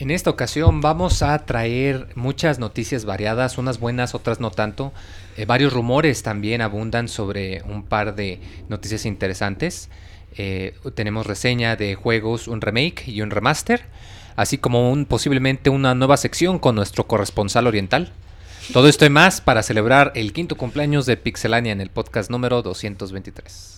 En esta ocasión vamos a traer muchas noticias variadas, unas buenas, otras no tanto. Eh, varios rumores también abundan sobre un par de noticias interesantes. Eh, tenemos reseña de juegos, un remake y un remaster, así como un, posiblemente una nueva sección con nuestro corresponsal oriental. Todo esto y más para celebrar el quinto cumpleaños de Pixelania en el podcast número 223.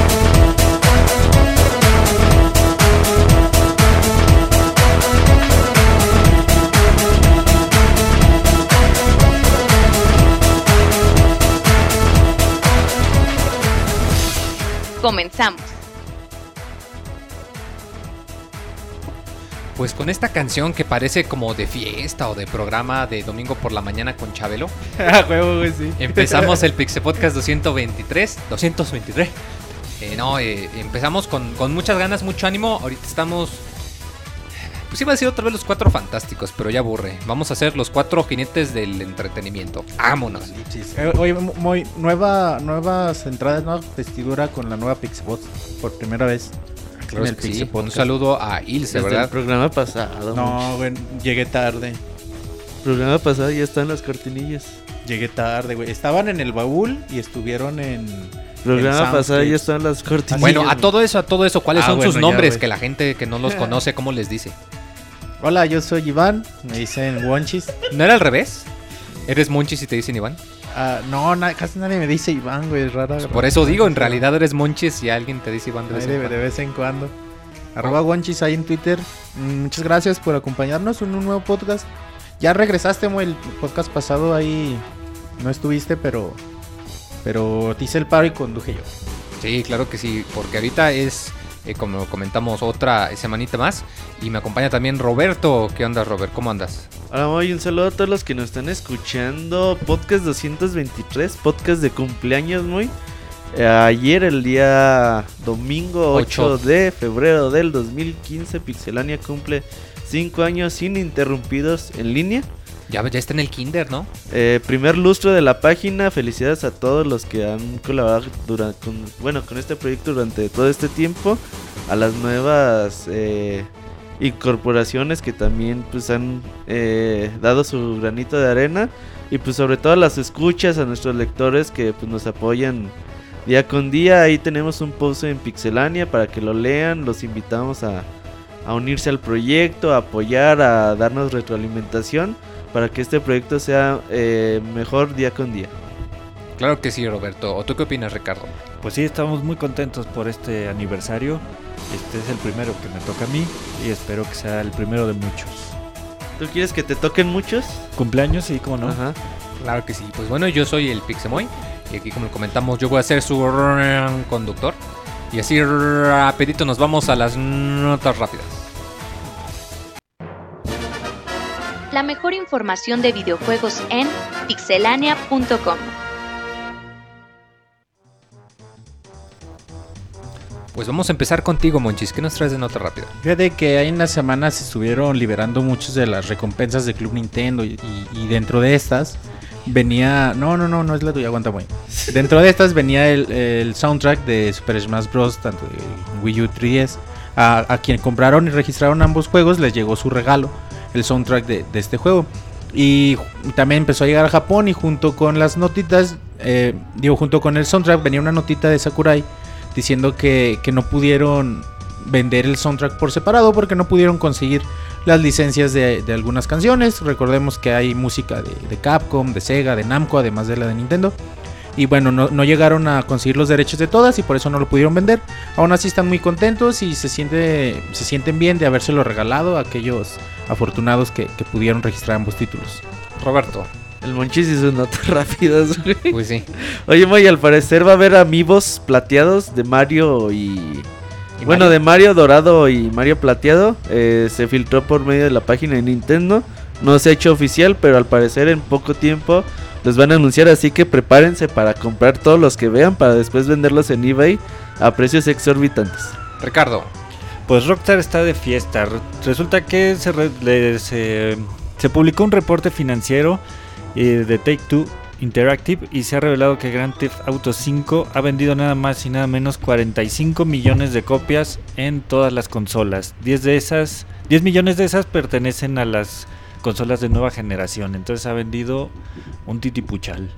Comenzamos. Pues con esta canción que parece como de fiesta o de programa de domingo por la mañana con Chabelo. Empezamos el Pixel Podcast 223. 223. Eh, no, eh, empezamos con, con muchas ganas, mucho ánimo. Ahorita estamos pues iba a decir otra vez los cuatro fantásticos, pero ya aburre. Vamos a hacer los cuatro jinetes del entretenimiento. Vámonos. Eh, oye, muy nueva, nuevas entradas, nueva vestidura con la nueva Pixabot por primera vez. Claro en sí. Un saludo a Ilse, ¿verdad? El programa pasado. No, güey, llegué tarde. El programa pasado ya están las cortinillas. Llegué tarde, güey. Estaban en el baúl y estuvieron en programa pasado ya están las cortinillas. Bueno, a todo eso, a todo eso, ¿cuáles ah, son sus nombres? Que la gente que no los conoce, ¿cómo les dice? Hola, yo soy Iván, me dicen Wonchis. ¿No era al revés? ¿Eres Monchis y te dicen Iván? Ah, no, casi nadie me dice Iván, güey, es rara. Por eso digo, en realidad eres Monchis y alguien te dice Iván de vez, en, cuando. de vez en cuando. Arroba Wonchis ahí en Twitter. Mm, muchas gracias por acompañarnos en un nuevo podcast. Ya regresaste, muy el podcast pasado ahí no estuviste, pero pero te hice el paro y conduje yo. Sí, claro que sí, porque ahorita es eh, como comentamos, otra semanita más. Y me acompaña también Roberto. ¿Qué onda, Robert? ¿Cómo andas? Hola, muy un saludo a todos los que nos están escuchando. Podcast 223, podcast de cumpleaños, muy. Eh, ayer, el día domingo 8. de febrero del 2015, Pixelania cumple 5 años ininterrumpidos en línea. Ya, ya está en el kinder, ¿no? Eh, primer lustro de la página. Felicidades a todos los que han colaborado durante, con, bueno, con este proyecto durante todo este tiempo. A las nuevas eh, incorporaciones que también pues han eh, dado su granito de arena. Y pues sobre todo a las escuchas, a nuestros lectores que pues nos apoyan día con día. Ahí tenemos un post en Pixelania para que lo lean. Los invitamos a, a unirse al proyecto, a apoyar, a darnos retroalimentación para que este proyecto sea eh, mejor día con día. Claro que sí, Roberto. ¿O tú qué opinas, Ricardo? Pues sí, estamos muy contentos por este aniversario. Este es el primero que me toca a mí y espero que sea el primero de muchos. ¿Tú quieres que te toquen muchos? Cumpleaños, sí, cómo no. Ajá. Claro que sí. Pues bueno, yo soy el Pixemoy y aquí como comentamos yo voy a ser su conductor. Y así rapidito nos vamos a las notas rápidas. La mejor información de videojuegos en pixelania.com. Pues vamos a empezar contigo, Monchis. ¿Qué nos traes de nota rápida? Fíjate que hay unas semanas se estuvieron liberando muchas de las recompensas de Club Nintendo y, dentro de estas venía... No, no, no, no es la tuya, aguanta muy. Dentro de estas venía el, soundtrack de Super Smash Bros. tanto de Wii U 3DS. A, a quien compraron y registraron ambos juegos les llegó su regalo el soundtrack de, este juego. Y también empezó a llegar a Japón y junto con las notitas, eh, digo, junto con el soundtrack venía una notita de Sakurai diciendo que, no pudieron vender el soundtrack por separado porque no pudieron conseguir las licencias de, algunas canciones. Recordemos que hay música de, Capcom, de Sega, de Namco, además de la de Nintendo. Y bueno, no, no llegaron a conseguir los derechos de todas y por eso no lo pudieron vender. Aún así están muy contentos y se, siente, se sienten bien de habérselo regalado a aquellos afortunados que, que pudieron registrar ambos títulos. Roberto. El Monchis y sus notas rápidas, güey. Pues sí. Oye, Moy, al parecer va a haber amigos plateados de Mario y... ¿Y bueno, Mario? de Mario Dorado y Mario Plateado. eh, se filtró por medio de la página de Nintendo. No se ha hecho oficial, pero al parecer en poco tiempo los van a anunciar. Así que prepárense para comprar todos los que vean para después venderlos en eBay a precios exorbitantes. Ricardo. Pues Rockstar está de fiesta. Re- Resulta que se, re- se, se publicó un reporte financiero eh, de Take Two Interactive y se ha revelado que Grand Theft Auto 5 ha vendido nada más y nada menos 45 millones de copias en todas las consolas. 10 de esas, 10 millones de esas pertenecen a las consolas de nueva generación. Entonces ha vendido un titipuchal.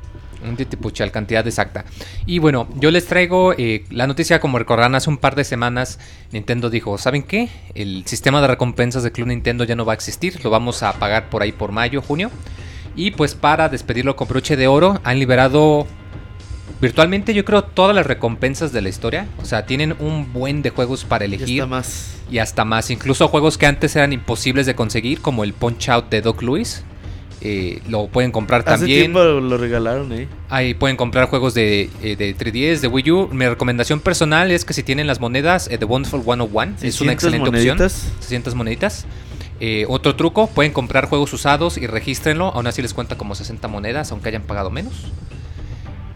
Un titipuchal, cantidad exacta. Y bueno, yo les traigo eh, la noticia, como recordarán, hace un par de semanas Nintendo dijo, ¿saben qué? El sistema de recompensas de Club Nintendo ya no va a existir, lo vamos a pagar por ahí por mayo, junio. Y pues para despedirlo con broche de oro, han liberado virtualmente yo creo todas las recompensas de la historia. O sea, tienen un buen de juegos para elegir está más. y hasta más. Incluso juegos que antes eran imposibles de conseguir, como el Punch Out de Doc Lewis. eh, lo pueden comprar Hace también. tiempo lo regalaron, eh. Ahí pueden comprar juegos de, eh, de 3DS, de Wii U. Mi recomendación personal es que si tienen las monedas, eh, The Wonderful 101 es una 600 excelente moneditas. opción. 600 moneditas. Eh, otro truco, pueden comprar juegos usados y regístrenlo. Aún así les cuenta como 60 monedas, aunque hayan pagado menos.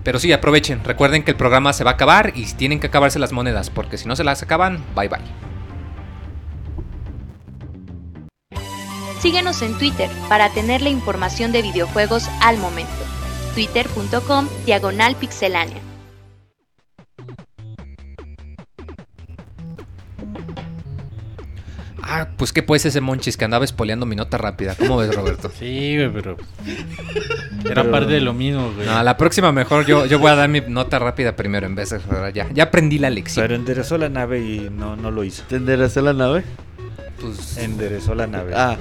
Pero sí, aprovechen. Recuerden que el programa se va a acabar y tienen que acabarse las monedas, porque si no se las acaban, bye bye. Síguenos en Twitter para tener la información de videojuegos al momento. Twitter.com Diagonal Pixelánea. Ah, pues qué pues ese monchis que andaba espoleando mi nota rápida. ¿Cómo ves, Roberto? Sí, güey, pero. Era Pero- parte de lo mismo, güey. No, la próxima mejor yo, yo voy a dar mi nota rápida primero en vez de ya. Ya aprendí la lección. Pero enderezó la nave y no, no lo hizo. ¿Tenderás a la nave? Pues, Enderezó la nave. Ah,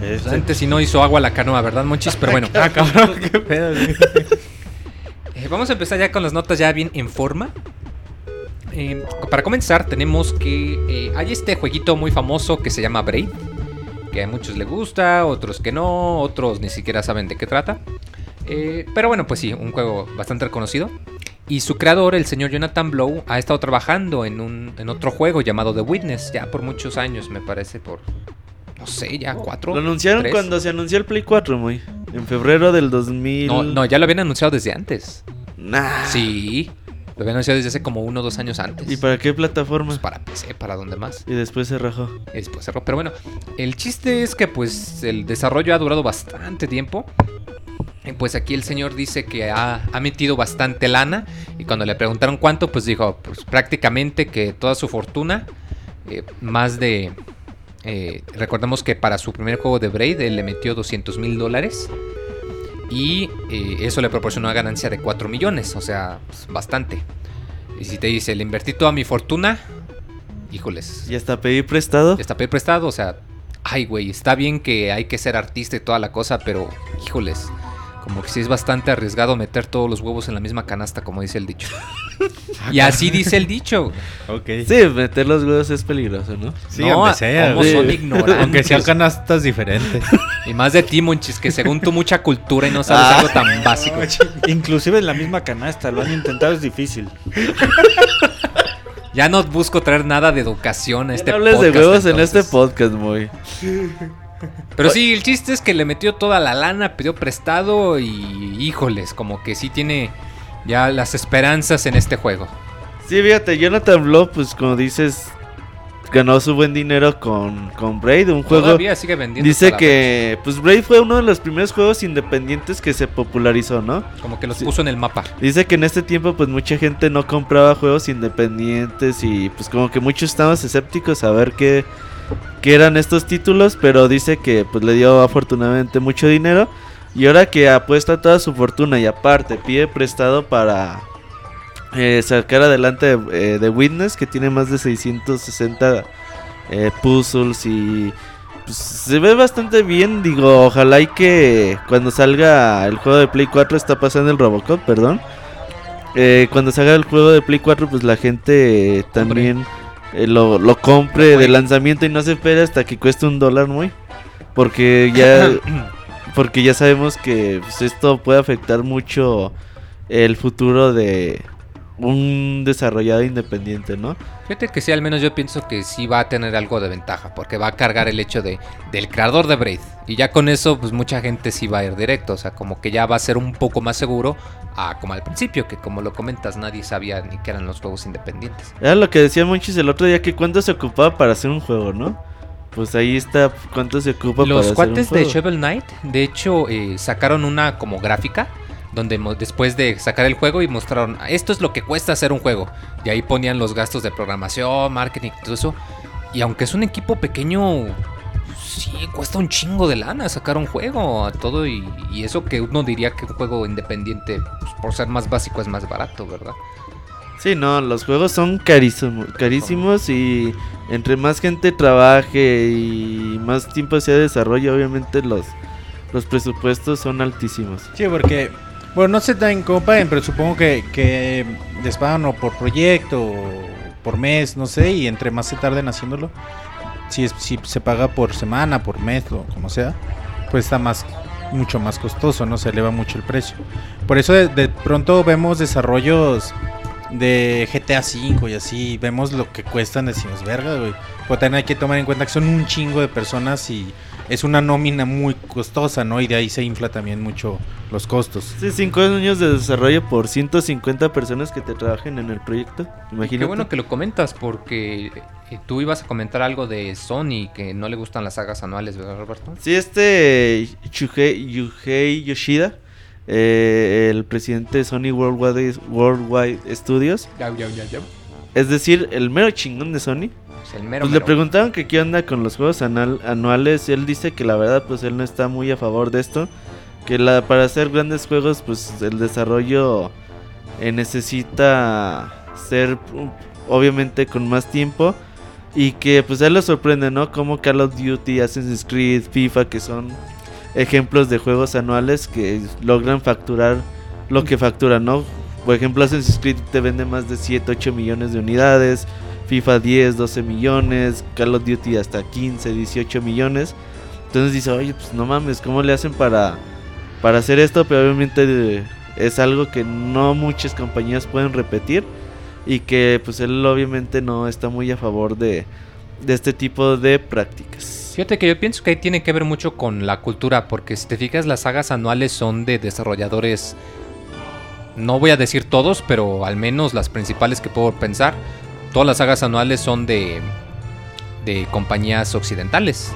Este- pues, antes si no hizo agua la canoa, ¿verdad, monchis? Pero bueno. Ah, cabrón, qué pedo, güey. Eh, vamos a empezar ya con las notas ya bien en forma. Eh, para comenzar, tenemos que eh, hay este jueguito muy famoso que se llama Braid. Que a muchos les gusta, otros que no, otros ni siquiera saben de qué trata. Eh, pero bueno, pues sí, un juego bastante reconocido. Y su creador, el señor Jonathan Blow, ha estado trabajando en, un, en otro juego llamado The Witness, ya por muchos años, me parece, por, no sé, ya cuatro. lo anunciaron tres. cuando se anunció el Play 4, muy. En febrero del 2000. No, no, ya lo habían anunciado desde antes. Nah. Sí, lo habían anunciado desde hace como uno o dos años antes. ¿Y para qué plataforma? Pues para PC, para donde más. Y después se rajó. Y después cerró. Pero bueno, el chiste es que pues el desarrollo ha durado bastante tiempo. Y pues aquí el señor dice que ha, ha metido bastante lana. Y cuando le preguntaron cuánto, pues dijo, pues prácticamente que toda su fortuna, eh, más de... eh, recordemos que para su primer juego de Braid él le metió 200 mil dólares. Y eh, eso le proporcionó una ganancia de 4 millones. O sea, pues, bastante. Y si te dice, le invertí toda mi fortuna, híjoles. Y hasta pedí prestado. Y hasta pedir prestado, o sea, ay, güey, está bien que hay que ser artista y toda la cosa, pero, híjoles, como que sí es bastante arriesgado meter todos los huevos en la misma canasta, como dice el dicho. y así dice el dicho. Ok. Sí, meter los huevos es peligroso, ¿no? Sí, no, aunque sea, cómo son ignorantes. Aunque sean canastas diferentes. Y más de ti, Monchis, que según tú mucha cultura y no sabes Ah. algo tan básico. Inclusive en la misma canasta, lo han intentado, es difícil. Ya no busco traer nada de educación a este no hables de huevos en este podcast, muy. Pero sí, el chiste es que le metió toda la lana, pidió prestado y híjoles, como que sí tiene ya las esperanzas en este juego. Sí, fíjate, Jonathan Blow, pues como dices, ganó su buen dinero con, con Braid, un juego... Todavía sigue vendiendo. Dice que, pues Braid fue uno de los primeros juegos independientes que se popularizó, ¿no? Como que los Sí. puso en el mapa. Dice que en este tiempo pues mucha gente no compraba juegos independientes y pues como que muchos estábamos escépticos a ver qué, qué eran estos títulos, pero dice que pues le dio afortunadamente mucho dinero y ahora que apuesta toda su fortuna y aparte pide prestado para eh, sacar adelante eh, The Witness que tiene más de 660 eh, puzzles y pues, se ve bastante bien, digo, ojalá y que cuando salga el juego de Play 4 está pasando el Robocop, perdón. eh, cuando se haga el juego de Play 4, pues la gente también eh, lo, lo compre de lanzamiento y no se espera hasta que cueste un dólar muy. Porque ya, porque ya sabemos que pues, esto puede afectar mucho el futuro de un desarrollador independiente, ¿no? Fíjate que sí, al menos yo pienso que sí va a tener algo de ventaja, porque va a cargar el hecho de del creador de Braid. Y ya con eso, pues mucha gente sí va a ir directo, o sea, como que ya va a ser un poco más seguro a como al principio, que como lo comentas, nadie sabía ni que eran los juegos independientes. Era lo que decía Monchis el otro día, que cuánto se ocupaba para hacer un juego, ¿no? Pues ahí está cuánto se ocupa para Los hacer cuates un de. Shovel Knight, de hecho, eh, sacaron una como gráfica donde después de sacar el juego y mostraron esto es lo que cuesta hacer un juego y ahí ponían los gastos de programación, marketing, todo eso. Y aunque es un equipo pequeño, sí cuesta un chingo de lana sacar un juego, todo y, y eso que uno diría que un juego independiente, pues, por ser más básico, es más barato, ¿verdad? Sí, no, los juegos son carísimos, carísimos y entre más gente trabaje y más tiempo sea de desarrollo, obviamente los, los presupuestos son altísimos. Sí, porque, bueno, no también cómo paguen, pero supongo que, que les pagan o por proyecto o por mes, no sé, y entre más se tarden haciéndolo, si, es, si se paga por semana, por mes, o como sea, pues está más mucho más costoso, no se eleva mucho el precio. Por eso de pronto vemos desarrollos de GTA V y así, vemos lo que cuestan, decimos, verga, güey. Pero también hay que tomar en cuenta que son un chingo de personas y es una nómina muy costosa, ¿no? Y de ahí se infla también mucho los costos. Sí, 5 años de desarrollo por 150 personas que te trabajen en el proyecto. Imagínate. Qué bueno que lo comentas porque eh, tú ibas a comentar algo de Sony que no le gustan las sagas anuales, ¿verdad, Roberto? Sí, este Shuhei, Yuhei Yoshida, eh, el presidente de Sony Worldwide, Worldwide Studios, es decir, el mero chingón de Sony. El mero, Pues le preguntaron que qué onda con los juegos anal- anuales. Y él dice que la verdad pues él no está muy a favor de esto, que la, para hacer grandes juegos pues el desarrollo eh, necesita ser obviamente con más tiempo. Y que pues a él le sorprende, ¿no? Como Call of Duty, Assassin's Creed, FIFA que son ejemplos de juegos anuales que logran facturar lo que facturan, ¿no? Por ejemplo, Assassin's Creed te vende más de 7, 8 millones de unidades. FIFA 10, 12 millones, Call of Duty hasta 15, 18 millones. Entonces dice, oye, pues no mames, ¿cómo le hacen para, para hacer esto? Pero obviamente eh, es algo que no muchas compañías pueden repetir y que pues él obviamente no está muy a favor de, de este tipo de prácticas. Fíjate que yo pienso que ahí tiene que ver mucho con la cultura, porque si te fijas, las sagas anuales son de desarrolladores. No voy a decir todos, pero al menos las principales que puedo pensar. Todas las sagas anuales son de. de compañías occidentales.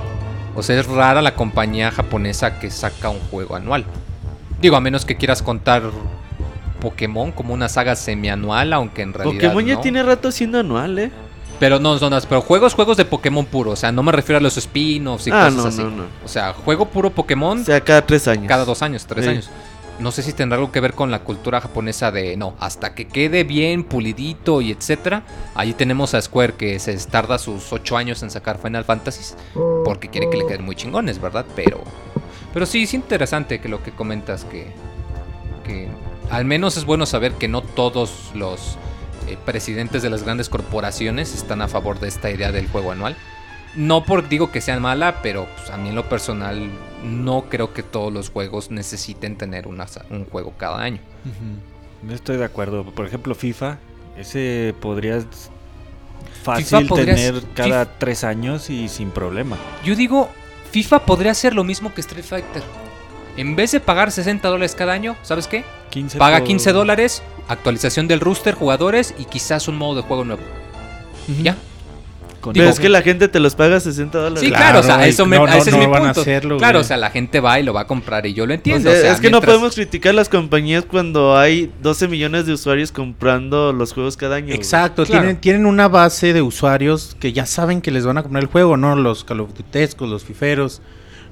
O sea, es rara la compañía japonesa que saca un juego anual. Digo, a menos que quieras contar Pokémon como una saga semianual, aunque en realidad. Pokémon ya no. tiene rato siendo anual, ¿eh? Pero no, zonas, pero juegos, juegos de Pokémon puro. O sea, no me refiero a los spin-offs y Ah, cosas no, así. no, no. O sea, juego puro Pokémon O sea, cada tres años. cada dos años, tres Sí. años. No sé si tendrá algo que ver con la cultura japonesa de no, hasta que quede bien pulidito y etcétera. Ahí tenemos a Square que se tarda sus ocho años en sacar Final Fantasy porque quiere que le queden muy chingones, ¿verdad? Pero, pero sí es interesante que lo que comentas que, que al menos es bueno saber que no todos los eh, presidentes de las grandes corporaciones están a favor de esta idea del juego anual. No por digo que sea mala, pero pues, a mí en lo personal no creo que todos los juegos necesiten tener una un juego cada año. No estoy de acuerdo. Por ejemplo, FIFA, ese podrías fácil FIFA tener cada tres años y sin problema. Yo digo, FIFA podría hacer lo mismo que Street Fighter. En vez de pagar 60 dólares cada año, ¿sabes qué? 15 Paga por- 15 dólares, actualización del rooster, jugadores y quizás un modo de juego nuevo. Ya. Con Pero es que la gente te los paga 60 dólares. Sí, Claro, claro, o sea, eso me, no- no- ese es no mi van a punto. hacerlo, claro, güey. o sea, la gente va y lo va a comprar y yo lo O entiendo. sea, o sea, es que no podemos criticar las compañías cuando hay 12 millones de usuarios comprando los juegos cada año. Exacto, Claro. tienen, tienen una base de usuarios que ya saben que les van a comprar el juego, ¿no? Los Call of Duty, los fiferos,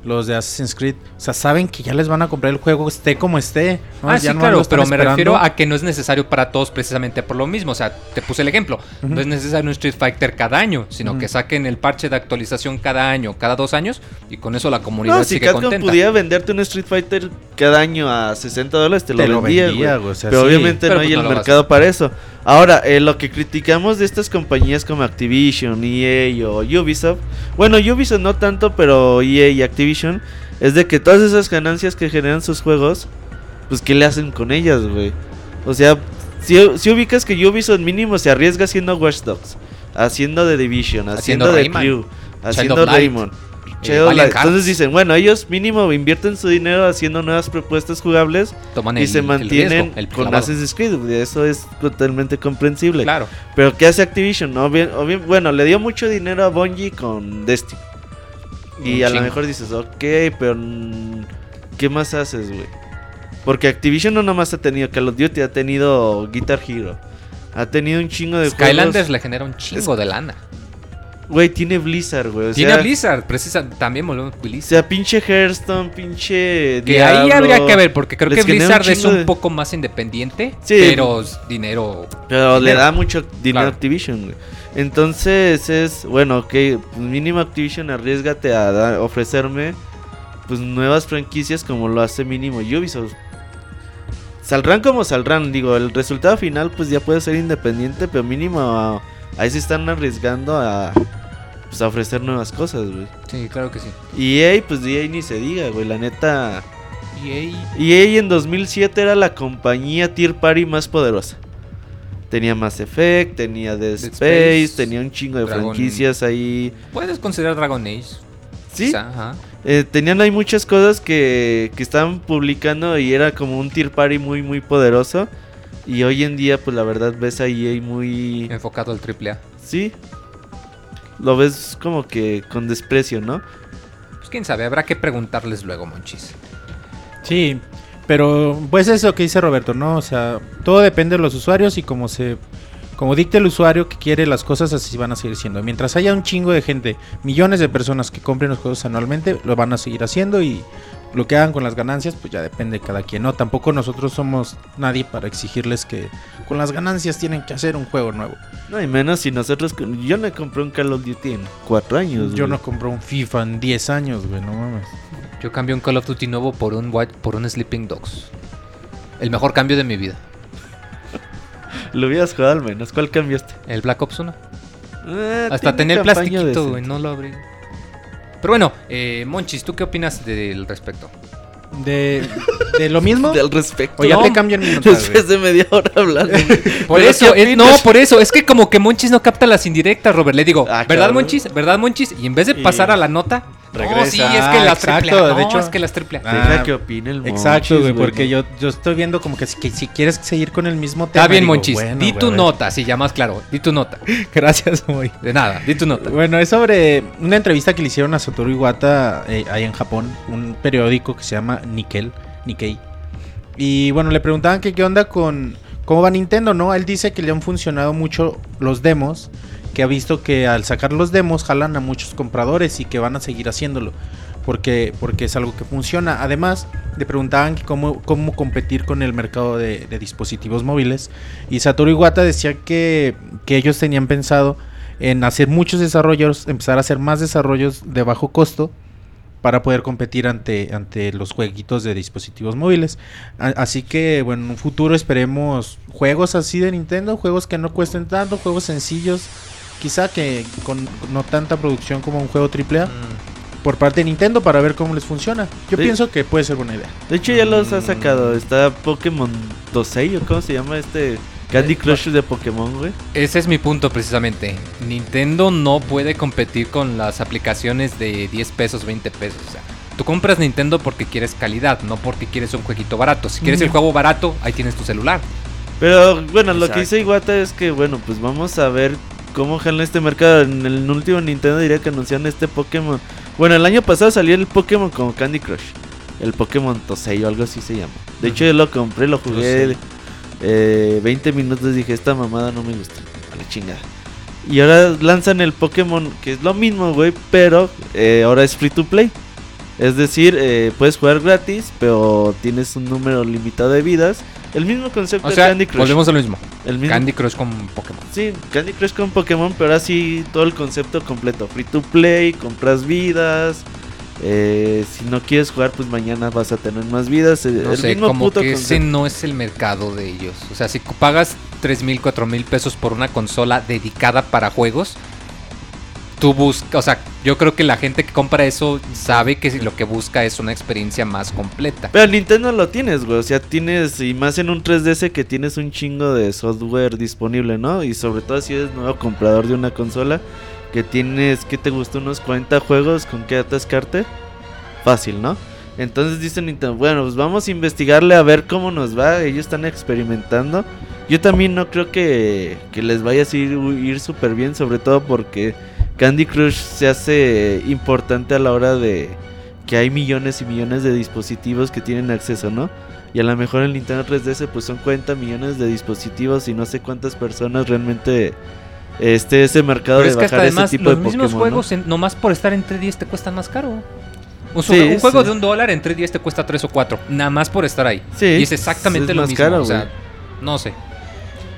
los de Assassin's Creed, o sea, saben que ya les van a comprar el juego esté como esté. ¿no? Ah, Ya sí, claro, pero me esperando. refiero a que no es necesario para todos precisamente por lo mismo. O sea, te puse el ejemplo. No es necesario un Street Fighter cada año, sino que saquen el parche de actualización cada año, cada dos años, y con eso la comunidad No, si sigue Capcom contenta. pudiera venderte un Street Fighter cada año a 60 dólares, te lo Te lo vendía, vendía, o sea, Pero sí. obviamente Pero no pues hay no el vas mercado para eso. Ahora, eh, lo que criticamos de estas compañías como Activision, EA o Ubisoft, bueno, Ubisoft no tanto, pero EA y Activision, es de que todas esas ganancias que generan sus juegos, pues ¿qué le hacen con ellas, güey? O sea, si, si ubicas que Ubisoft mínimo se arriesga haciendo Watch Dogs, haciendo The Division, haciendo, The Crew, haciendo Raymond. eh. Entonces dicen, bueno, ellos mínimo invierten su dinero haciendo nuevas propuestas jugables Toman y el- se el mantienen riesgo, el con. Assassin's Creed. Eso es totalmente comprensible. Claro. Pero ¿qué hace Activision? No, bien, o bien- bueno, le dio mucho dinero a Bungie con Destiny. Y a lo mejor dices, ok, pero mm, ¿qué más haces, güey? Porque Activision no nomás ha tenido Call of Duty, ha tenido Guitar Hero. Ha tenido un chingo de Skylanders juegos. le genera un chingo de lana. Güey, tiene Blizzard, güey. O Tiene sea, Blizzard, precisa, también volvemos a O Blizzard. sea, pinche Hearthstone, pinche. Que ahí habría que ver, porque creo que un Blizzard es un de- poco más independiente, Sí. pero dinero. Pero le da mucho dinero Claro. Activision, güey. Entonces es, bueno, ok, mínimo Activision, arriesgate a ofrecerme pues nuevas franquicias como lo hace mínimo Ubisoft. Saldrán como saldrán, digo, el resultado final pues ya puede ser independiente, pero mínimo ah, ahí se están arriesgando a, pues, a ofrecer nuevas cosas, güey. Sí, claro que sí. Y EA, pues EA ni se diga, güey, la neta... EA EA en 2007 era la compañía tier party más poderosa. Tenía Mass Effect, tenía Dead Space, Space, tenía un chingo de Dragon- franquicias ahí. puedes considerar Dragon Age. Sí, quizá, ajá. eh, tenían ahí muchas cosas que, que estaban publicando y era como un tier party muy, muy poderoso. Y hoy en día, pues la verdad, ves a EA muy... Enfocado al AAA. Sí. Lo ves como que con desprecio, ¿no? Pues quién sabe, habrá que preguntarles luego, Monchis. Sí, pero pues eso que dice Roberto, ¿no? O sea, todo depende de los usuarios y como se como dicte el usuario que quiere las cosas así van a seguir siendo. Mientras haya un chingo de gente, millones de personas que compren los juegos anualmente, lo van a seguir haciendo y lo que hagan con las ganancias, pues ya depende de cada quien, ¿no? Tampoco nosotros somos nadie para exigirles que con las ganancias tienen que hacer un juego nuevo. No, y menos si nosotros... Yo no compré un Call of Duty en cuatro años. Yo güey. no compré un FIFA en 10 años, güey, no mames. Yo cambié un Call of Duty nuevo por un White, por un Sleeping Dogs. El mejor cambio de mi vida. Lo hubieras jugado al menos. ¿Cuál cambiaste? El Black Ops 1. Ah, Hasta tener campaña plastiquito, güey, no lo abrí. Pero bueno, eh, Monchis, ¿tú qué opinas del respecto? De, de lo mismo. Del respecto. O ya No. te cambian. Después de media hora hablando. Por eso, ¿qué es- no, opinas? por eso, es que como que Monchis no capta las indirectas, Robert. Le digo, Ah, ¿verdad, cabrón. Monchis? ¿Verdad, Monchis? Y en vez de Y pasar a la nota, no, regresa. sí, es que Ah, las exacto, triple A. de hecho. es que las triple A. Ah, Deja que opine el Exacto, Monchis, güey, porque yo, yo estoy viendo como que si, que si quieres seguir con el mismo tema. Está bien, digo, Monchis. bueno, di güey, tu nota, sí, ya más claro. Di tu nota. Gracias, güey. De nada, di tu nota. Bueno, es sobre una entrevista que le hicieron a Satoru Iwata eh, ahí en Japón, un periódico que se llama Nickel, Nikkei. Y bueno, le preguntaban que qué onda con cómo va Nintendo, ¿no? Él dice que le han funcionado mucho los demos, que ha visto que al sacar los demos jalan a muchos compradores y que van a seguir haciéndolo. Porque, porque es algo que funciona. Además, le preguntaban cómo, cómo competir con el mercado de, dispositivos móviles. Y Satoru Iwata decía que, que ellos tenían pensado en hacer muchos desarrollos, empezar a hacer más desarrollos de bajo costo para poder competir ante, ante los jueguitos de dispositivos móviles. Así que, bueno, en un futuro esperemos juegos así de Nintendo, juegos que no cuesten tanto, juegos sencillos, quizá que con no tanta producción como un juego AAA Mm. por parte de Nintendo para ver cómo les funciona. Yo Sí. pienso que puede ser buena idea. De hecho, ya los ha sacado. Está Pokémon Tosei, o cómo se llama este Candy Crush de Pokémon, güey. Ese es mi punto precisamente. Nintendo no puede competir con las aplicaciones de 10 pesos, 20 pesos. O sea, tú compras Nintendo porque quieres calidad, no porque quieres un jueguito barato. Si quieres el juego barato, ahí tienes tu celular. Pero bueno, lo que dice Iwata es que, bueno, pues vamos a ver cómo jala este mercado. En el último Nintendo diría que anunciaron este Pokémon. Bueno, el año pasado salió el Pokémon como Candy Crush. El Pokémon Tosei o algo así se llama. De hecho, yo lo compré, lo jugué eh, 20 minutos. Dije, esta mamada no me gusta. A la chingada. Y ahora lanzan el Pokémon, que es lo mismo, güey, pero eh, ahora es free to play. Es decir, eh, puedes jugar gratis, pero tienes un número limitado de vidas. El mismo concepto O de Candy Crush. volvemos a lo mismo. El mismo- Candy Crush con Pokémon. Sí, Candy Crush con Pokémon, pero ahora sí todo el concepto completo. Free to play, compras vidas. eh, si no quieres jugar, pues mañana vas a tener más vidas. No el sé, mismo como puto que ese concepto. no es el mercado de ellos. O sea, si pagas 3 mil, 4 mil pesos por una consola dedicada para juegos, tú buscas, o sea, yo creo que la gente que compra eso sabe que lo que busca es una experiencia más completa. Pero Nintendo lo tienes, güey. O sea, tienes, y más en un 3DS que tienes un chingo de software disponible, ¿no? Y sobre todo si eres nuevo comprador de una consola, que tienes, ¿qué te gusta? Unos 40 juegos con que atascarte. Fácil, ¿no? Entonces dice Nintendo, bueno, pues vamos a investigarle a ver cómo nos va. Ellos están experimentando. Yo también no creo que, que les vaya a ir, ir súper bien, sobre todo porque Candy Crush se hace importante a la hora de que hay millones y millones de dispositivos que tienen acceso, ¿no? Y a lo mejor el Nintendo 3DS pues son 40 millones de dispositivos y no sé cuántas personas realmente esté ese mercado Pero de es que hasta bajar ese además tipo los de mismos Pokémon, ¿no? juegos, en- nomás por estar en 3DS te cuestan más caro. Un, Sí, un juego sí. de un dólar en 3DS te cuesta 3 o 4, nada más por estar ahí. Sí, y es exactamente es lo más mismo. caro, o sea, no sé.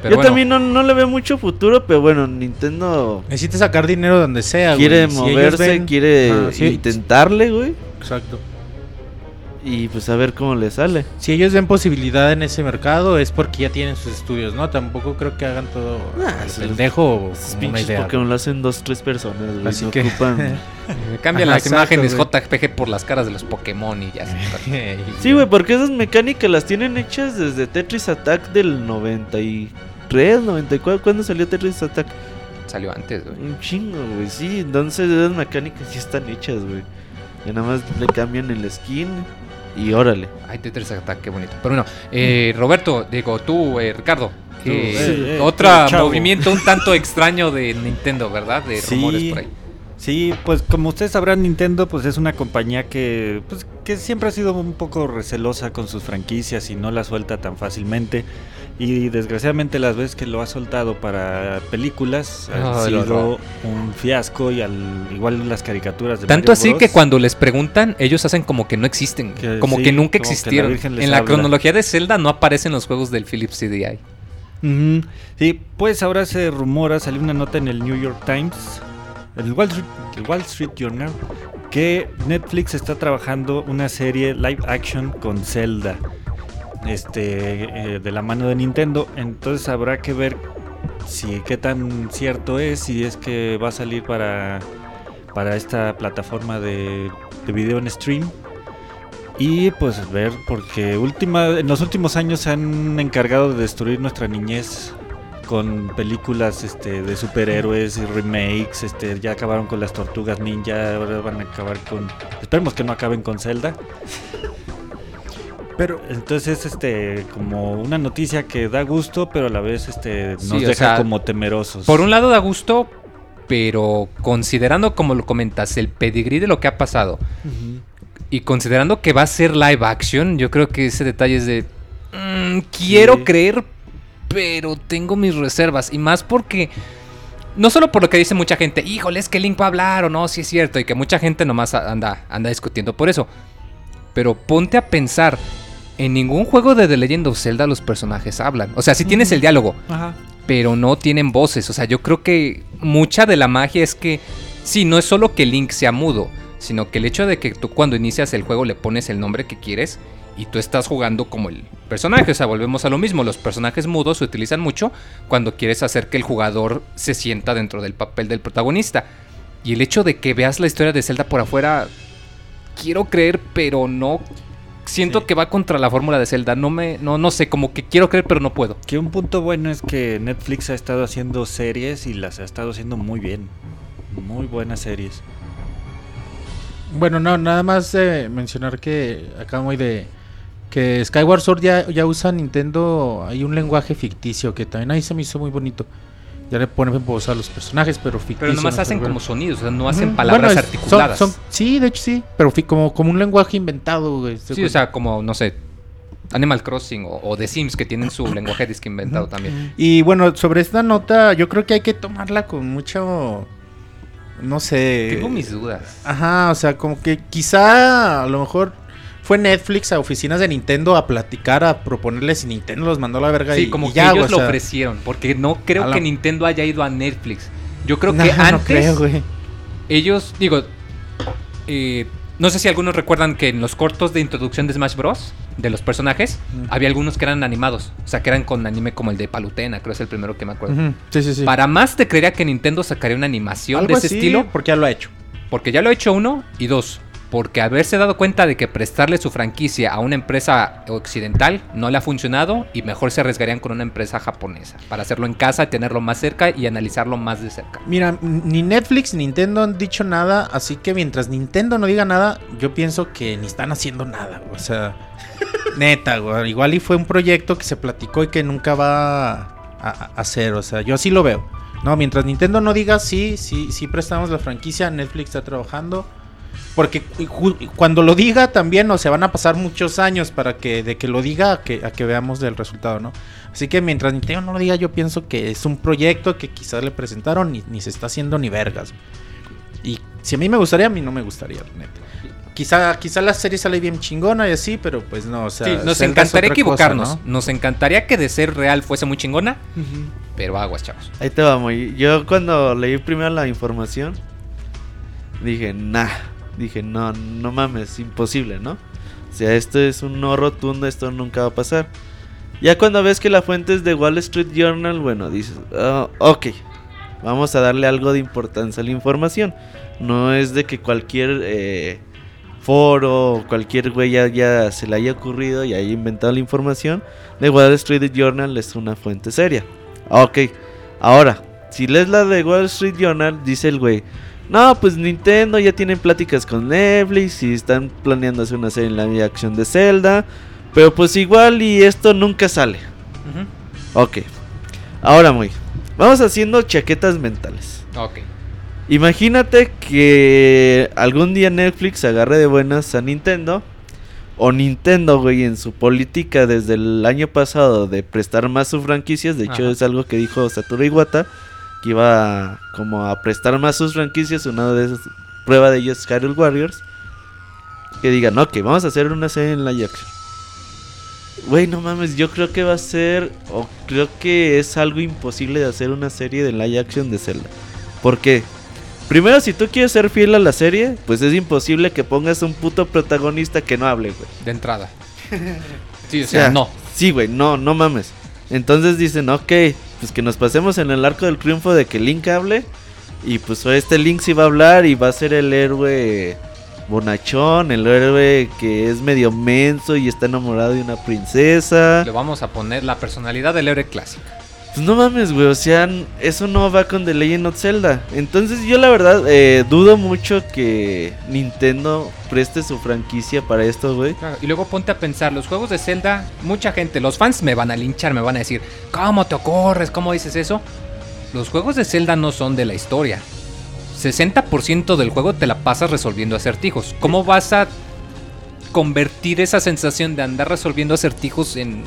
Pero Yo bueno, también no, no le veo mucho futuro, pero bueno, Nintendo Necesita sacar dinero donde sea, güey. quiere Si moverse, ven- quiere Ah, sí. intentarle, güey. Exacto. Y pues a ver cómo le sale. Si ellos ven posibilidad en ese mercado es porque ya tienen sus estudios, ¿no? Tampoco creo que hagan todo Ah, el pendejo o una idea. Pokémon lo hacen dos, tres personas, güey. Así no que- ocupan... me cambian Ajá, las exacto, imágenes güey. JPG por las caras de los Pokémon y ya se Sí, güey, porque esas mecánicas las tienen hechas desde Tetris Attack del 93, 94. ¿Cuándo salió Tetris Attack? salió antes, güey. Un chingo, güey. Sí, entonces esas mecánicas sí están hechas, güey. Y nada más le cambian el skin y órale. Ay, Tetris Attack, qué bonito. Pero bueno, eh, Roberto, digo, tú, eh, Ricardo. Tú, eh, sí, eh, otro movimiento un tanto extraño de Nintendo, ¿verdad? De Sí. rumores por ahí. Sí, pues como ustedes sabrán, Nintendo pues es una compañía que pues que siempre ha sido un poco recelosa con sus franquicias y no la suelta tan fácilmente. Y desgraciadamente las veces que lo ha soltado para películas ha Ay, lo sido un fiasco y al igual las caricaturas de Tanto Mario así Bros. que cuando les preguntan, ellos hacen como que no existen, Que como sí, que nunca como que la existieron. Virgen les en la habla. cronología de Zelda no aparecen los juegos del Philips CDI. Ujú. Sí, pues ahora se rumora, salió una nota en el New York Times, el Wall Street, el Wall Street Journal, que Netflix está trabajando una serie live action con Zelda, este, eh, de la mano de Nintendo. Entonces habrá que ver si qué tan cierto es, si es que va a salir para para esta plataforma de, de video en stream. Y pues ver, porque última, en los últimos años se han encargado de destruir nuestra niñez con películas este, de superhéroes y remakes. Este, ya acabaron con las tortugas ninja, ahora van a acabar con. Esperemos que no acaben con Zelda. Pero entonces es este como una noticia que da gusto, pero a la vez este nos Sí, deja sea, como temerosos. Por un lado da gusto, pero considerando como lo comentas, el pedigrí de lo que ha pasado y considerando que va a ser live action, yo creo que ese detalle es de mm, quiero Sí. creer, pero tengo mis reservas y más porque no solo por lo que dice mucha gente, híjole, es que Link va a hablar o no, sí es cierto y que mucha gente nomás anda anda discutiendo por eso. Pero ponte a pensar, en ningún juego de The Legend of Zelda los personajes hablan. O sea, si tienes el diálogo, Ajá. pero no tienen voces. O sea, yo creo que mucha de la magia es que, sí, no es solo que Link sea mudo, sino que el hecho de que tú cuando inicias el juego le pones el nombre que quieres y tú estás jugando como el personaje. O sea, volvemos a lo mismo. Los personajes mudos se utilizan mucho cuando quieres hacer que el jugador se sienta dentro del papel del protagonista. Y el hecho de que veas la historia de Zelda por afuera, quiero creer, pero no. Siento Sí. que va contra la fórmula de Zelda. No me, no, no sé, como que quiero creer, pero no puedo. Que un punto bueno es que Netflix ha estado haciendo series y las ha estado haciendo muy bien. Muy buenas series. Bueno, no, nada más eh, mencionar que acá muy de que Skyward Sword ya, ya usa Nintendo, hay un lenguaje ficticio que también ahí se me hizo muy bonito. Ya le ponen voz a los personajes, pero ficticio. Pero nomás ¿no? hacen como sonidos, o sea, no hacen palabras Bueno, es- son- articuladas. son- sí, de hecho sí, pero como, como un lenguaje inventado, güey. ¿se sí, o sea, como, no sé, Animal Crossing o, o The Sims que tienen su lenguaje disque inventado también. Y bueno, sobre esta nota, yo creo que hay que tomarla con mucho. no sé. Tengo mis dudas. Ajá, o sea, como que quizá a lo mejor fue Netflix a oficinas de Nintendo a platicar, a proponerles y Nintendo los mandó a la verga Sí, y, como y que ya, ellos o lo ofrecieron, porque no creo la- que Nintendo haya ido a Netflix. Yo creo no, que no antes creo, güey. ellos, digo, eh, no sé si algunos recuerdan que en los cortos de introducción de Smash Bros. de los personajes, había algunos que eran animados, o sea, que eran con anime como el de Palutena, creo es el primero que me acuerdo. Sí, sí, sí. Para más te creería que Nintendo sacaría una animación Algo de ese así, estilo, porque ya lo ha hecho. porque ya lo ha hecho uno y dos, porque haberse dado cuenta de que prestarle su franquicia a una empresa occidental no le ha funcionado y mejor se arriesgarían con una empresa japonesa para hacerlo en casa, tenerlo más cerca y analizarlo más de cerca. Mira, ni Netflix ni Nintendo han dicho nada, así que mientras Nintendo no diga nada, yo pienso que ni están haciendo nada. O sea, neta, güey. Igual y fue un proyecto que se platicó y que nunca va a, a hacer, o sea, yo así lo veo. No, mientras Nintendo no diga sí, sí, sí prestamos la franquicia, Netflix está trabajando. Porque cuando lo diga también, o sea, van a pasar muchos años para que de que lo diga a que, a que veamos el resultado, ¿no? Así que mientras Nintendo no lo diga, yo pienso que es un proyecto que quizás le presentaron y ni se está haciendo ni vergas. Y si a mí me gustaría, a mí no me gustaría, neta. Quizá, quizá la serie sale bien chingona y así, pero pues no, o sea... Sí, nos encantaría cosa, equivocarnos, ¿no? nos encantaría que de ser real fuese muy chingona, pero aguas, chavos. Ahí te vamos. Yo cuando leí primero la información, dije, nah. Dije, no, no mames, imposible, ¿no? O sea, esto es un no rotundo, esto nunca va a pasar. Ya cuando ves que la fuente es de Wall Street Journal, bueno, dices, "Ah, ok, vamos a darle algo de importancia a la información. No es de que cualquier eh, foro o cualquier güey ya, se le haya ocurrido y haya inventado la información. The Wall Street Journal es una fuente seria. Ok, ahora, si lees la de Wall Street Journal, dice el güey. No, pues Nintendo ya tienen pláticas con Netflix y están planeando hacer una serie en live action de Zelda. Pero pues igual y esto nunca sale. Ok. Ahora muy. Vamos haciendo chaquetas mentales. Ok. Imagínate que algún día Netflix agarre de buenas a Nintendo. O Nintendo, güey, en su política desde el año pasado de prestar más sus franquicias. De hecho, Ajá. es algo que dijo Satoru Iwata. Que iba a- como a prestar más sus franquicias. Una de esas, prueba de ello es Hyrule Warriors. Que digan, ok, vamos a hacer una serie en live action. Güey, no mames, yo creo que va a ser, o creo que es algo imposible de hacer una serie de live action de Zelda. ¿Por qué? Primero, si tú quieres ser fiel a la serie, pues es imposible que pongas un puto protagonista que no hable, güey. De entrada. Sí, o sea, no. Sí, güey, no, no mames. Entonces dicen, ok, pues que nos pasemos en el arco del triunfo de que Link hable. Y pues este Link sí va a hablar y va a ser el héroe bonachón, el héroe que es medio menso y está enamorado de una princesa. Le vamos a poner la personalidad del héroe clásico. Pues no mames, güey, o sea, eso no va con The Legend of Zelda. Entonces yo la verdad eh, dudo mucho que Nintendo preste su franquicia para esto, güey. Claro, Y luego ponte a pensar, los juegos de Zelda, mucha gente, los fans me van a linchar, me van a decir, ¿cómo te ocurres? ¿Cómo dices eso? Los juegos de Zelda no son de la historia. 60% del juego te la pasas resolviendo acertijos. ¿Cómo vas a convertir esa sensación de andar resolviendo acertijos en,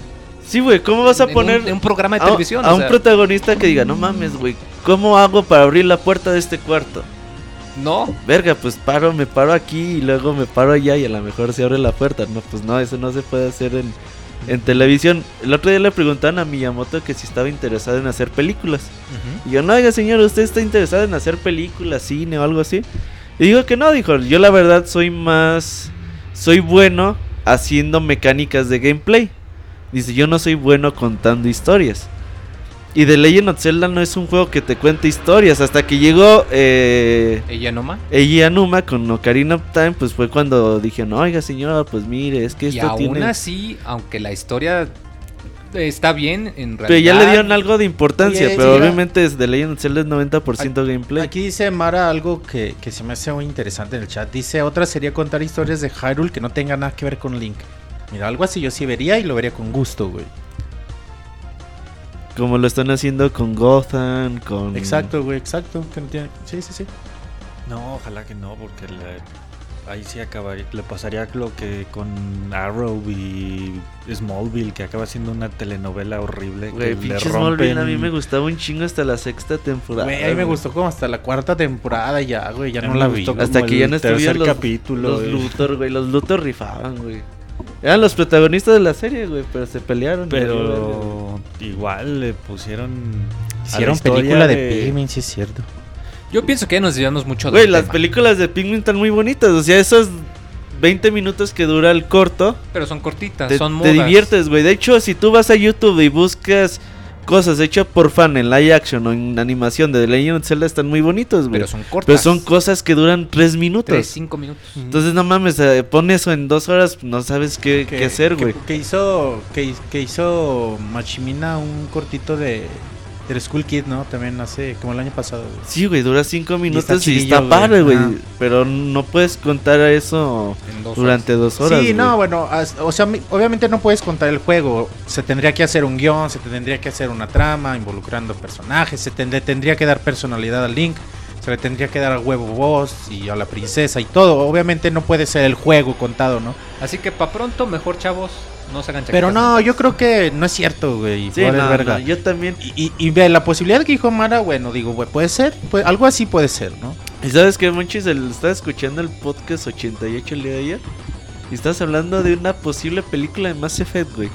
Sí, güey, ¿cómo vas a en un- poner en un, programa de a, televisión? a O un protagonista que diga, no mames, güey, ¿cómo hago para abrir la puerta de este cuarto? no, Verga, pues paro, me paro aquí y luego me paro allá y a lo mejor se abre la puerta. No, pues no, eso no se puede hacer en, en televisión. El otro día le preguntaban a Miyamoto que si estaba interesado en hacer películas. Y yo, no, oiga señor, ¿usted está interesado en hacer películas, cine o algo así? Y digo que no, dijo, yo la verdad soy más, soy bueno haciendo mecánicas de gameplay. Dice, yo no soy bueno contando historias. Y The Legend of Zelda no es un juego que te cuente historias. Hasta que llegó eh, ella nomás. Eiji Anuma con Ocarina of Time, pues fue cuando dije, no, oiga señora, pues mire, es que Y esto aún tiene... así, aunque la historia está bien, en realidad... Pero ya le dieron algo de importancia, Oye, pero mira. obviamente es The Legend of Zelda es 90% gameplay. Aquí dice Mara algo que, que se me hace muy interesante en el chat. Dice, otra sería contar historias de Hyrule que no tengan nada que ver con Link. Mira, algo así yo sí vería y lo vería con gusto, güey. Como lo están haciendo con Gotham, con... Exacto, güey, exacto. que no tiene- Sí, sí, sí. No, ojalá que no, porque la- ahí sí acabaría, le pasaría lo que con Arrow y Smallville, que acaba siendo una telenovela horrible. Güey, que le pinche Smallville a mí me gustaba un chingo hasta la sexta temporada. Güey, a mí me gustó como hasta la cuarta temporada ya, güey, ya no la vi. gustó Hasta como que ya no estuvieron los, capítulo, los güey. Luthor, güey. Los Luthor rifaban, güey. Eran los protagonistas de la serie, güey, pero se pelearon. Pero igual le pusieron. a la Hicieron película de Pikmin, sí es cierto. Yo pienso que ya nos llevamos mucho Güey, las tema, películas de Pikmin están muy bonitas. O sea, esos 20 minutos que dura el corto, Pero son cortitas, te, son te modas. diviertes, güey. De hecho, si tú vas a YouTube y buscas cosas hechas por fan en live action o en animación de The Legend of Zelda, están muy bonitos, güey. Pero son cortas. Pero son cosas que duran 3 minutos. 3, 5 minutos. Entonces, no mames, eh, pon eso en dos horas, no sabes qué, qué hacer, que- güey. Que, hizo, que, que hizo Machimina un cortito de del School Kid, ¿no? También hace, como el año pasado, güey. Sí, güey, dura 5 minutos y está, güey. padre, güey. Pero no puedes contar eso dos durante dos horas. sí, güey. no, bueno, o sea, obviamente no puedes contar el juego. Se tendría que hacer un guion, se tendría que hacer una trama involucrando personajes, se le tendría que dar personalidad al Link, se le tendría que dar a huevo voz y a la princesa y todo. Obviamente no puede ser el juego contado, ¿no? Así que pa' pronto, mejor chavos, no se hagan Pero no, mentales. yo creo que no es cierto, güey. Sí, no, verga. no, yo también. Y, y, y ve la posibilidad que dijo Mara, bueno, digo, güey, puede ser, pues, algo así puede ser, ¿no? ¿Y sabes qué, Monchis? Estaba escuchando el podcast 88 el día de ayer. Y estás hablando de una posible película de Mass Effect, güey.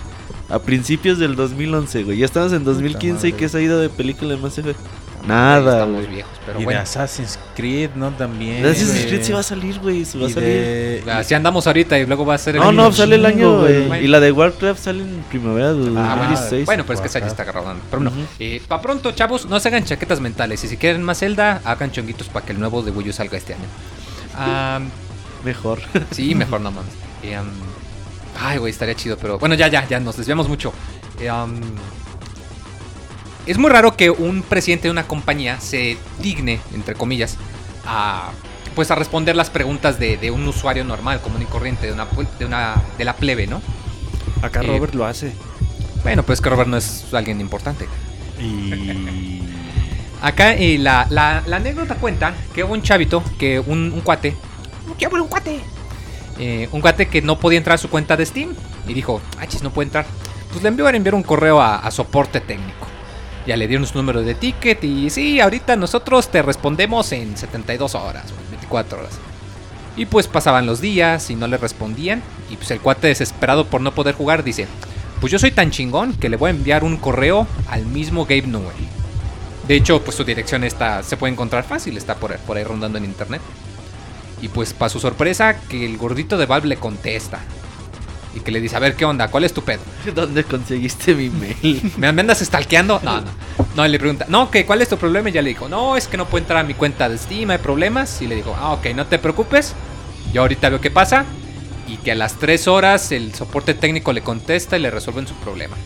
A principios del 2011, güey. Ya estamos en 2015 y. ¿qué se ha ido de película de Mass Effect? Nada, Estamos viejos, pero y de bueno. Assassin's Creed, ¿no? También. Assassin's. Creed sí va a salir, güey. Se va a salir. de- Así andamos ahorita y luego va a ser el No, año. no, sale el año, güey. Y la de Warcraft sale en primavera de Ah, 2016. bueno, pero es que esa ya está agarrada. Pero bueno, Ujú. eh, pa' pronto, chavos, no se hagan chaquetas mentales. Y si quieren más Zelda, hagan chonguitos para que el nuevo de Wii U salga este año. Ah, Mejor. sí, mejor no mames. Um, ay, güey, estaría chido, pero bueno, ya, ya, ya, nos desviamos mucho. Eh, um, es muy raro que un presidente de una compañía se digne, entre comillas, a pues a responder las preguntas de, de un usuario normal, común y corriente, de una, de una de la plebe, ¿no? Acá Eh, Robert lo hace. Bueno, pues que Robert no es alguien importante. Y. Acá eh, la, la- la anécdota cuenta que hubo un chavito, que un, un cuate, ¿qué un cuate? Eh, un cuate que no podía entrar a su cuenta de Steam y dijo, ah, chis, no puede entrar. Pues le envió a enviar un correo a, a soporte técnico. Ya le dieron su número de ticket y sí, ahorita nosotros te respondemos en 72 horas, o en 24 horas. Y pues pasaban los días y no le respondían. Y pues el cuate desesperado por no poder jugar dice, pues yo soy tan chingón que le voy a enviar un correo al mismo Gabe Newell. De hecho, pues su dirección está, se puede encontrar fácil, está por, por ahí rondando en internet. Y pues para su sorpresa, que el gordito de Valve le contesta. Y que le dice, a ver, ¿qué onda? ¿Cuál es tu pedo? ¿Dónde conseguiste mi mail? ¿Me, andas stalkeando? No, no. No, y le pregunta, no, ¿qué, ¿cuál es tu problema? Y ya le dijo, no, es que no puedo entrar a mi cuenta de Steam, hay problemas. Y le dijo, ah, ok, no te preocupes. Yo ahorita veo qué pasa. Y que a las 3 horas el soporte técnico le contesta y le resuelven su problema.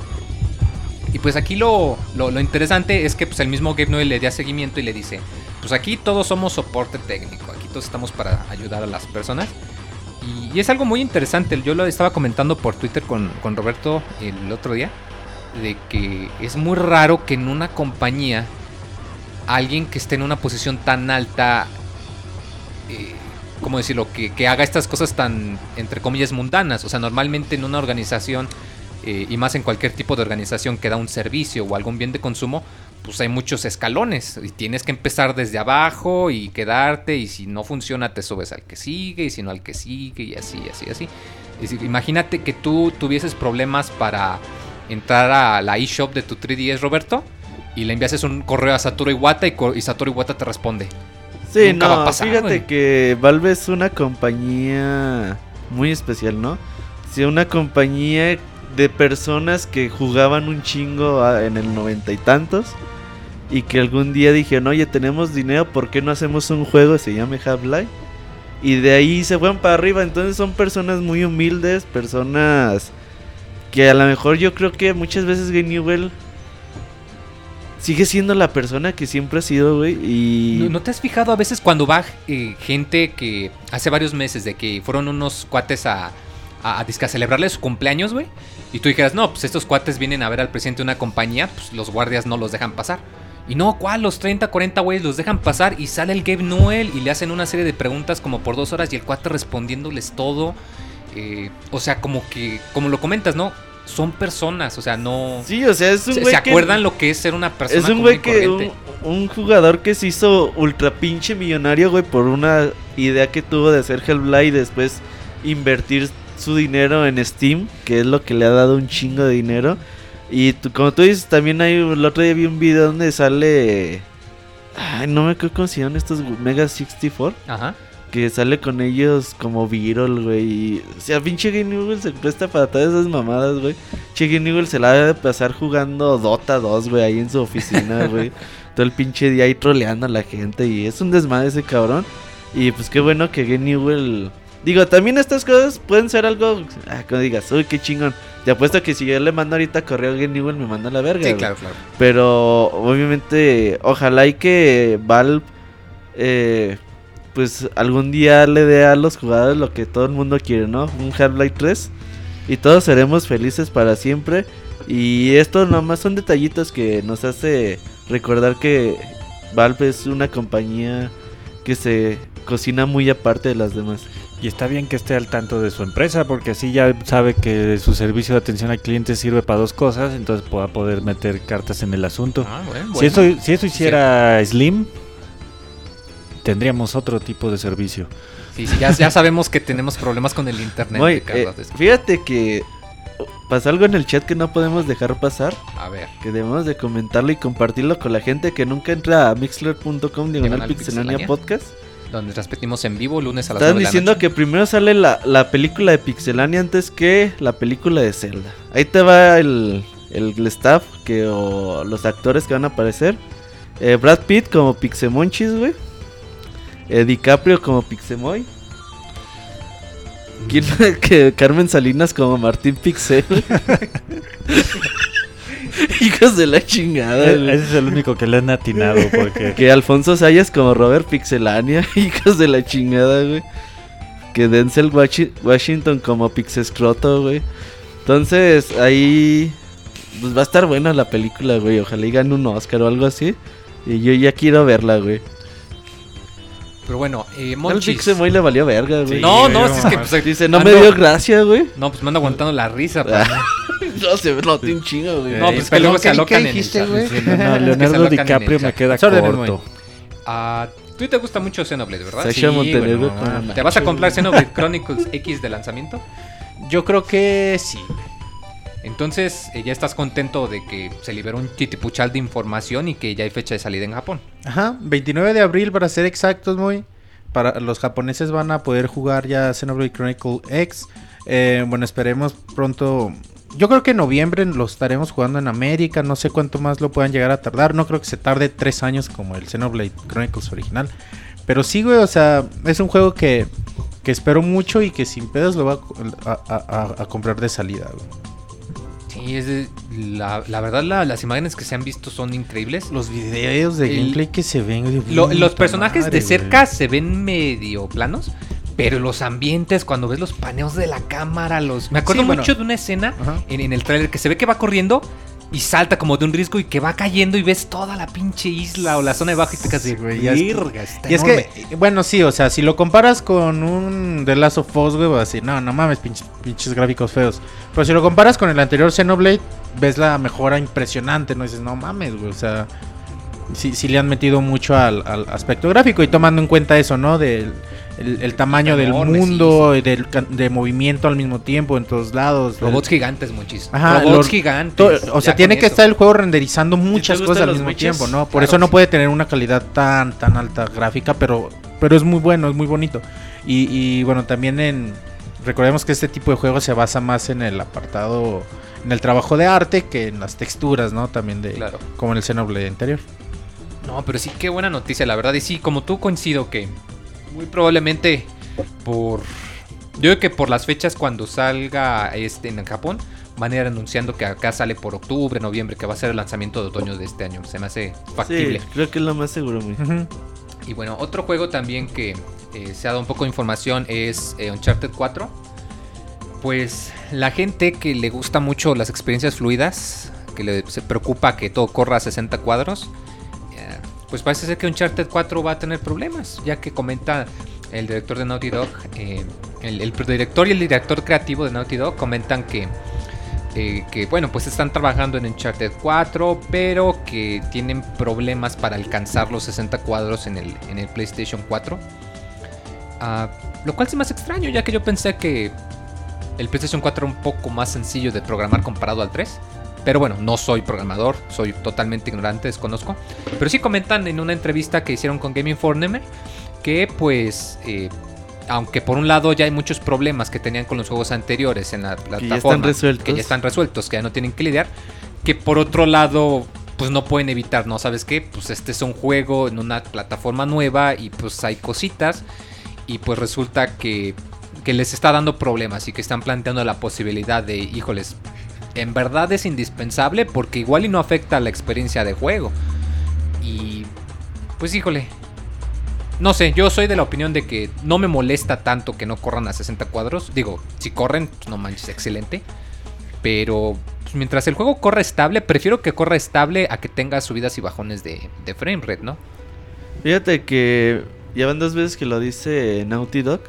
Y pues aquí lo, lo, lo interesante es que pues el mismo Gabe Newell le da seguimiento y le dice, pues aquí todos somos soporte técnico, aquí todos estamos para ayudar a las personas. Y, es algo muy interesante, yo lo estaba comentando por Twitter con, con Roberto el otro día, de que es muy raro que en una compañía alguien que esté en una posición tan alta, eh, ¿cómo decirlo? Que, que haga estas cosas tan, entre comillas, mundanas. O sea, normalmente en una organización, eh, y más en cualquier tipo de organización que da un servicio o algún bien de consumo, pues hay muchos escalones y tienes que empezar desde abajo y quedarte y si no funciona te subes al que sigue y si no al que sigue y así, así, así. Es decir, imagínate que tú tuvieses problemas para entrar a la eShop de tu 3DS, Roberto, y le enviases un correo a Satoru Iwata y, y Satoru Iwata te responde. Sí, Nunca va no, a pasar, fíjate güey. que Valve es una compañía muy especial, ¿no? Sí, una compañía de personas que jugaban un chingo en el noventa y tantos y que algún día dijeron, oye, tenemos dinero, ¿por qué no hacemos un juego que se llame Half-Life? Y de ahí se fueron para arriba, entonces son personas muy humildes, personas que a lo mejor yo creo que muchas veces Game Newell sigue siendo la persona que siempre ha sido, güey, y... ¿No, te has fijado a veces cuando va eh, gente que hace varios meses de que fueron unos cuates a, a, a a celebrarle su cumpleaños, güey? Y tú dijeras, no, pues estos cuates vienen a ver al presidente de una compañía, pues los guardias no los dejan pasar. Y no, ¿cuál? Los 30, 40 güeyes los dejan pasar y sale el Gabe Newell y le hacen una serie de preguntas como por dos horas y el cuate respondiéndoles todo. Eh, o sea, como que, como lo comentas, ¿no? Son personas, o sea, no... Sí, o sea, es un ¿Se, güey se que- acuerdan lo que es ser una persona Es un güey que. Un, un jugador que se hizo ultra pinche millonario, güey, por una idea que tuvo de hacer Hellblade y después invertir su dinero en Steam, que es lo que le ha dado un chingo de dinero. Y tú- como tú dices, también hay. El otro día vi un video donde sale. Ay, no me acuerdo cómo se llaman estos Mega 64. Ajá. Que sale con ellos como Virol, güey. O sea, pinche Game Newell se presta para todas esas mamadas, güey. Pinche Game Newell se la debe de pasar jugando Dota 2, güey, ahí en su oficina, güey. Todo el pinche día ahí troleando a la gente. Y es un desmadre ese cabrón. Y pues qué bueno que Game Newell. Digo, también estas cosas pueden ser algo. Ah, como digas, uy, qué chingón. Te apuesto que si yo le mando ahorita correo a Game Newell, me manda a la verga. Sí, güey. claro, claro. Pero obviamente, ojalá y que Valve, eh, pues algún día le dé a los jugadores lo que todo el mundo quiere, ¿no? Un Half-Life 3. Y todos seremos felices para siempre. Y esto nomás son detallitos que nos hace recordar que Valve es una compañía que se cocina muy aparte de las demás. Y está bien que esté al tanto de su empresa, porque así ya sabe que su servicio de atención al cliente sirve para dos cosas, entonces va a poder meter cartas en el asunto. Ah, bueno, Si, bueno. eso, si eso hiciera Slim, tendríamos otro tipo de servicio. Sí, sí, ya, ya sabemos que tenemos problemas con el internet. De Carlos. eh, fíjate que pasa algo en el chat que no podemos dejar pasar. A ver. que debemos de comentarlo y compartirlo con la gente que nunca entra a mixler.com diagonal Pixelania. podcast. Donde transmitimos en vivo lunes a las Están 9 de la diciendo que primero sale la, la película de Pixelania antes que la película de Zelda. Ahí te va el, el, el staff que, o los actores que van a aparecer. Eh, Brad Pitt como Pixemonchis, güey. Eh, DiCaprio como Pixemoy. ¿Quién que Carmen Salinas como Martín Pixel? Hijos de la chingada, güey. Ese es el único que le han atinado, porque Que Alfonso Sayas como Robert Pixelania, hijos de la chingada, güey. Que Denzel Washi- Washington como Pixescroto, güey. Entonces, ahí. Pues va a estar buena la película, güey. Ojalá y gane un Oscar o algo así. Y yo ya quiero verla, güey. Pero bueno, eh, Monchis. Pixemoy le valió verga, güey. Sí, No, no, güey, es que pues, Dice, no ando- me dio gracia, güey. No, pues me ando aguantando la risa. pues, ¿no? No, se nota un chingo, güey. No, pues que perdón, luego se ¿qué- alocan en dijiste, el chat. güey? No, Leonardo el DiCaprio me queda corto. Ah, ¿Tú te gusta mucho Xenoblade, verdad? Sasha Sí, Montenegro bueno, como ¿Te vas a comprar güey. Xenoblade Chronicles X de lanzamiento? Yo creo que sí. Entonces, eh, ya estás contento de que se liberó un titipuchal de información y que ya hay fecha de salida en Japón. Ajá, 29 de abril para ser exactos, muy. Para los japoneses van a poder jugar ya Xenoblade Chronicle X. Eh, bueno, esperemos pronto. Yo creo que en noviembre lo estaremos jugando en América. No sé cuánto más lo puedan llegar a tardar. No creo que se tarde tres años como el Xenoblade Chronicles original. Pero sí, güey, o sea, es un juego que, que espero mucho y que sin pedos lo voy a, a- a- a comprar de salida, güey. Sí, es de- la, la verdad la- las imágenes que se han visto son increíbles. Los videos de El- gameplay que se ven. Lo- los personajes madre, de cerca güey. se ven medio planos, pero los ambientes, cuando ves los paneos de la cámara, los... Me acuerdo Sí, bueno. mucho de una escena en, en el trailer que se ve que va corriendo y salta como de un risco y que va cayendo y ves toda la pinche isla o la zona de bajo y te Sí, güey, ya es- "Verga, está Y es enorme". que, bueno, sí, o sea, si lo comparas con un The Last of Us, güey, vas a decir, no, no mames, pinches, pinches gráficos feos. Pero si lo comparas con el anterior Xenoblade, ves la mejora impresionante, ¿no? Dices, no mames, güey, o sea, sí, sí le han metido mucho al, al aspecto gráfico y tomando en cuenta eso, ¿no? Del el, el tamaño del Enorme, sí, mundo, y del can- de movimiento al mismo tiempo en todos lados. Robots el- gigantes, muchis. Ajá, Robots los- gigantes. to- o sea, tiene que eso. estar el juego renderizando muchas cosas al mismo tiempo, ¿no? Por Claro eso no puede tener una calidad tan tan alta gráfica, pero pero es muy bueno, es muy bonito. Y, y, bueno, también en recordemos que este tipo de juegos se basa más en el apartado en el trabajo de arte que en las texturas, ¿no? También de Claro. como en el Xenoblade anterior. No, pero sí, qué buena noticia, la verdad. Y sí, como tú coincido que muy probablemente por... Yo creo que por las fechas cuando salga este en Japón, van a ir anunciando que acá sale por octubre, noviembre, que va a ser el lanzamiento de otoño de este año. Se me hace factible. Sí, creo que es lo más seguro. Y bueno, otro juego también que eh, se ha dado un poco de información es eh, Uncharted 4. Pues la gente que le gusta mucho las experiencias fluidas, que le se preocupa que todo corra a 60 cuadros, pues parece ser que Uncharted 4 va a tener problemas, ya que comenta el director de Naughty Dog, eh, el, director y el director creativo de Naughty Dog comentan que, eh, que, bueno, pues están trabajando en Uncharted 4, pero que tienen problemas para alcanzar los 60 cuadros en el, en el PlayStation 4. Ah, lo cual sí más extraño, ya que yo pensé que el PlayStation 4 era un poco más sencillo de programar comparado al 3. Pero bueno, no soy programador, soy totalmente ignorante, desconozco. Pero sí comentan en una entrevista que hicieron con Game Informer que pues... eh, aunque por un lado ya hay muchos problemas que tenían con los juegos anteriores en la plataforma, están resueltos. que ya están resueltos, que ya no tienen que lidiar, que por otro lado pues no pueden evitar, ¿no? ¿Sabes qué? Pues este es un juego en una plataforma nueva y pues hay cositas y pues resulta que, que les está dando problemas y que están planteando la posibilidad de, híjoles, en verdad es indispensable porque igual y no afecta a la experiencia de juego. Y pues híjole, no sé, yo soy de la opinión de que no me molesta tanto que no corran a 60 cuadros. Digo, si corren, pues, no manches, excelente. Pero pues, mientras el juego corra estable, prefiero que corra estable a que tenga subidas y bajones de, de frame rate, ¿no? Fíjate que ya van dos veces que lo dice Naughty Dog.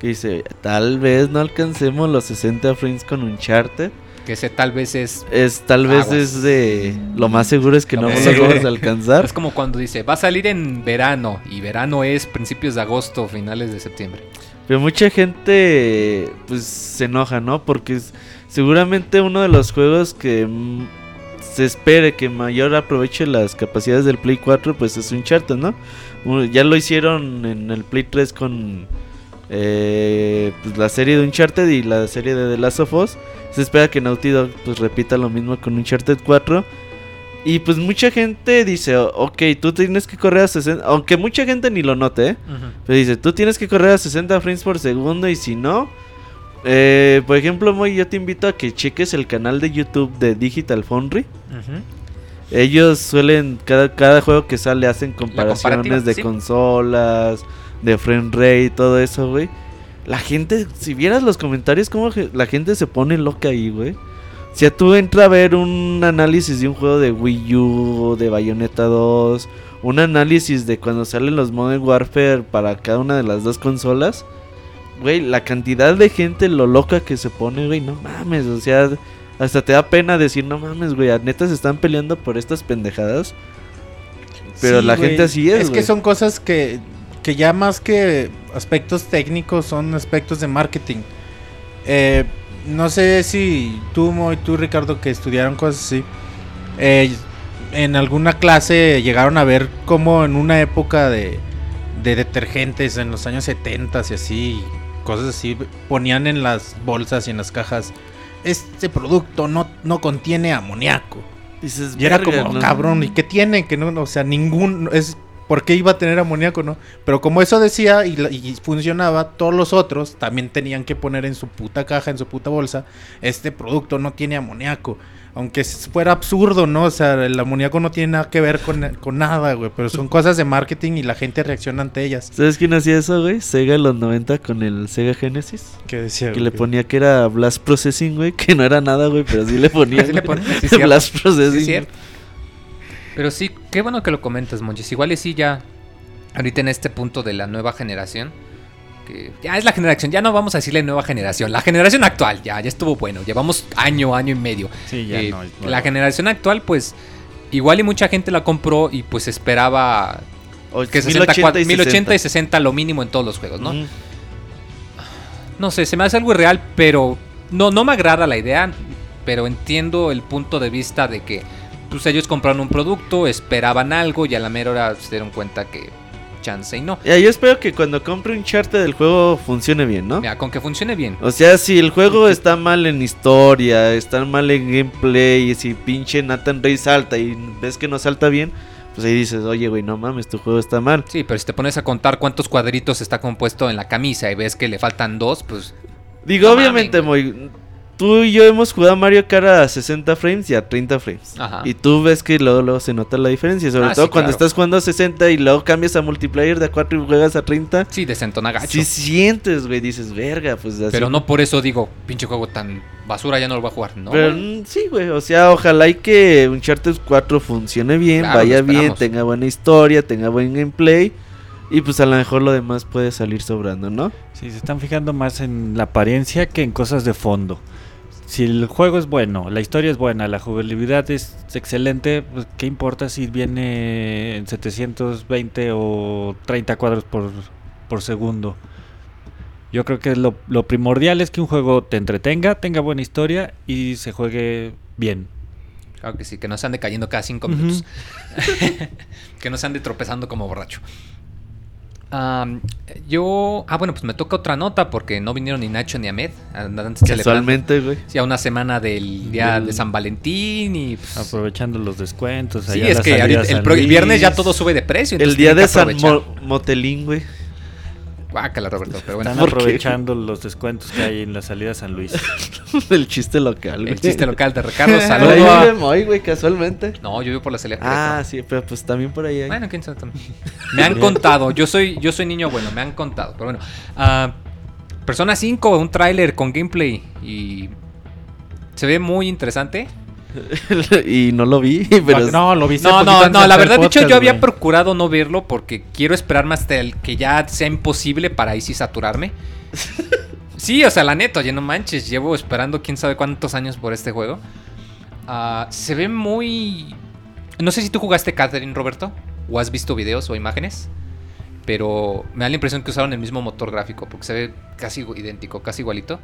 Que dice, tal vez no alcancemos los 60 frames con Uncharted. Que ese tal vez es... Es tal vez Aguas. es de... Lo más seguro es que no lo vamos a alcanzar. Es como cuando dice, va a salir en verano. Y verano es principios de agosto, finales de septiembre. Pero mucha gente pues se enoja, ¿no? Porque es seguramente uno de los juegos que se espere que mayor aproveche las capacidades del Play 4 pues es Uncharted, ¿no? Uno- Ya lo hicieron en el Play 3 con eh, pues, la serie de Uncharted y la serie de The Last of Us. Se espera que Naughty Dog pues repita lo mismo con Uncharted 4. Y pues mucha gente dice, "O- ok, tú tienes que correr a 60, aunque mucha gente ni lo note, ¿eh? Pero dice, tú tienes que correr a 60 frames por segundo y si no... eh, por ejemplo, Moy, yo te invito a que cheques el canal de YouTube de Digital Foundry. Ellos suelen, cada, cada juego que sale hacen comparaciones de sí. consolas, de frame rate y todo eso, güey. La gente, si vieras los comentarios, como la gente se pone loca ahí, güey. Si a tú entra a ver un análisis de un juego de Wii U, de Bayonetta 2, un análisis de cuando salen los Modern Warfare para cada una de las dos consolas, güey, la cantidad de gente, lo loca que se pone, güey, no mames, o sea, hasta te da pena decir, no mames, güey, neta se están peleando por estas pendejadas. Pero Sí, la gente así es, Es que son cosas que, que ya más que aspectos técnicos son aspectos de marketing. Eh, no sé si tú, y tú, Ricardo, que estudiaron cosas así, eh, en alguna clase llegaron a ver cómo en una época de, de detergentes, en los años 70 y así, cosas así, ponían en las bolsas y en las cajas, este producto no, no contiene amoníaco. Dices, Y era "Verga, como, no". cabrón, ¿y qué tiene? Que no, o sea, ningún, es, ¿por qué iba a tener amoníaco, no? Pero como eso decía y, y funcionaba, todos los otros también tenían que poner en su puta caja, en su puta bolsa, este producto no tiene amoníaco. Aunque fuera absurdo, ¿no? O sea, el amoníaco no tiene nada que ver con, con nada, güey. Pero son cosas de marketing y la gente reacciona ante ellas. ¿Sabes quién hacía eso, güey? Sega en los 90 con el Sega Genesis. Que decía, Que le ponía que era Blast Processing, güey. Que no era nada, güey, pero sí le ponía. Sí le sí, cierto. Blast Processing. Sí, cierto. Pero sí, qué bueno que lo comentas, Monchis. Igual y sí ya, ahorita en este punto de la nueva generación, que ya es la generación, ya no vamos a decirle nueva generación, la generación actual, ya, ya estuvo bueno, llevamos año, año y medio. Sí, ya Eh, no. la generación actual, pues, igual y mucha gente la compró y pues esperaba que 60, 1080 y 1080 y 60 lo mínimo en todos los juegos, ¿no? No sé, se me hace algo irreal, pero no, no me agrada la idea, pero entiendo el punto de vista de que pues ellos compraron un producto, esperaban algo y a la mera hora se dieron cuenta que chance y no. Ya, yo espero que cuando compre un charter del juego funcione bien, ¿no? Mira, con que funcione bien. O sea, si el juego está mal en historia, está mal en gameplay, y si pinche Nathan Rey salta y ves que no salta bien, pues ahí dices, oye, güey, no mames, tu juego está mal. Sí, pero si te pones a contar cuántos cuadritos está compuesto en la camisa y ves que le faltan dos, pues Digo, No obviamente, mames, muy, tú y yo hemos jugado a Mario Kart a 60 frames y a 30 frames. Ajá. Y tú ves que luego, luego se nota la diferencia. Sobre Ah, todo sí, cuando claro. estás jugando a 60 y luego cambias a multiplayer de a 4 y juegas a 30. Sí, desentona gacho. Sí sientes, güey. Dices, verga, pues así. Pero no por eso digo, pinche juego tan basura, ya no lo voy a jugar. No, Pero güey. mm, sí, güey. O sea, ojalá y que Uncharted 4 funcione bien, Claro, vaya bien, tenga buena historia, tenga buen gameplay. Y pues a lo mejor lo demás puede salir sobrando, ¿no? Sí, se están fijando más en la apariencia que en cosas de fondo. Si el juego es bueno, la historia es buena, la jugabilidad es excelente, pues qué importa si viene en 720 o 30 cuadros por, por segundo. Yo creo que lo, lo primordial es que un juego te entretenga, tenga buena historia y se juegue bien. Claro que sí, que no se ande cayendo cada cinco Ujú. minutos. que no se ande tropezando como borracho. Am, yo. Ah, bueno, pues me toca otra nota porque no vinieron ni Nacho ni Ahmed. Casualmente, güey. Sí, a una semana del día Del- de San Valentín y. pues, Aprovechando los descuentos. sí, allá es la que ahorita el, pro- el viernes ya todo sube de precio. El día de San. Mo- Motelín, güey. Guácala, Roberto, pero bueno. Están aprovechando los descuentos que hay en la salida a San Luis. El chiste local, güey. El chiste local de Ricardo. Ahí Saludo a. vive Moy, güey, casualmente. No, yo vivo por la salida. Ah, sí, pero pues también por ahí hay. Bueno, quién sabe también. Me han contado, yo soy, yo soy niño bueno, me han contado. Pero bueno. ah, Persona 5, un tráiler con gameplay y se ve muy interesante. y no lo vi, pero... no, lo viste. No, no, no, la verdad, de hecho, yo había procurado no verlo porque quiero esperarme hasta el que ya sea imposible para ahí sí saturarme. Sí, o sea, la neta, oye, no manches, llevo esperando quién sabe cuántos años por este juego. Ah, se ve muy... No sé si tú jugaste Catherine, Roberto, o has visto videos o imágenes, pero me da la impresión que usaron el mismo motor gráfico porque se ve casi idéntico, casi igualito.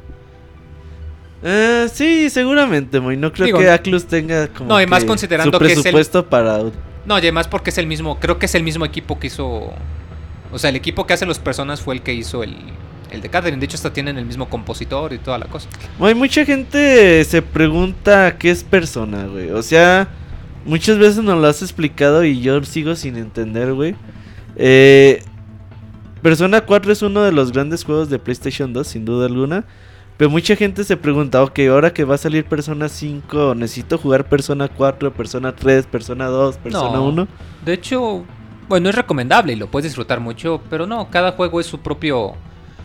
Eh, sí, seguramente, Moy. No creo Digo, que Aclus tenga como no, y más que considerando su que es el- presupuesto para... No, y además porque es el mismo, creo que es el mismo equipo que hizo... O sea, el equipo que hace los personas fue el que hizo el, el de Catherine. De hecho, hasta tienen el mismo compositor y toda la cosa. Moy, mucha gente se pregunta qué es persona, güey. O sea, muchas veces nos lo has explicado y yo sigo sin entender, güey. Eh, Persona 4 es uno de los grandes juegos de PlayStation 2, sin duda alguna. Pero mucha gente se pregunta, ok, ahora que va a salir Persona 5, ¿necesito jugar Persona 4, Persona 3, Persona 2, Persona No. 1? De hecho, bueno, es recomendable y lo puedes disfrutar mucho, pero no, cada juego es su propio...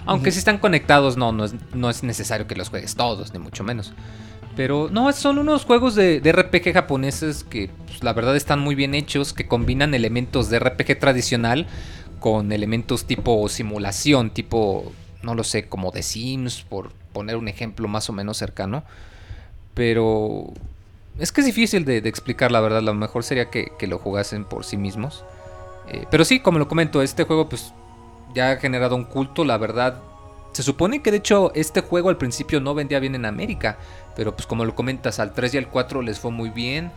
Aunque si están conectados, no, no es, no es necesario que los juegues todos, ni mucho menos. Pero no, son unos juegos de, de RPG japoneses que pues, la verdad están muy bien hechos, que combinan elementos de RPG tradicional con elementos tipo simulación, tipo, no lo sé, como de Sims, por poner un ejemplo más o menos cercano. Pero es que es difícil de, explicar, la verdad. Lo mejor sería que, que lo jugasen por sí mismos. Eh, pero sí, como lo comento, este juego pues ya ha generado un culto, la verdad. Se supone que de hecho este juego al principio no vendía bien en América. Pero pues como lo comentas, al 3 y al 4 les fue muy bien.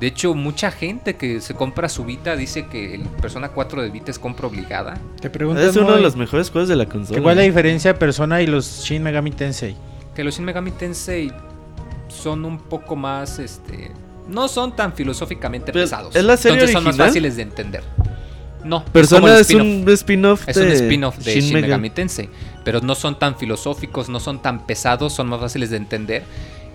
De hecho, mucha gente que se compra su Vita dice que el Persona 4 de Vita es compra obligada. Te preguntas, Es uno de los mejores juegos de la que consola. ¿Cuál es la diferencia de Persona y los Shin Megami Tensei? Que los Shin Megami Tensei son un poco más, este... No son tan filosóficamente Pero, pesados. ¿es la serie Entonces son más original? fáciles de entender. No, Persona como el es, un spin-off Es un de spin-off de Shin, Shin. Megami. Tensei. Pero no son tan filosóficos, no son tan pesados, son más fáciles de entender.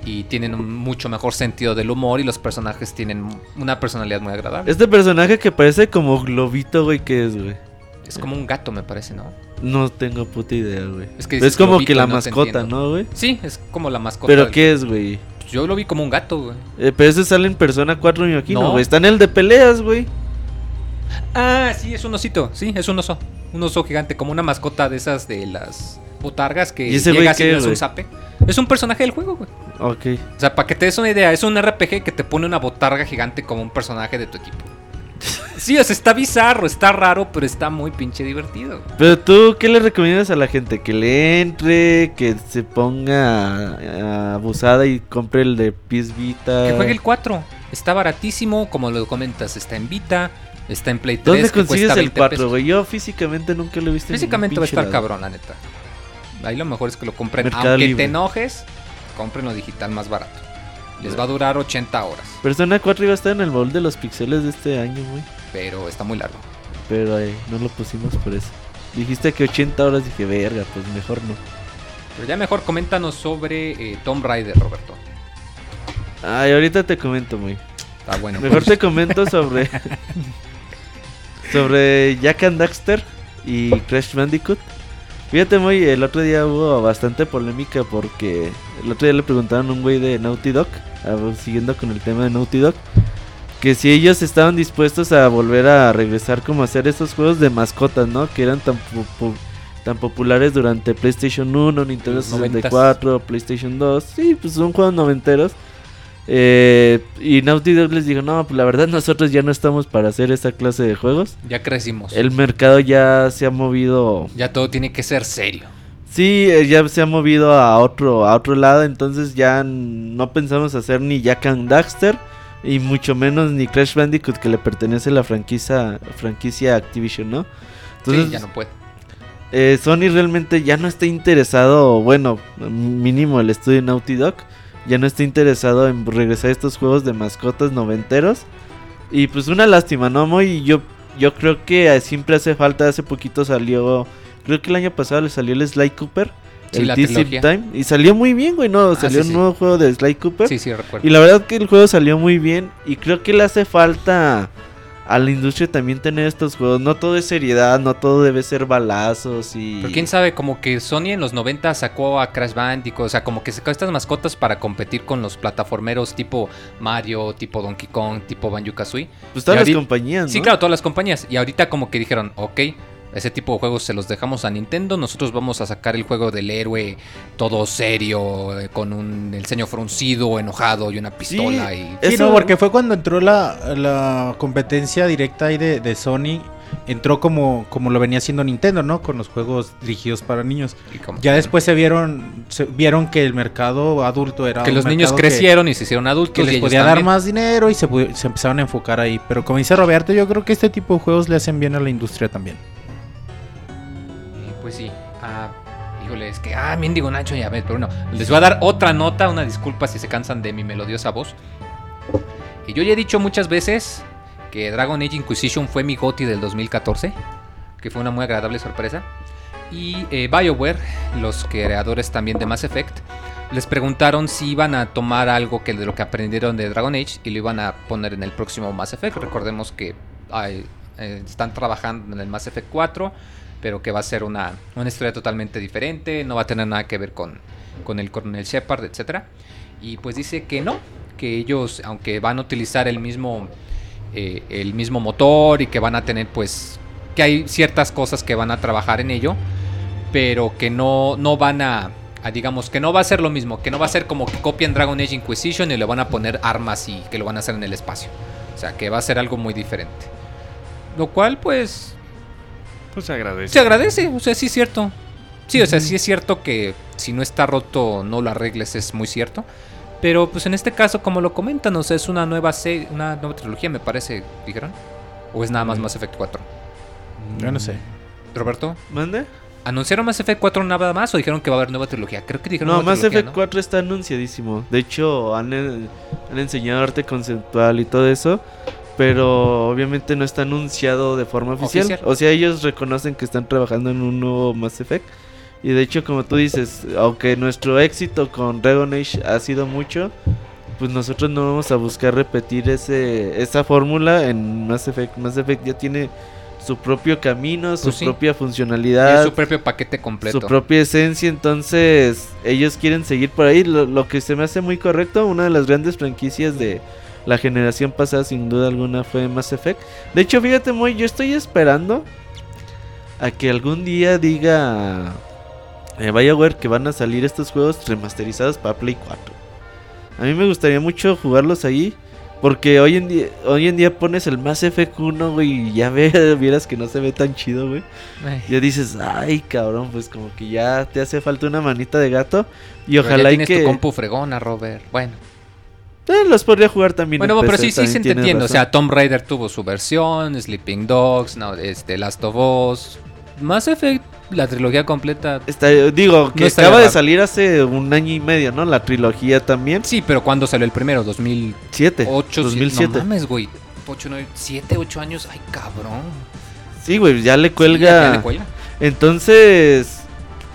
Y tienen un mucho mejor sentido del humor y los personajes tienen una personalidad muy agradable. Este personaje que parece como globito, güey, ¿qué es, güey? Es como un gato, me parece, ¿no? No tengo puta idea, güey. Es que Es, dices como globito que la y no mascota. ¿no, güey? Sí, es como la mascota. ¿Pero del- qué es, güey? Yo lo vi como un gato, güey. Eh, pero ese sale en Persona 4, me imagino, No. güey. Está en el de peleas, güey. Ah, sí, es un osito. Sí, es un oso. Un oso gigante, como una mascota de esas de las botargas que ¿Y ese güey llegas y qué, le das un zape. Es un personaje del juego, güey. Ok. O sea, para que te des una idea, es un RPG que te pone una botarga gigante como un personaje de tu equipo. Sí, o sea, está bizarro, está raro, pero está muy pinche divertido. Pero tú, ¿qué le recomiendas a la gente? ¿Que le entre? ¿Que se ponga abusada y compre el de PS Vita? Que juegue el 4. Está baratísimo, como lo comentas, está en Vita, está en Play 3. ¿Dónde consigues el 20 4, pesos. güey? Yo físicamente nunca lo he visto en Físicamente va a estar lado. cabrón, la neta. Ahí lo mejor es que lo compren. Mercado Aunque Libre. te enojes, comprenlo digital más barato. Les va a durar 80 horas, Persona 4 iba a estar en el baúl de los pixeles de este año, güey. pero está muy largo. Pero eh, no lo pusimos por eso. Dijiste que 80 horas, dije, verga, pues mejor no. Pero ya mejor coméntanos sobre eh, Tomb Raider, Roberto. Ay, ahorita te comento, muy. Está bueno. Mejor pues. te comento sobre. sobre Jack and Daxter y Crash Bandicoot. Fíjate, muy, el otro día hubo bastante polémica porque el otro día le preguntaron a un güey de Naughty Dog, siguiendo con el tema de Naughty Dog, que si ellos estaban dispuestos a volver a regresar como a hacer esos juegos de mascotas, ¿no? Que eran tan, po- po- tan populares durante PlayStation 1, Nintendo Los noventas. 64, PlayStation 2. Sí, pues son juegos noventeros. Eh, y Naughty Dog les dijo, no, pues la verdad nosotros ya no estamos para hacer esa clase de juegos. Ya crecimos. El mercado ya se ha movido Ya todo tiene que ser serio. Sí, eh, ya se ha movido a otro, a otro lado, entonces ya no pensamos hacer ni Jack and Daxter y mucho menos ni Crash Bandicoot que le pertenece a la franquicia, franquicia Activision, ¿no? Entonces, sí, ya no puede. eh, Sony realmente ya no está interesado, bueno, mínimo el estudio Naughty Dog, ya no está interesado en regresar a estos juegos de mascotas noventeros. Y pues una lástima, ¿no? Muy, yo, yo creo que eh, siempre hace falta, hace poquito salió, creo que el año pasado le salió el Sly Cooper. Sí, el trilogía. Time. Y salió muy bien, güey, ¿no? Ah, Salió sí, un sí. nuevo juego de Sly Cooper. Sí, sí, recuerdo. Y la verdad que el juego salió muy bien. Y creo que le hace falta a la industria también tener estos juegos. No todo es seriedad, no todo debe ser balazos y... Pero quién sabe, como que Sony en los 90 sacó a Crash Bandicoot, o sea, como que sacó estas mascotas para competir con los plataformeros tipo Mario, tipo Donkey Kong, tipo Banjo Kazooie. Pues todas Y las compañías, ¿no? Sí, claro, todas las compañías. Y ahorita como que dijeron, ok, ese tipo de juegos se los dejamos a Nintendo, nosotros vamos a sacar el juego del héroe todo serio, eh, con un, el ceño fruncido, enojado y una pistola. y... Sí, Eso- no, porque fue cuando entró la, la competencia directa ahí de, de Sony. Entró como, como lo venía haciendo Nintendo, ¿no? Con los juegos dirigidos para niños. y Ya después se vieron se vieron que el mercado adulto era Que un los niños que- crecieron y se hicieron adultos. que y les ellos podía dar también. más dinero y se, se empezaron a enfocar ahí. Pero como dice Roberto, yo creo que este tipo de juegos le hacen bien a la industria también. Híjole, es que. Ah, bien digo Nacho, ya ves, pero bueno. Les voy a dar otra nota, una disculpa si se cansan de mi melodiosa voz. Y yo ya he dicho muchas veces que Dragon Age Inquisition fue mi GOTY del 2014. Que fue una muy agradable sorpresa. Y eh, BioWare, los creadores también de Mass Effect, les preguntaron si iban a tomar algo que de lo que aprendieron de Dragon Age y lo iban a poner en el próximo Mass Effect. Recordemos que eh, están trabajando en el Mass Effect 4 pero que va a ser una, una historia totalmente diferente, no va a tener nada que ver con, con el coronel Shepard, etc. Y pues dice que no, que ellos, aunque van a utilizar el mismo, eh, el mismo motor y que van a tener pues, que hay ciertas cosas que van a trabajar en ello, pero que no, no van a, a, digamos, que no va a ser lo mismo, que no va a ser como que copian Dragon Age Inquisition y le van a poner armas y que lo van a hacer en el espacio. O sea, que va a ser algo muy diferente. Lo cual pues Pues se agradece. se agradece, o sea, sí es cierto. Sí, o sea, sí es cierto que si no está roto no lo arregles, es muy cierto. Pero pues en este caso, como lo comentan, o sea, es una nueva serie, una nueva trilogía, me parece, dijeron. ¿O es nada más Mass Effect 4? Yo no sé. Roberto, ¿Mande? ¿anunciaron Mass Effect 4 nada más o dijeron que va a haber nueva trilogía? Creo que dijeron No, nueva Mass trilogía, Effect ¿no? 4 está anunciadísimo. De hecho, han, han enseñado arte conceptual y todo eso. Pero obviamente no está anunciado de forma oficial. Oficial. O sea, ellos reconocen que están trabajando en un nuevo Mass Effect. Y de hecho, como tú dices, aunque nuestro éxito con Dragon Age ha sido mucho, pues nosotros no vamos a buscar repetir ese esa fórmula en Mass Effect. Mass Effect ya tiene su propio camino, su Pues sí. propia funcionalidad su propio paquete completo. su propia esencia, entonces ellos quieren seguir por ahí, lo, lo que se me hace muy correcto, una de las grandes franquicias de la generación pasada sin duda alguna fue Mass Effect. De hecho, fíjate muy, yo estoy esperando a que algún día diga eh, BioWare que van a salir estos juegos remasterizados para Play 4. A mí me gustaría mucho jugarlos ahí. Porque hoy en día, hoy en día pones el Mass Effect 1, güey, y ya ve, vieras que no se ve tan chido, güey. Ay, Ya dices, ay, cabrón, pues como que ya te hace falta una manita de gato. Y pero ya ojalá y tienes que. tu compu fregona, Robert. Bueno. Eh, los podría jugar también. Bueno, en pero PC, sí, sí se entiende. O sea, Tomb Raider tuvo su versión, Sleeping Dogs, no, este, Last of Us. Mass Effect, la trilogía completa. Está- digo, que No acaba de salir hace un año y medio, ¿no? La trilogía también. Sí, pero ¿cuándo salió el primero? 2008, Siete. 2007. 2007. No mames, güey. 8, 9, 7, 8 años. Ay, cabrón. Sí, güey, ya le cuelga. ya- ya le cuelga. Entonces,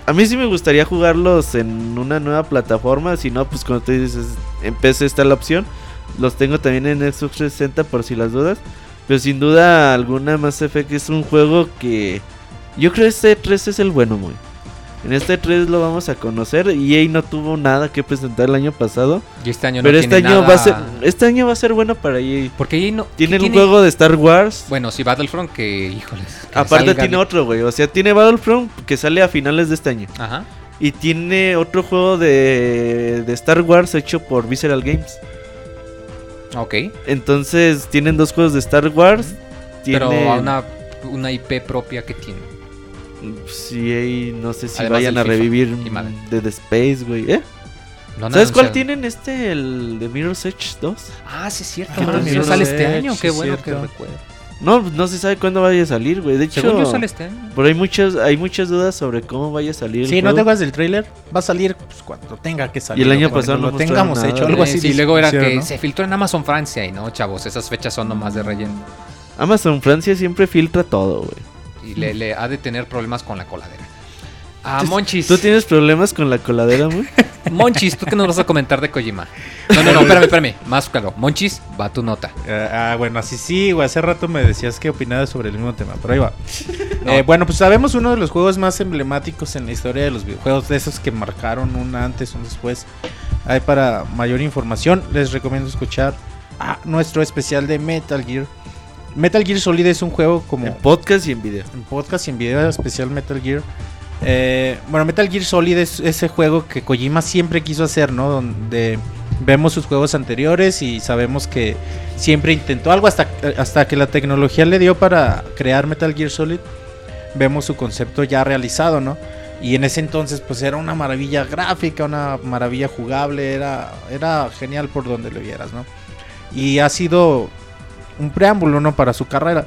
A mí sí me gustaría jugarlos en una nueva plataforma. Si no, pues como tú dices, en PC está la opción. Los tengo también en Xbox 360 por si las dudas. Pero sin duda alguna, Mass Effect es un juego que. Yo creo que este 3 es el bueno, muy. En este 3 lo vamos a conocer. EA no tuvo nada que presentar el año pasado. Y este año no pero este tiene año nada- va a ser. Este año va a ser bueno para EA. Porque ahí no. Tiene ¿qué un juego de Star Wars. Bueno, sí, Battlefront, que híjoles. que Aparte salga tiene otro, güey. O sea, tiene Battlefront que sale a finales de este año. Ajá. Y tiene otro juego de, de Star Wars hecho por Visceral Games. Ok. Entonces tienen dos juegos de Star Wars. Pero una, una IP propia que tiene. Sí, ahí no sé si Además vayan a FIFA revivir de The Space, güey. ¿Eh? No ¿Sabes cuál tienen este? El de Mirror's Edge 2. Ah, sí, es cierto. Ah, sale este año. sí, Qué bueno cierto. que recuerdo. No, no se sabe cuándo vaya a salir, güey. De hecho, Según yo sale este año. por ahí muchas, hay muchas dudas sobre cómo vaya a salir. el Sí, no te acuerdas del tráiler. Va a salir pues, cuando tenga que salir. Y el año pasado no lo tengamos nada. hecho. Algo así. sí, luego era que ¿no? se filtró en Amazon Francia y no, chavos, esas fechas son nomás de relleno. Amazon Francia siempre filtra todo, güey. Y le, le ha de tener problemas con la coladera. Ah, ¿Tú- Monchis. ¿Tú tienes problemas con la coladera, güey? Monchis, ¿tú qué nos vas a comentar de Kojima? No, no, no, espérame, espérame. Más claro. Monchis, va tu nota. Ah, ah, bueno, así sí, güey. Hace rato me decías que opinabas sobre el mismo tema, pero ahí va. Eh, bueno, pues sabemos uno de los juegos más emblemáticos en la historia de los videojuegos, de esos que marcaron un antes, un después. Ahí para mayor información, les recomiendo escuchar a nuestro especial de Metal Gear. Metal Gear Solid es un juego como En podcast y en video. en podcast y en video especial Metal Gear. Eh, bueno, Metal Gear Solid es ese juego que Kojima siempre quiso hacer, ¿no? Donde vemos sus juegos anteriores y sabemos que siempre intentó algo hasta, hasta que la tecnología le dio para crear Metal Gear Solid. Vemos su concepto ya realizado, ¿no? Y en ese entonces pues era una maravilla gráfica, una maravilla jugable, era, era genial por donde lo vieras, ¿no? Y ha sido un preámbulo, ¿no? Para su carrera.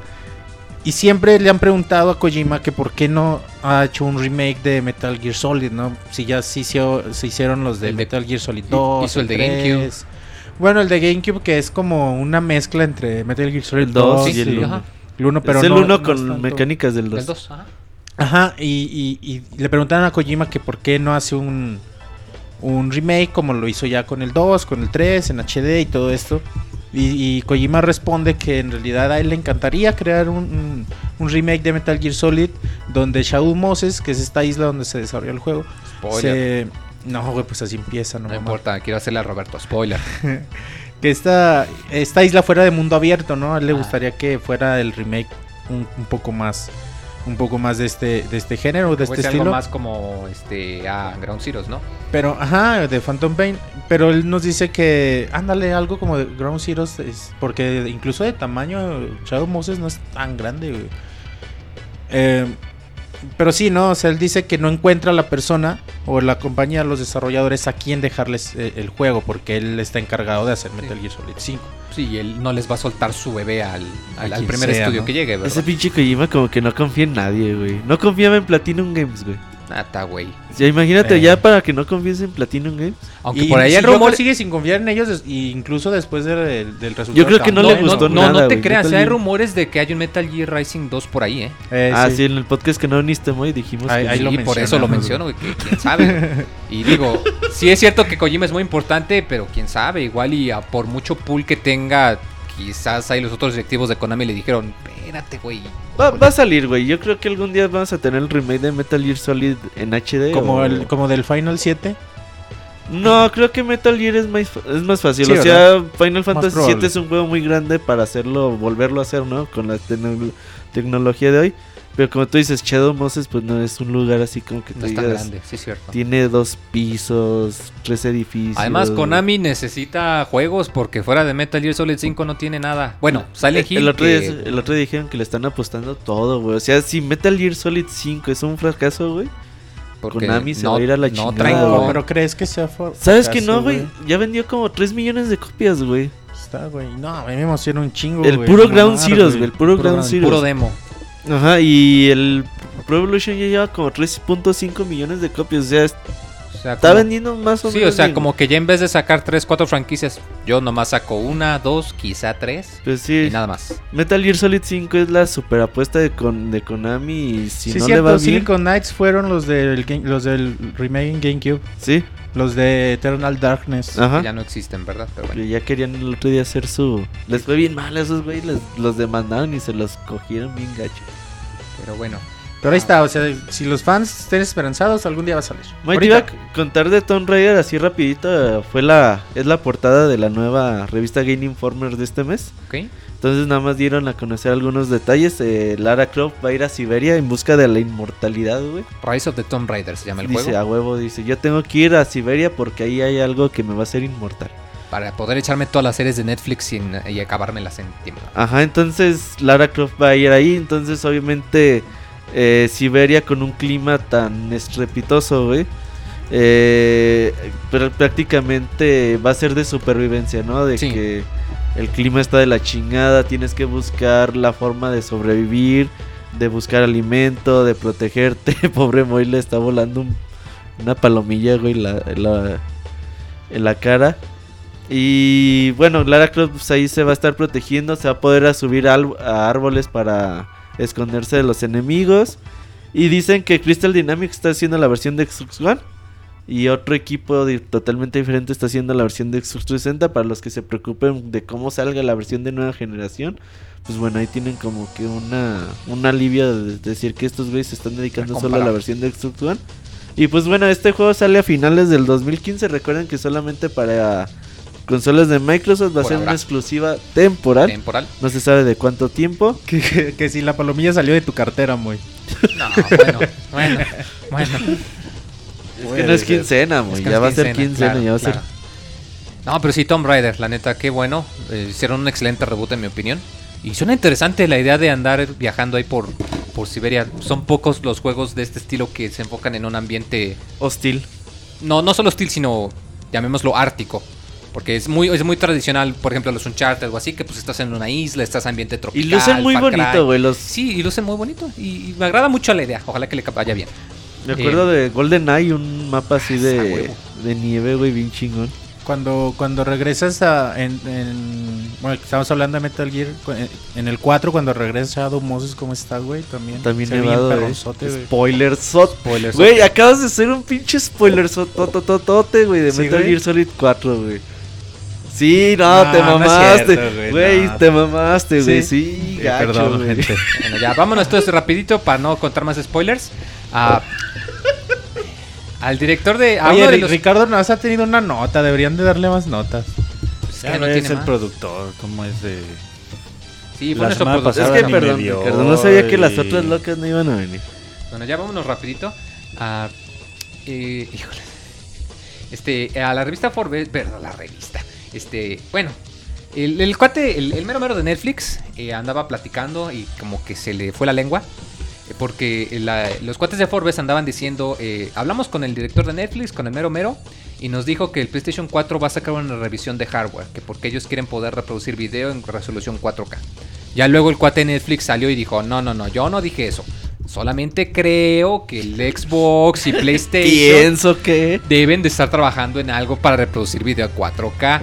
Y siempre le han preguntado a Kojima que por qué no ha hecho un remake de Metal Gear Solid, ¿no? Si ya se, hizo- se hicieron los de de- Metal Gear Solid hi- 2. hizo el de 3. GameCube. Bueno, el de GameCube que es como una mezcla entre Metal Gear Solid El 2 2 y el y 1. ajá. el 1, pero es el no- 1 no con tanto. mecánicas del 2. El 2, ajá. Ajá, y, y- y le preguntaron a Kojima que por qué no hace un, un remake como lo hizo ya con el 2, con el 3, en HD y todo esto. Y, y Kojima responde que en realidad a él le encantaría crear un, remake de Metal Gear Solid donde Shadow Moses, que es esta isla donde se desarrolla el juego, se... No, güey, pues así empieza, no, No importa, quiero hacerle a Roberto. Spoiler. Que esta, esta isla fuera de mundo abierto, ¿no? A él le Ah. gustaría que fuera el remake un, un poco más... Un poco más de este, de este género, de este estilo. algo más como este, a Ground Zeroes, ¿no? Pero, ajá, de Phantom Pain. Pero él nos dice que, ándale, algo como de Ground Zeroes. es- porque incluso de tamaño, Shadow Moses no es tan grande, güey. Eh, pero sí, ¿no? O sea, él dice que no encuentra a la persona o la compañía, los desarrolladores, a quien dejarles eh, el juego. Porque él está encargado de hacer Metal Gear Solid 5. Sí, y él no les va a soltar su bebé al, primer sea, estudio ¿no? que llegue, ¿verdad? Ese pinche Kojima como que no confía en nadie, güey. No confiaba en Platinum Games, güey. Nata, güey. Ya imagínate, Eh. ya para que no confíes en Platinum Games. Aunque Y por ahí Yoko rumores. sigue sin confiar en ellos, incluso después del, del resultado. Yo creo que no No, le no, gustó no, nada, no te güey. creas, Metal hay Gear- rumores de que hay un Metal Gear Rising 2 por ahí, ¿eh? Eh, ah, sí. sí. en el podcast que no viniste muy dijimos Ahí- que ahí sí. lo por eso lo menciono, güey, que quién sabe. y digo, sí es cierto que Kojima es muy importante, pero quién sabe, igual y a por mucho pool que tenga, quizás ahí los otros directivos de Konami le dijeron, espérate, güey. Va, va a salir, güey. Yo creo que algún día vamos a tener el remake de Metal Gear Solid en HD. Como, o- el, como del Final 7. No, creo que Metal Gear es más, es más fácil. Sí, o sea, Final Fantasy. VII es un juego muy grande para hacerlo, volverlo a hacer, ¿no? Con la tecno- tecnología de hoy. Pero como tú dices, Shadow Moses, pues no es un lugar así como que No es tan digas, grande, sí es cierto. Tiene dos pisos, tres edificios. Además, Konami necesita juegos porque fuera de Metal Gear Solid 5 no tiene nada. Bueno, Silent el, Hill. el otro que- día, el otro día dijeron que le están apostando todo, güey. O sea, si Metal Gear Solid 5 es un fracaso, güey. porque Konami se no, va a ir a la no chingada, con- pero crees que sea for- ¿Sabes que fracaso, no, güey? Ya vendió como 3 millones de copias, güey. Está, güey. No, a mí me emociona un chingo. El puro Ground Zeroes, güey, el puro Ground Zeroes. Puro demo. Ajá, y el Pro Evolution ya lleva como 3.5 millones de copias. O sea, O sea, Está como- vendiendo más o Sí, menos. o sea, bien. como que ya en vez de sacar 3, 4 franquicias, yo nomás saco una, dos, quizá tres. Pues sí, Y nada más. Metal Gear Solid 5 es la super apuesta de, con, de Konami y si sí, no cierto, le va bien, Silicon Knights fueron los del, los del remake en GameCube. sí, Los de Eternal Darkness. ajá. Ya no existen, ¿verdad? Pero bueno. Ya querían el otro día hacer su... Les fue bien mal a esos güey, les- los demandaron y se los cogieron bien gacho. Pero bueno. Pero ahí está, o sea, si los fans estén esperanzados, algún día va a salir. Mike, iba a contar de Tomb Raider así rapidito, fue la... Es la portada de la nueva revista Game Informer de este mes. ¿Ok? Entonces nada más dieron a conocer algunos detalles. eh, Lara Croft va a ir a Siberia en busca de la inmortalidad, güey. Rise of the Tomb Raider se llama el Dice, juego. a huevo, dice, yo tengo que ir a Siberia porque ahí hay algo que me va a hacer inmortal. Para poder echarme todas las series de Netflix sin- y acabármelas en tiempo. Ajá, entonces Lara Croft va a ir ahí. Entonces, obviamente, eh, Siberia con un clima tan estrepitoso, güey. eh, pero prácticamente va a ser de supervivencia, ¿no? De Sí. que el clima está de la chingada, tienes que buscar la forma de sobrevivir, de buscar alimento, de protegerte. Pobre Moy le está volando un- una palomilla, güey, la, la- en la cara. Y bueno, Lara Croft pues, ahí se va a estar protegiendo, se va a poder a subir a árboles para esconderse de los enemigos. Y dicen que Crystal Dynamics está haciendo la versión de Xbox One. Y otro equipo totalmente diferente está haciendo la versión de Xbox 360. Para los que se preocupen de cómo salga la versión de nueva generación. Pues bueno, ahí tienen como que una, un alivio de decir que estos güeyes se están dedicando solo a la versión de Xbox One. Y pues bueno, este juego sale a finales del 2015. Recuerden que solamente para consolas de Microsoft va a ser ahora. una exclusiva temporal. Temporal. No se sabe de cuánto tiempo. Que, que- que si la palomilla salió de tu cartera, muy. No, bueno, bueno, bueno. Es que no es quincena, muy. Es que Ya va a ser quincena, claro, ya va a ser. No, pero sí, Tomb Raider, la neta, qué bueno. Eh, hicieron un excelente reboot, en mi opinión. Y suena interesante la idea de andar viajando ahí por, por Siberia. Son pocos los juegos de este estilo que se enfocan en un ambiente. Hostil. No, no solo hostil, sino llamémoslo ártico. Porque es muy, es muy tradicional, por ejemplo, los Uncharted o así, que pues estás en una isla, estás en ambiente Y tropical. lucen muy bonito, güey. Los... Sí, y lucen muy bonito. Y, y me agrada mucho la idea. Ojalá que le vaya bien. Me acuerdo de Golden Eye, un mapa así de, huevo. de nieve, güey, bien chingón. Cuando, cuando regresas a. En, en- bueno, estamos hablando de Metal Gear. cu- En, el 4, cuando regresas a Shadow Moses, ¿cómo está, güey? También. También se nevado, eh. Spoiler sot. Güey, acabas de ser un pinche spoiler sotototote, güey, de Sí, Metal güey. Gear Solid 4, güey. Sí, no, No, te no mamaste. cierto, güey, no. te mamaste, güey. Sí. Sí, Sí, gacho, perdón, güey. gente. Bueno, ya, vámonos entonces rapidito para no contar más spoilers. Ah, al director de... a Oye, uno de los- Ricardo nos ha tenido una nota. Deberían de darle más notas. Pues es Ya que no no es tiene el más. productor, como es de... Sí, La semana productor. Es pasada que perdón, me dio Ricardo, no sabía que las otras locas no iban a venir. Bueno, ya vámonos rapidito. a eh, híjole. Este, a la revista Forbes, perdón, la revista. Este, bueno, el, el cuate, el, el mero mero de Netflix eh, andaba platicando y como que se le fue la lengua. eh, Porque la- los cuates de Forbes andaban diciendo, eh, hablamos con el director de Netflix, con el mero mero, y nos dijo que el PlayStation 4 va a sacar una revisión de hardware, que porque ellos quieren poder reproducir video en resolución 4K. Ya luego el cuate de Netflix salió y dijo, no, no, no, yo no dije eso. Solamente creo que el Xbox y PlayStation Pienso que. deben de estar trabajando en algo para reproducir video a 4K.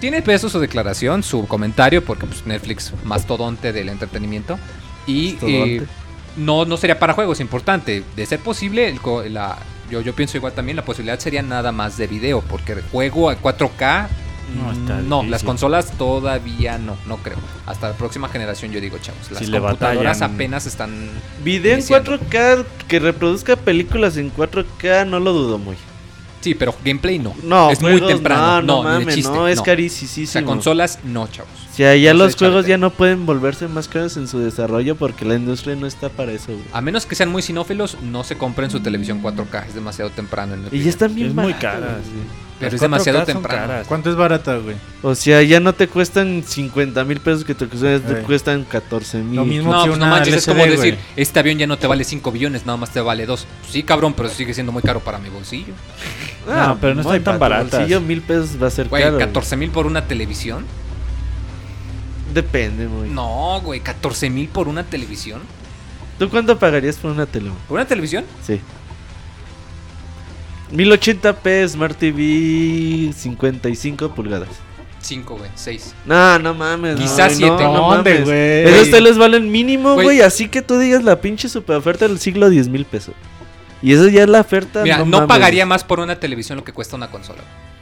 Tiene peso su declaración, su comentario, porque pues, Netflix, mastodonte del entretenimiento. Y eh, no, no sería para juegos, importante. De ser posible, el co- la, yo, yo pienso igual también, la posibilidad sería nada más de video, porque el juego a 4K... No, está No, difícil. las consolas todavía no, no creo. Hasta la próxima generación yo digo, chavos. Las Si computadoras apenas están... Video en Iniciando. 4K, que reproduzca películas en 4K, no lo dudo muy. Sí, pero gameplay no. No, es muy temprano. No, no, No, mames, es carísimo. O sea, consolas no, chavos. O sea, ya No los juegos ya no pueden volverse más caros en su desarrollo porque la industria no está para eso, güey. A menos que sean muy sinófilos, no se compren su televisión 4K. Es demasiado temprano. En mi Y opinión. ya están bien Es muy baratas, cara. güey. sí. Pero Las es demasiado 4K son temprano. caras. ¿Cuánto es barata, güey? O sea, ya no te cuestan 50 mil pesos que te cuestan, te cuestan 14 mil. Lo mismo No, que pues no manches, es como decir, güey. este avión ya no te vale 5 billones, nada más te vale 2. Sí, cabrón, pero sigue siendo muy caro para mi bolsillo. No, pero no muy están tan bolsillo, mil pesos va a ser Güey, caro. 14 mil por una televisión. Depende, güey. No, güey, 14 mil por una televisión. ¿Tú cuánto pagarías por una tele? ¿Por una televisión? Sí. 1080p Smart TV 55 pulgadas. 5, güey, 6. No, no mames. Quizás no, siete. No, ¿Dónde, mames. güey? Esos teles valen mínimo, Güey. Así que tú digas la pinche super oferta del siglo 10 mil pesos. Y eso ya es la oferta. Mira, no, mames. pagaría más por una televisión lo que cuesta una consola. güey.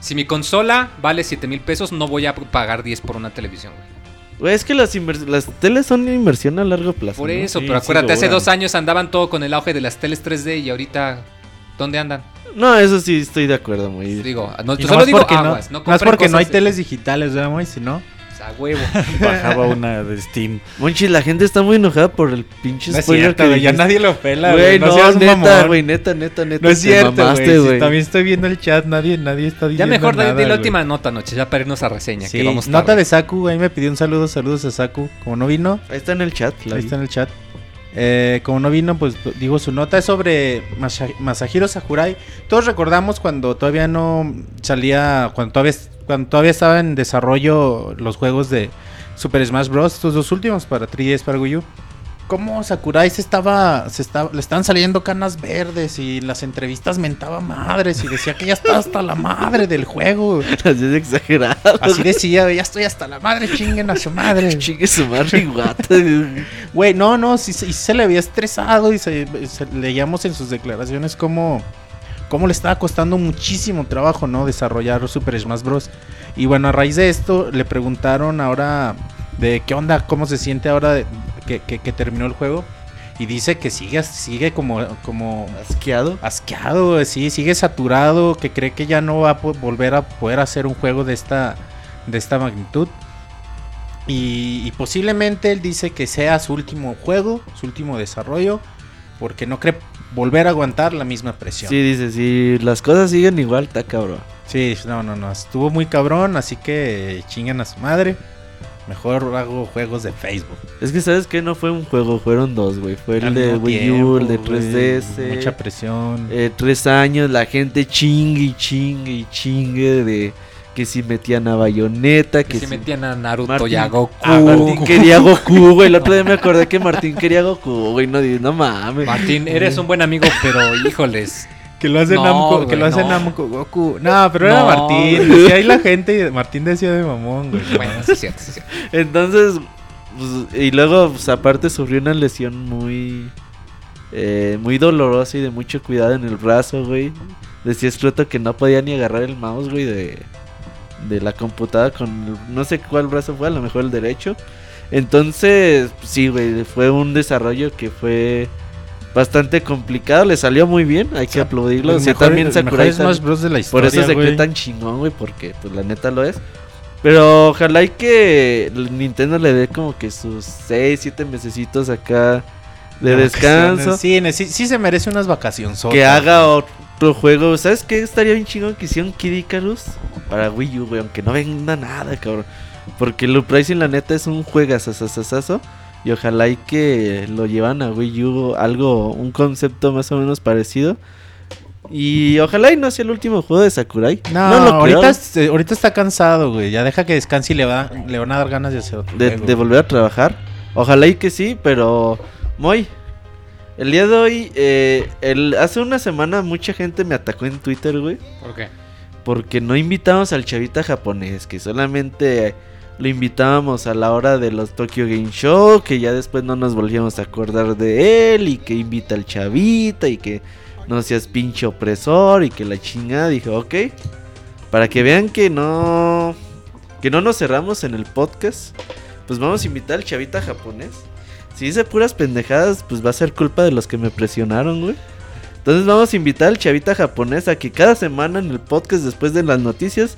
Si mi consola vale 7 mil pesos, no voy a pagar 10 por una televisión, güey. Güey, es que las, teles son inversión a largo plazo. Por ¿no? eso, Sí, pero sí acuérdate, hace dos años andaban todo con el auge de las teles 3D y ahorita, ¿dónde andan? No, eso sí estoy de acuerdo, muy. Digo, no, yo solo más digo aguas, no no es compren porque no hay teles digitales, ¿verdad, güey? Si no, Sea, huevo. Bajaba una de Steam. Monchi, la gente está muy enojada por el pinche no es spoiler cierto, que ya nadie lo pela, Güey, no, No, neta, güey, neta, neta, neta. No es cierto, mamaste, güey. Si también estoy viendo el chat, nadie, nadie está Ya diciendo mejor nada, di, di la última nota, noche, ya para irnos a reseña. Sí, que vamos nota tarde. de Saku, ahí me pidió un saludo, saludos a Saku. Como no vino, Ahí está en el chat, ahí vi. está en el chat. Eh, como no vino, pues digo su nota es sobre Masa- Masahiro Sakurai. Todos recordamos cuando todavía no salía, cuando todavía, cuando todavía estaba en desarrollo los juegos de Super Smash Bros. Estos dos últimos para 3DS, para Wii U. Cómo Sakurai se estaba, se estaba, le estaban saliendo canas verdes y las entrevistas mentaba madres y decía que ya está hasta la madre del juego. Así es exagerado. Así decía, ya estoy hasta la madre, chinguen a su madre. Chingue su madre, guata. Güey, no, no, sí, sí se le había estresado y se, se- leíamos en sus declaraciones cómo, cómo le estaba costando muchísimo trabajo, ¿no? Desarrollar Super Smash Bros. Y bueno, a raíz de esto le preguntaron ahora de qué onda, cómo se siente ahora de- que, que- que terminó el juego. Y dice que sigue, sigue como, como Asqueado. asqueado, sí, sigue saturado, que cree que ya no va a volver a poder hacer un juego de esta, de esta magnitud. Y, y posiblemente él dice que sea su último juego, su último desarrollo, porque no cree volver a aguantar la misma presión. Sí, dice, si las cosas siguen igual, está cabrón. Sí, no, no, no, estuvo muy cabrón, así que chingan a su madre. Mejor hago juegos de Facebook. Es que, ¿sabes qué? No fue un juego, fueron dos, güey. Fue el de Wii U, el de güey, 3DS. Mucha presión. Eh, tres años, la gente chingue y chingue y chingue de que si metían a Bayonetta, que, Que si metían a Naruto Martín- y a Goku. Ah, Martín quería Goku, güey. El otro día me acordé que Martín quería Goku, güey. No, no mames. Martín, eres un buen amigo, pero híjoles. Que lo hace No, Namco, que lo hace no. Namco Goku. No, pero era Martín. Decía ahí la gente y Martín decía de mamón, güey. Bueno, sí es cierto, sí es cierto. Entonces, pues, y luego, pues, aparte sufrió una lesión muy, eh, muy dolorosa y de mucho cuidado en el brazo, güey. Decía Scroto que no podía ni agarrar el mouse, güey, de, de la computadora con, no sé cuál brazo fue, a lo mejor el derecho. Entonces, sí, güey, fue un desarrollo que fue bastante complicado. Le salió muy bien, hay que aplaudirlo. O sea, mejor- también Sakurai Smash Bros de la por historia, eso se cree tan chingón, güey, porque pues la neta lo es. Pero ojalá y que Nintendo le dé como que sus 6, 7 mesecitos acá de descanso. Sí, sí, sí se merece unas vacaciones. Que haga otro juego. ¿Sabes qué? Estaría bien chingón que hicieran Kid Icarus para Wii U, güey. Aunque no venda nada, cabrón. Porque el Uprising, la neta, es un juegazazazazo. Y ojalá y que lo llevan a Wii U algo, un concepto más o menos parecido. Y ojalá y no sea el último juego de Sakurai. No, lo creo. ahorita, es- eh, ahorita está cansado, güey. Ya deja que descanse y le, va, le van a dar ganas de hacer otro de, juego. de volver a trabajar. Ojalá y que sí, pero Moy, el día de hoy, eh, el, hace una semana mucha gente me atacó en Twitter, güey, ¿Por qué? porque no invitamos al chavita japonés, que solamente lo invitábamos a la hora de los Tokyo Game Show, que ya después no nos volvíamos a acordar de él y que invita al chavita y que no seas pinche opresor y que la chingada, dije, ok, para que vean que no, que no nos cerramos en el podcast, pues vamos a invitar al chavita japonés. Si dice puras pendejadas, pues va a ser culpa de los que me presionaron, güey. Entonces vamos a invitar al chavita japonés a que cada semana en el podcast después de las noticias,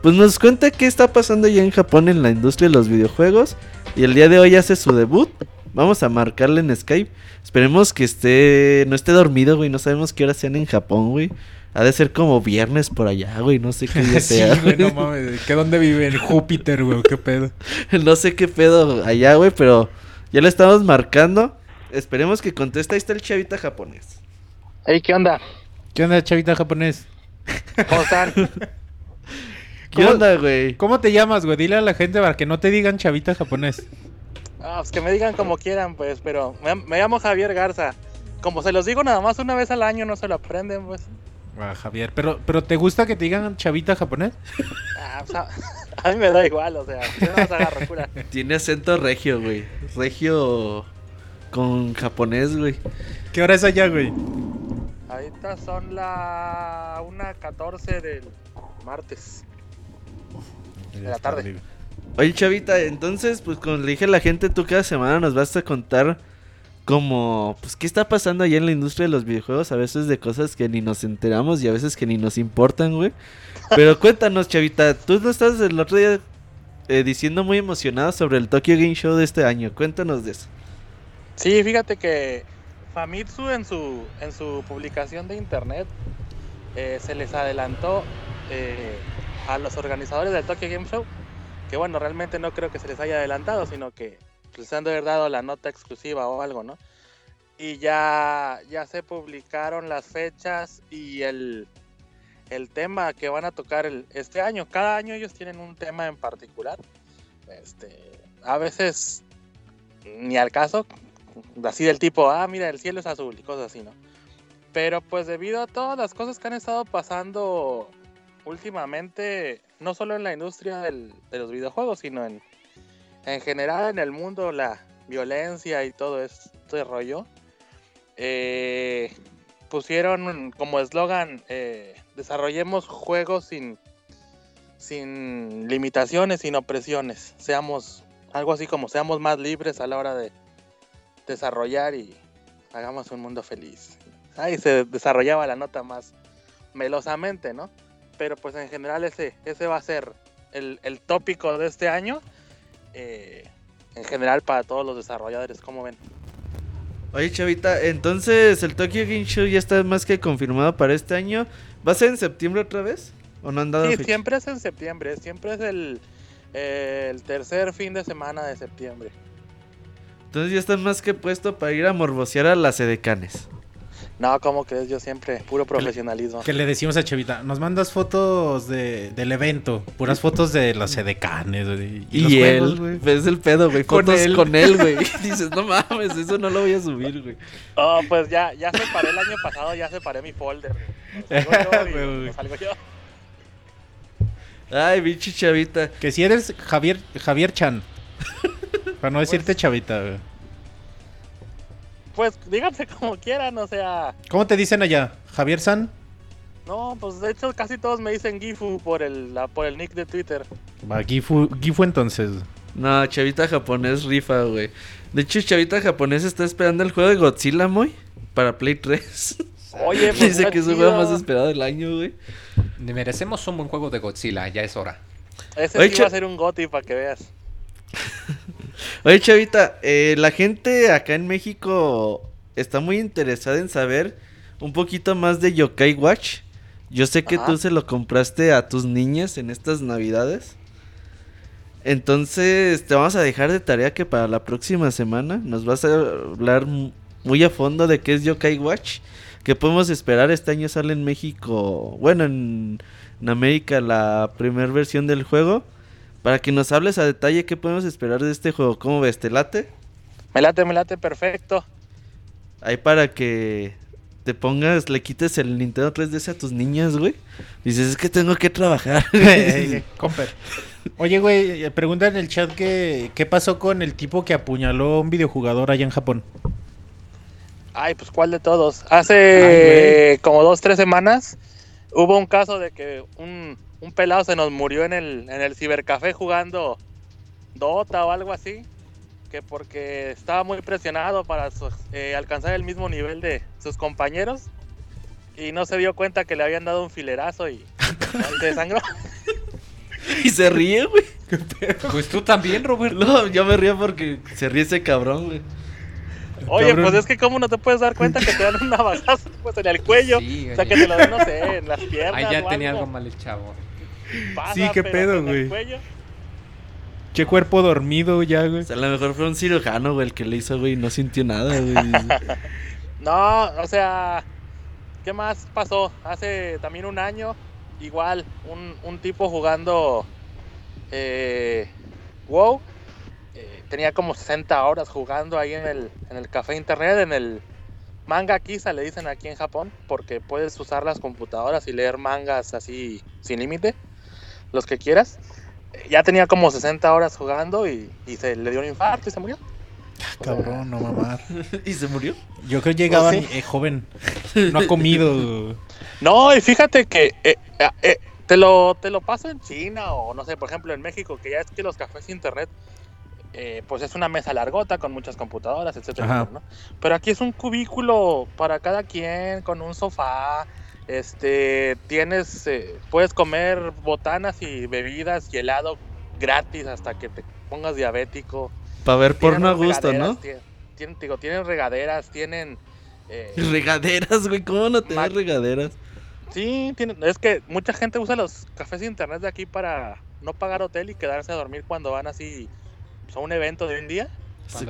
pues nos cuente qué está pasando ya en Japón en la industria de los videojuegos. Y el día de hoy hace su debut. Vamos a marcarle en Skype. Esperemos que esté, no esté dormido, güey. No sabemos qué hora sean en Japón, güey. Ha de ser como viernes por allá, güey. No sé qué día sí, sea. güey, no mames. ¿Qué dónde vive? En Júpiter, güey. ¿Qué pedo? no sé qué pedo allá, güey, pero ya le estamos marcando. Esperemos que conteste. Ahí está el chavita japonés. Hey, ¿qué onda? ¿Qué onda, chavita japonés? ¿Cómo están? ¿Qué ¿Cómo- onda, güey? ¿Cómo te llamas, güey? Dile a la gente para que no te digan chavita japonés. Ah, pues que me digan como quieran, pues, pero me, me llamo Javier Garza. como se los digo nada más una vez al año, no se lo aprenden, pues. Ah, Javier, pero, pero ¿te gusta que te digan chavita japonés? Ah, pues, a, mí me da igual, o sea, yo no más agarro cura. Tiene acento regio, güey. Regio con japonés, güey. ¿Qué hora es allá, güey? Ahorita son la 1.14 del martes. De la tarde. Oye, Chavita, entonces, pues como le dije a la gente, tú cada semana nos vas a contar como, pues, qué está pasando allá en la industria de los videojuegos, a veces de cosas que ni nos enteramos y a veces que ni nos importan, güey. Pero cuéntanos, Chavita, tú no estás el otro día eh, diciendo muy emocionado sobre el Tokyo Game Show de este año. Cuéntanos de eso. Sí, fíjate que Famitsu en su, en su publicación de internet eh, se les adelantó eh, a los organizadores del Tokyo Game Show, que bueno, realmente no creo que se les haya adelantado, sino que les han de haber dado la nota exclusiva o algo, ¿no? Y ya, ya se publicaron las fechas y el, el tema que van a tocar el- este año. Cada año ellos tienen un tema en particular. Este, a veces ni al caso, así del tipo, ah, mira, el cielo es azul y cosas así, ¿no? Pero pues debido a todas las cosas que han estado pasando últimamente, no solo en la industria del- de los videojuegos, sino en, en general en el mundo, la violencia y todo este rollo, eh, pusieron como eslogan, eh, desarrollemos juegos sin, sin limitaciones, sin opresiones, seamos algo así como seamos más libres a la hora de desarrollar y hagamos un mundo feliz. Ahí se desarrollaba la nota más melosamente, ¿no? Pero pues en general ese, ese va a ser el, el tópico de este año. Eh, en general para todos los desarrolladores, como ven? Oye, Chavita, entonces el Tokyo Game Show ya está más que confirmado para este año. ¿Va a ser en septiembre otra vez? ¿O no han dado Sí, fecha? siempre es en septiembre, siempre es el, eh, el tercer fin de semana de septiembre. Entonces ya están más que puesto para ir a morbosear a las edecanes. No, como crees, yo siempre, puro profesionalismo. Que le decimos a Chavita, nos mandas fotos de, del evento, puras fotos de los edecanes güey, Y, los juegos, él, güey. pues es el pedo, güey. Con Fotos él. con él, güey. Dices, no mames, eso no lo voy a subir, güey. Oh, pues ya, ya separé el año pasado, ya separé mi folder. Lo salgo yo y Güey, salgo yo. Ay, bichi Chavita. Que si eres Javier, Javier Chan. Para no decirte Chavita, güey. Pues díganse como quieran, o sea, ¿Cómo te dicen allá? ¿Javier San? no, pues de hecho casi todos me dicen Gifu por el, la- por el nick de Twitter. Va, Gifu, Gifu entonces. No, Chavita japonés rifa, güey. De hecho, Chavita japonés está esperando el juego de Godzilla, muy. Para Play 3. Oye, pues Dice que es el juego más esperado del año, güey. Merecemos un buen juego de Godzilla, ya es hora. Ese Oye, sí va a ser un goti para que veas. Oye, Chavita, eh, la gente acá en México está muy interesada en saber un poquito más de Yokai Watch. Yo sé que Ajá. tú se lo compraste a tus niñas en estas navidades. Entonces, te vamos a dejar de tarea que para la próxima semana nos vas a hablar mu- muy a fondo de qué es Yokai Watch. Que podemos esperar este año sale en México, bueno, en, en América la primera versión del juego. Para que nos hables a detalle qué podemos esperar de este juego. ¿Cómo ves? ¿Te late? Me late, me late perfecto. Ahí para que te pongas, le quites el Nintendo 3DS a tus niñas, güey. Dices, es que tengo que trabajar. Comper. Oye, güey, eh, pregunta en el chat que qué pasó con el tipo que apuñaló a un videojugador allá en Japón. Ay, pues cuál de todos. Hace como dos, tres semanas hubo un caso de que un, un pelado se nos murió en el, en el cibercafé jugando Dota o algo así. Que porque estaba muy presionado para su- eh, alcanzar el mismo nivel de sus compañeros. Y no se dio cuenta que le habían dado un filerazo y se desangró. y se ríe, güey. Pues tú también, Roberto. No, yo me río porque se ríe ese cabrón, güey. Oye, Cabrón. pues es que cómo no te puedes dar cuenta que te dan una bagazo pues, en el cuello. Sí, o sea, que te lo den, no sé, en las piernas. Ahí ya o tenía algo. algo mal el chavo. Pasa, Sí, qué pedo, güey. Che cuerpo dormido ya, güey. O sea, a lo mejor fue un cirujano, güey, el que le hizo, güey, y no sintió nada, güey. No, o sea, ¿qué más pasó? Hace también un año, igual, un, un tipo jugando eh, WoW. eh, tenía como 60 horas jugando ahí en el, en el café internet, en el, manga Kisa le dicen aquí en Japón, porque puedes usar las computadoras y leer mangas así sin límite, los que quieras. Ya tenía como 60 horas jugando y, y se le dio un infarto y se murió. Cabrón, no mamar. ¿Y se murió? Yo creo que llegaba Pues sí. eh, joven. No ha comido. No, y fíjate que eh, eh, te, lo, te lo paso en China o no sé, por ejemplo en México, que ya es que los cafés internet, eh, pues es una mesa largota con muchas computadoras, etcétera. ¿no? Pero aquí es un cubículo para cada quien, con un sofá, este, tienes, eh, puedes comer botanas y bebidas y helado gratis hasta que te pongas diabético. Para ver porno a gusto, ¿no? tien- Tienen, digo, tienen regaderas, tienen... eh, Regaderas, güey. ¿Cómo no tener regaderas? Sí, tiene- es que mucha gente usa los cafés de internet de aquí para no pagar hotel y quedarse a dormir cuando van así pues, a un evento de un día.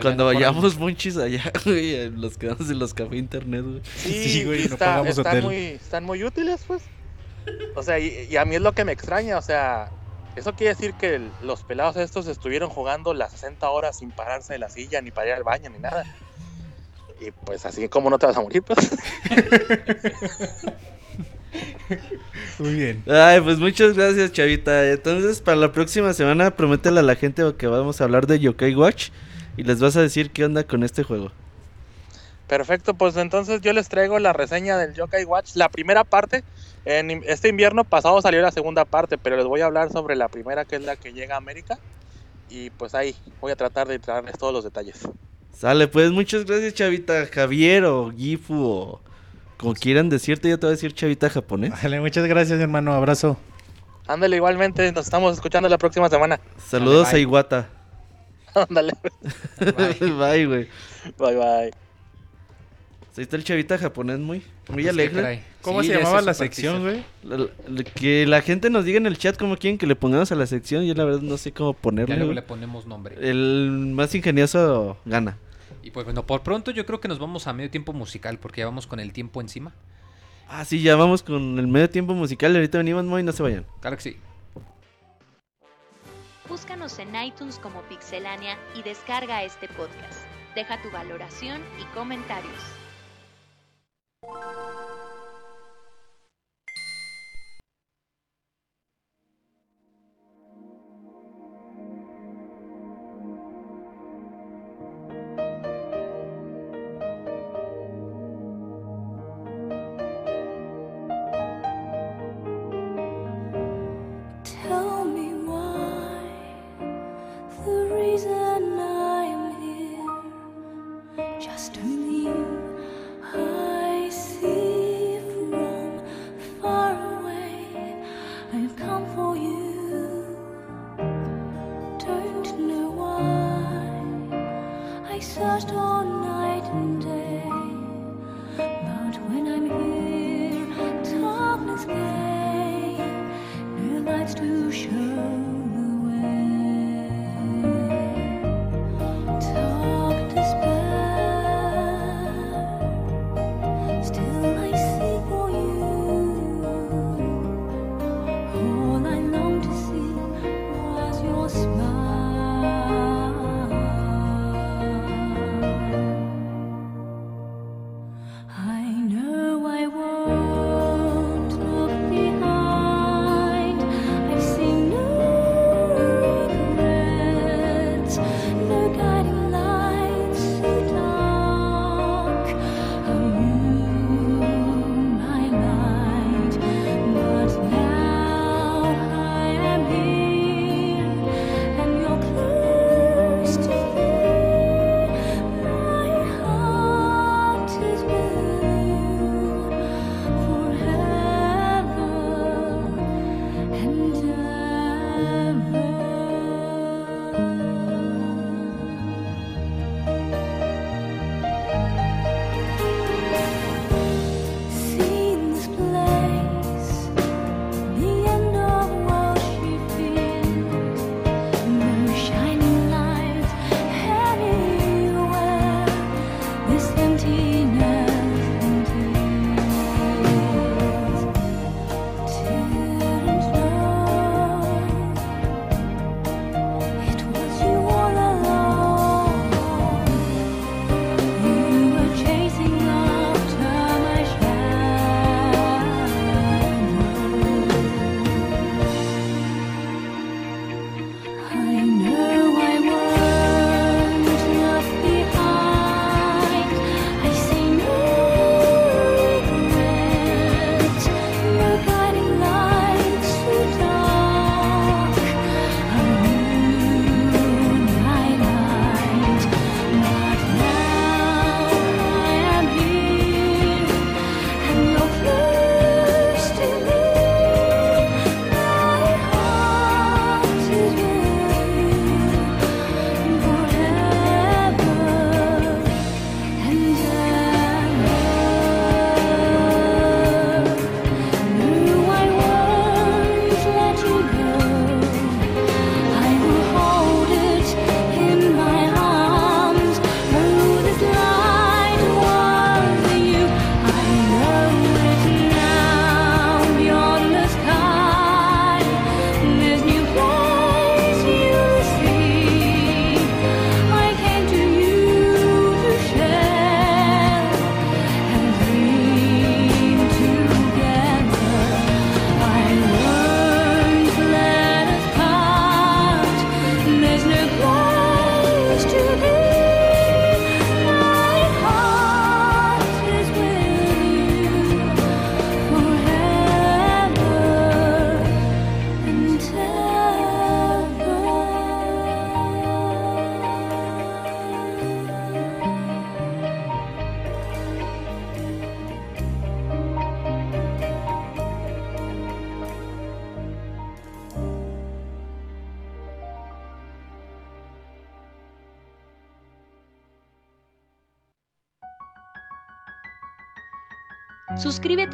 Cuando vayamos monchis allá, güey, los quedamos en los cafés internet, güey. Sí, Sí, güey, no está- pagamos están, hotel. muy, están muy útiles, pues. O sea, y, y a mí es lo que me extraña, o sea, eso quiere decir que el- los pelados estos estuvieron jugando las 60 horas sin pararse de la silla, ni para ir al baño, ni nada. Y pues así como no te vas a morir, pues. Muy bien. Ay, pues muchas gracias, Chavita. Entonces, para la próxima semana, prométele a la gente que vamos a hablar de Yokai Watch y les vas a decir qué onda con este juego. Perfecto, pues entonces yo les traigo la reseña del Yokai Watch, la primera parte. En este invierno pasado salió la segunda parte, pero les voy a hablar sobre la primera, que es la que llega a América. Y pues ahí voy a tratar de traerles todos los detalles. Sale, pues muchas gracias, Chavita. Javier o Gifu o como quieran decirte, yo te voy a decir Chavita japonés. Vale, muchas gracias, hermano. Abrazo. Ándale, igualmente, nos estamos escuchando la próxima semana. Saludos a Iwata. Ándale, Bye, güey. bye bye. Ahí está el Chavita japonés muy, muy Pues, ¿qué alegre. ¿Cómo Sí, se ya llamaba la sección, güey? Que la gente nos diga en el chat cómo quieren que le pongamos a la sección. Yo la verdad no sé cómo Ya ponerle. luego güey. le ponemos nombre. El más ingenioso gana. Y pues bueno, por pronto yo creo que nos vamos a medio tiempo musical porque ya vamos con el tiempo encima. Ah, sí, ya vamos con el medio tiempo musical. Ahorita venimos muy, no se vayan. Claro que sí. Búscanos en iTunes como Pixelania y descarga este podcast. Deja tu valoración y comentarios.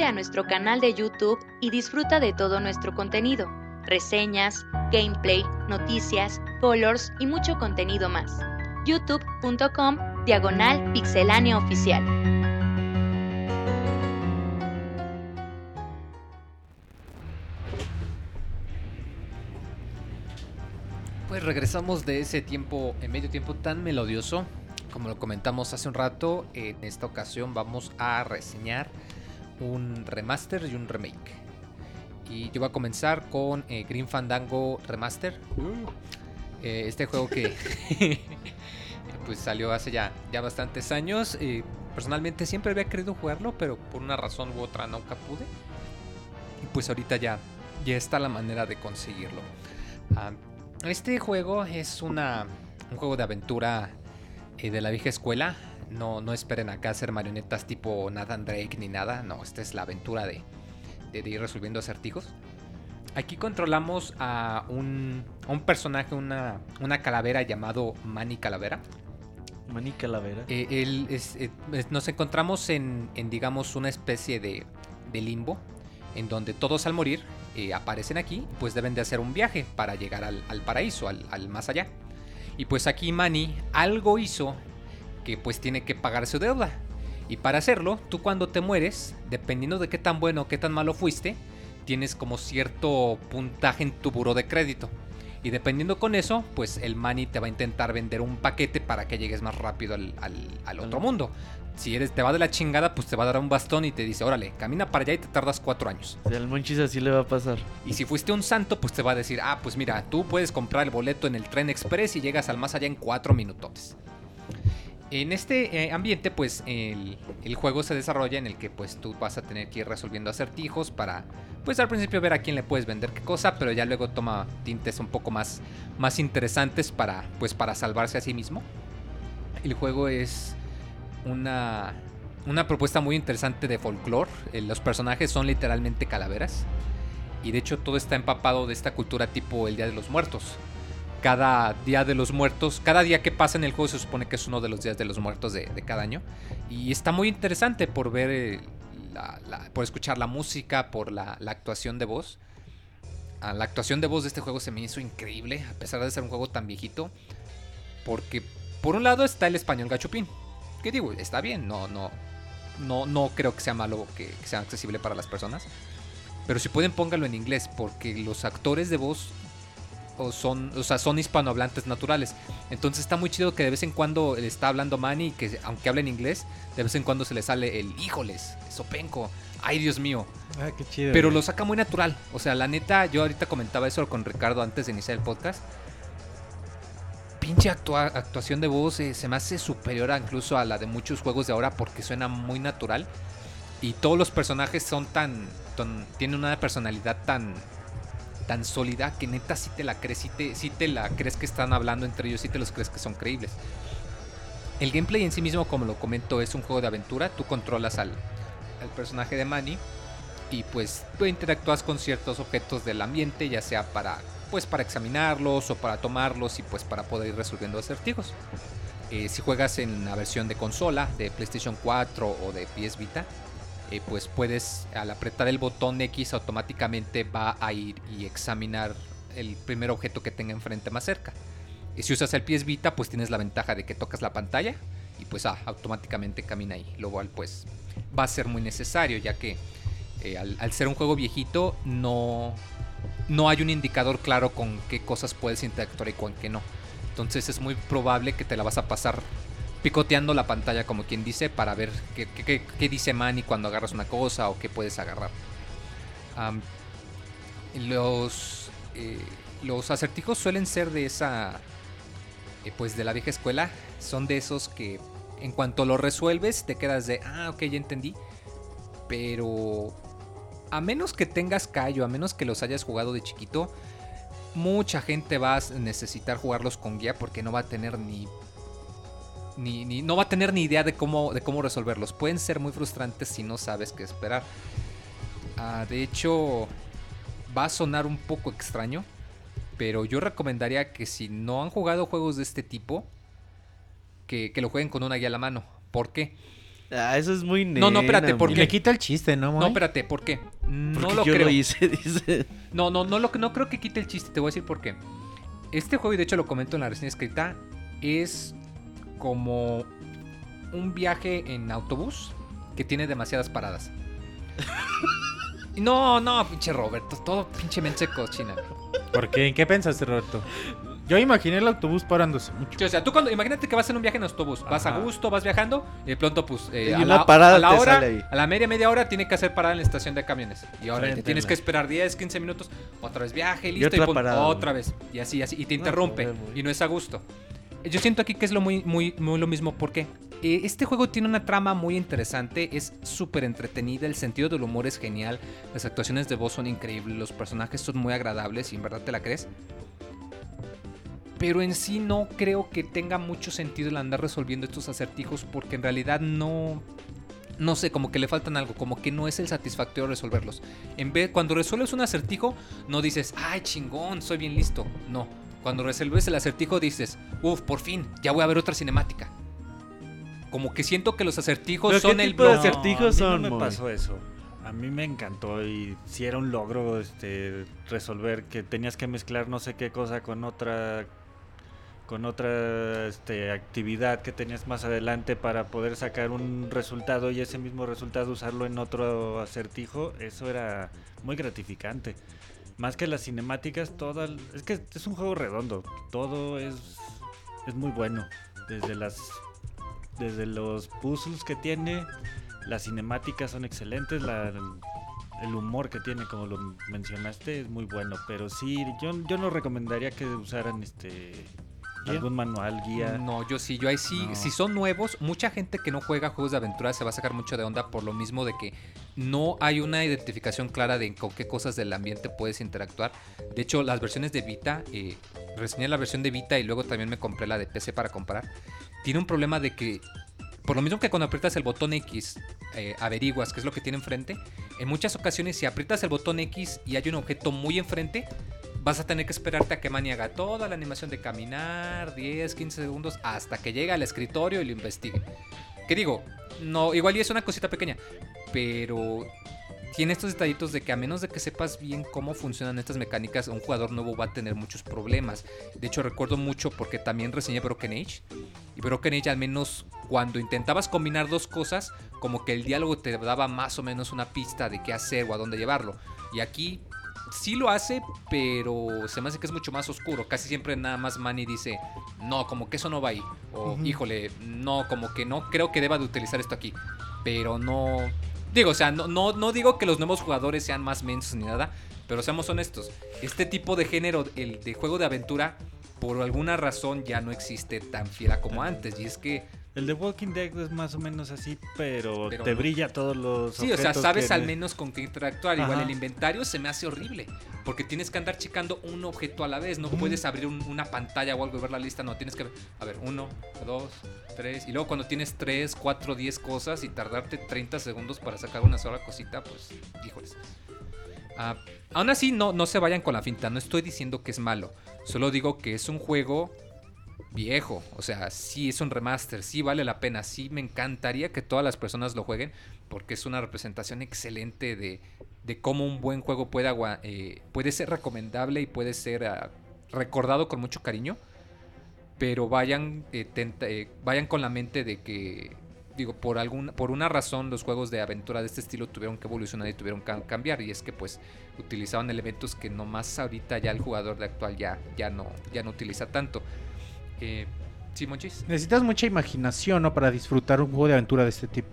A nuestro canal de YouTube y disfruta de todo nuestro contenido, reseñas, gameplay, noticias, colors y mucho contenido más. youtube.com diagonal pixelánea oficial. Pues regresamos de ese tiempo, en medio tiempo tan melodioso. Como lo comentamos hace un rato, en esta ocasión vamos a reseñar un remaster y un remake. Y yo voy a comenzar con eh, Green Fandango Remaster. Eh, este juego que pues salió hace ya, ya bastantes años. Eh, personalmente siempre había querido jugarlo, pero por una razón u otra nunca pude. Y pues ahorita ya, ya está la manera de conseguirlo. Ah, este juego es una, un juego de aventura de la vieja escuela. No, no esperen acá hacer marionetas tipo Nathan Drake ni nada. No, esta es la aventura de, de- de ir resolviendo acertijos. Aquí controlamos a un, a un personaje, una, una calavera llamado Manny Calavera. Maní Calavera. Eh, él es- eh, es- nos encontramos en, en, digamos, una especie de, de limbo, en donde todos al morir eh, aparecen aquí, pues deben de hacer un viaje para llegar al, al paraíso, al, al más allá. Y pues aquí Manny algo hizo que pues tiene que pagar su deuda. Y para hacerlo, tú cuando te mueres, dependiendo de qué tan bueno o qué tan malo fuiste, tienes como cierto puntaje en tu buro de crédito. Y dependiendo con eso, pues el Manny te va a intentar vender un paquete para que llegues más rápido al, al- al otro mundo. Si eres, te va de la chingada, pues te va a dar un bastón y te dice, órale, camina para allá y te tardas cuatro años. O sea, al Monchis así le va a pasar. Y si fuiste un santo, pues te va a decir, ah, pues mira, tú puedes comprar el boleto en el tren express y llegas al más allá en cuatro minutos. En este eh, ambiente, pues el, juego se desarrolla en el que pues tú vas a tener que ir resolviendo acertijos para, pues al principio ver a quién le puedes vender qué cosa, pero ya luego toma tintes un poco más, más interesantes para, pues para salvarse a sí mismo. El juego es una, una propuesta muy interesante de folclore. Eh, Los personajes son literalmente calaveras. Y de hecho todo está empapado de esta cultura tipo el Día de los Muertos. Cada Día de los Muertos, cada día que pasa en el juego se supone que es uno de los días de los muertos de, cada año. Y está muy interesante por ver, eh, la- por escuchar la música, por la, la actuación de voz. Ah, la actuación de voz de este juego se me hizo increíble, a pesar de ser un juego tan viejito. Porque por un lado está el español gachupín. Que digo, está bien, no, no, no, no creo que sea malo que, que sea accesible para las personas. Pero si pueden pónganlo en inglés, porque los actores de voz o son, o sea, son hispanohablantes naturales. Entonces está muy chido que de vez en cuando le está hablando Manny y que aunque habla en inglés, de vez en cuando se le sale el híjoles, sopenco, ay Dios mío. Ah, qué chido. Pero lo saca muy natural. O sea, la neta, yo ahorita comentaba eso con Ricardo antes de iniciar el podcast. Pinche actua- actuación de voz eh, se me hace superior a incluso a la de muchos juegos de ahora porque suena muy natural. Y todos los personajes son tan. tan- tienen una personalidad tan. Tan sólida que neta si te la crees, sí la crees que están hablando entre ellos, si te los crees que son creíbles. El gameplay en sí mismo, como lo comento, es un juego de aventura. Tú controlas al, al personaje de Manny y pues tú interactúas con ciertos objetos del ambiente, ya sea para pues para examinarlos o para tomarlos y pues para poder ir resolviendo acertijos. Eh, si juegas en la versión de consola de PlayStation 4 o de PS Vita, eh, pues puedes al apretar el botón X automáticamente va a ir y examinar el primer objeto que tenga enfrente más cerca. Y si usas el PS Vita, pues tienes la ventaja de que tocas la pantalla y pues ah, automáticamente camina ahí. Lo cual pues va a ser muy necesario ya que eh, al, al ser un juego viejito no, no hay un indicador claro con qué cosas puedes interactuar y con qué no. Entonces es muy probable que te la vas a pasar picoteando la pantalla como quien dice para ver qué, dice Manny cuando agarras una cosa o qué puedes agarrar. Los, eh, los acertijos suelen ser de esa, eh, pues de la vieja escuela, son de esos que en cuanto lo resuelves te quedas de, ah, ok, ya entendí. Pero a menos que tengas callo, a menos que los hayas jugado de chiquito, mucha gente va a necesitar jugarlos con guía porque no va a tener ni ni, ni- no va a tener ni idea de cómo, de cómo resolverlos. Pueden ser muy frustrantes si no sabes qué esperar. Ah, de hecho, va a sonar un poco extraño, pero yo recomendaría que si no han jugado juegos de este tipo, que, que lo jueguen con una guía a la mano. ¿Por qué? Ah, eso es muy nena, No, no, espérate, ¿por Y qué? le quita el chiste, ¿no, No, espérate, ¿por qué? No Porque lo yo creo. lo hice, dice. No, no, no, lo, no creo que quite el chiste, te voy a decir por qué. Este juego, y de hecho lo comento en la reseña escrita, es como un viaje en autobús que tiene demasiadas paradas. No, no, pinche Roberto, todo pinche mente cochina. ¿Por qué? ¿En qué pensaste, Roberto? Yo imaginé el autobús parándose mucho. Sí, o sea, tú cuando, imagínate que vas en un viaje en autobús, vas a gusto, vas viajando, y de pronto, pues, eh, Y a, una la, parada a la te hora, sale ahí. a la media, media hora, tiene que hacer parada en la estación de camiones. Y ahora Frente te tienes que esperar 10, 15 minutos, otra vez viaje, listo, y, otra pum, parada. otra vez. Y así, así, y te No, interrumpe, y no es a gusto. Yo siento aquí que es lo muy, muy, muy lo mismo, porque eh, este juego tiene una trama muy interesante, es súper entretenida, el sentido del humor es genial, las actuaciones de voz son increíbles, los personajes son muy agradables y en verdad te la crees. Pero en sí no creo que tenga mucho sentido el andar resolviendo estos acertijos porque en realidad no... No sé, como que le faltan algo, como que no es el satisfactorio resolverlos. En vez, cuando resuelves un acertijo, no dices, ay chingón, soy bien listo. No, cuando resuelves el acertijo dices, uff, por fin, ya voy a ver otra cinemática. Como que siento que los acertijos ¿Pero son qué el tipo de blog. acertijos a mí son, No me Moy? pasó eso. A mí me encantó y si era un logro este, resolver que tenías que mezclar no sé qué cosa con otra con otra este, actividad que tenías más adelante para poder sacar un resultado y ese mismo resultado usarlo en otro acertijo, eso era muy gratificante. Más que las cinemáticas, toda, es que es un juego redondo, todo es, es muy bueno. Desde las desde los puzzles que tiene, las cinemáticas son excelentes, la- el humor que tiene, como lo mencionaste, es muy bueno. Pero sí, yo, yo no recomendaría que usaran este ¿Guía? algún manual, guía. No, yo sí, yo ahí sí, No. si son nuevos, mucha gente que no juega juegos de aventura se va a sacar mucho de onda por lo mismo de que no hay una identificación clara de con qué cosas del ambiente puedes interactuar. De hecho, las versiones de Vita, eh, reseñé la versión de Vita y luego también me compré la de PC para comprar. Tiene un problema de que, por lo mismo que cuando aprietas el botón X, eh, averiguas qué es lo que tiene enfrente, en muchas ocasiones si aprietas el botón X y hay un objeto muy enfrente, vas a tener que esperarte a que Manny haga toda la animación de caminar, 10, 15 segundos, hasta que llegue al escritorio y lo investigue. ¿Qué digo? No, igual y es una cosita pequeña, pero tiene estos detallitos de que a menos de que sepas bien cómo funcionan estas mecánicas, un jugador nuevo va a tener muchos problemas. De hecho, recuerdo mucho porque también reseñé Broken Age. Y Broken Age, al menos cuando intentabas combinar dos cosas, como que el diálogo te daba más o menos una pista de qué hacer o a dónde llevarlo. Y aquí sí lo hace, pero se me hace que es mucho más oscuro. Casi siempre nada más Manny dice, no, como que eso no va ahí. O, híjole, no, como que no creo que deba de utilizar esto aquí. Pero no... Digo, o sea, no, no, no digo que los nuevos jugadores sean más mensos ni nada, pero seamos honestos. Este tipo de género, el de juego de aventura, por alguna razón ya no existe tan fiera como antes. Y es que El de Walking Dead es más o menos así, pero, Pero te no. brilla todos los Sí, o sea, sabes que al menos con qué interactuar. Igual el inventario se me hace horrible. Porque tienes que andar checando un objeto a la vez. No puedes abrir un- una pantalla o algo y ver la lista. No, tienes que ver. A ver, uno, dos, tres. Y luego cuando tienes tres, cuatro, diez cosas y tardarte 30 segundos para sacar una sola cosita, pues, híjoles. Ah, aún así, no, no se vayan con la finta. No estoy diciendo que es malo. Solo digo que es un juego viejo. O sea, sí es un remaster, sí vale la pena. Sí me encantaría que todas las personas lo jueguen porque es una representación excelente de, de cómo un buen juego puede, eh, puede ser recomendable y puede ser ah, recordado con mucho cariño. Pero vayan, eh, eh, vayan con la mente de que, digo, por, algún, por una razón los juegos de aventura de este estilo tuvieron que evolucionar y tuvieron que cambiar. Y es que pues utilizaban elementos que nomás ahorita ya el jugador de actual ya, ya, no, ya no utiliza tanto. ¿Sí, Monchis? Necesitas mucha imaginación, ¿no? Para disfrutar un juego de aventura de este tipo.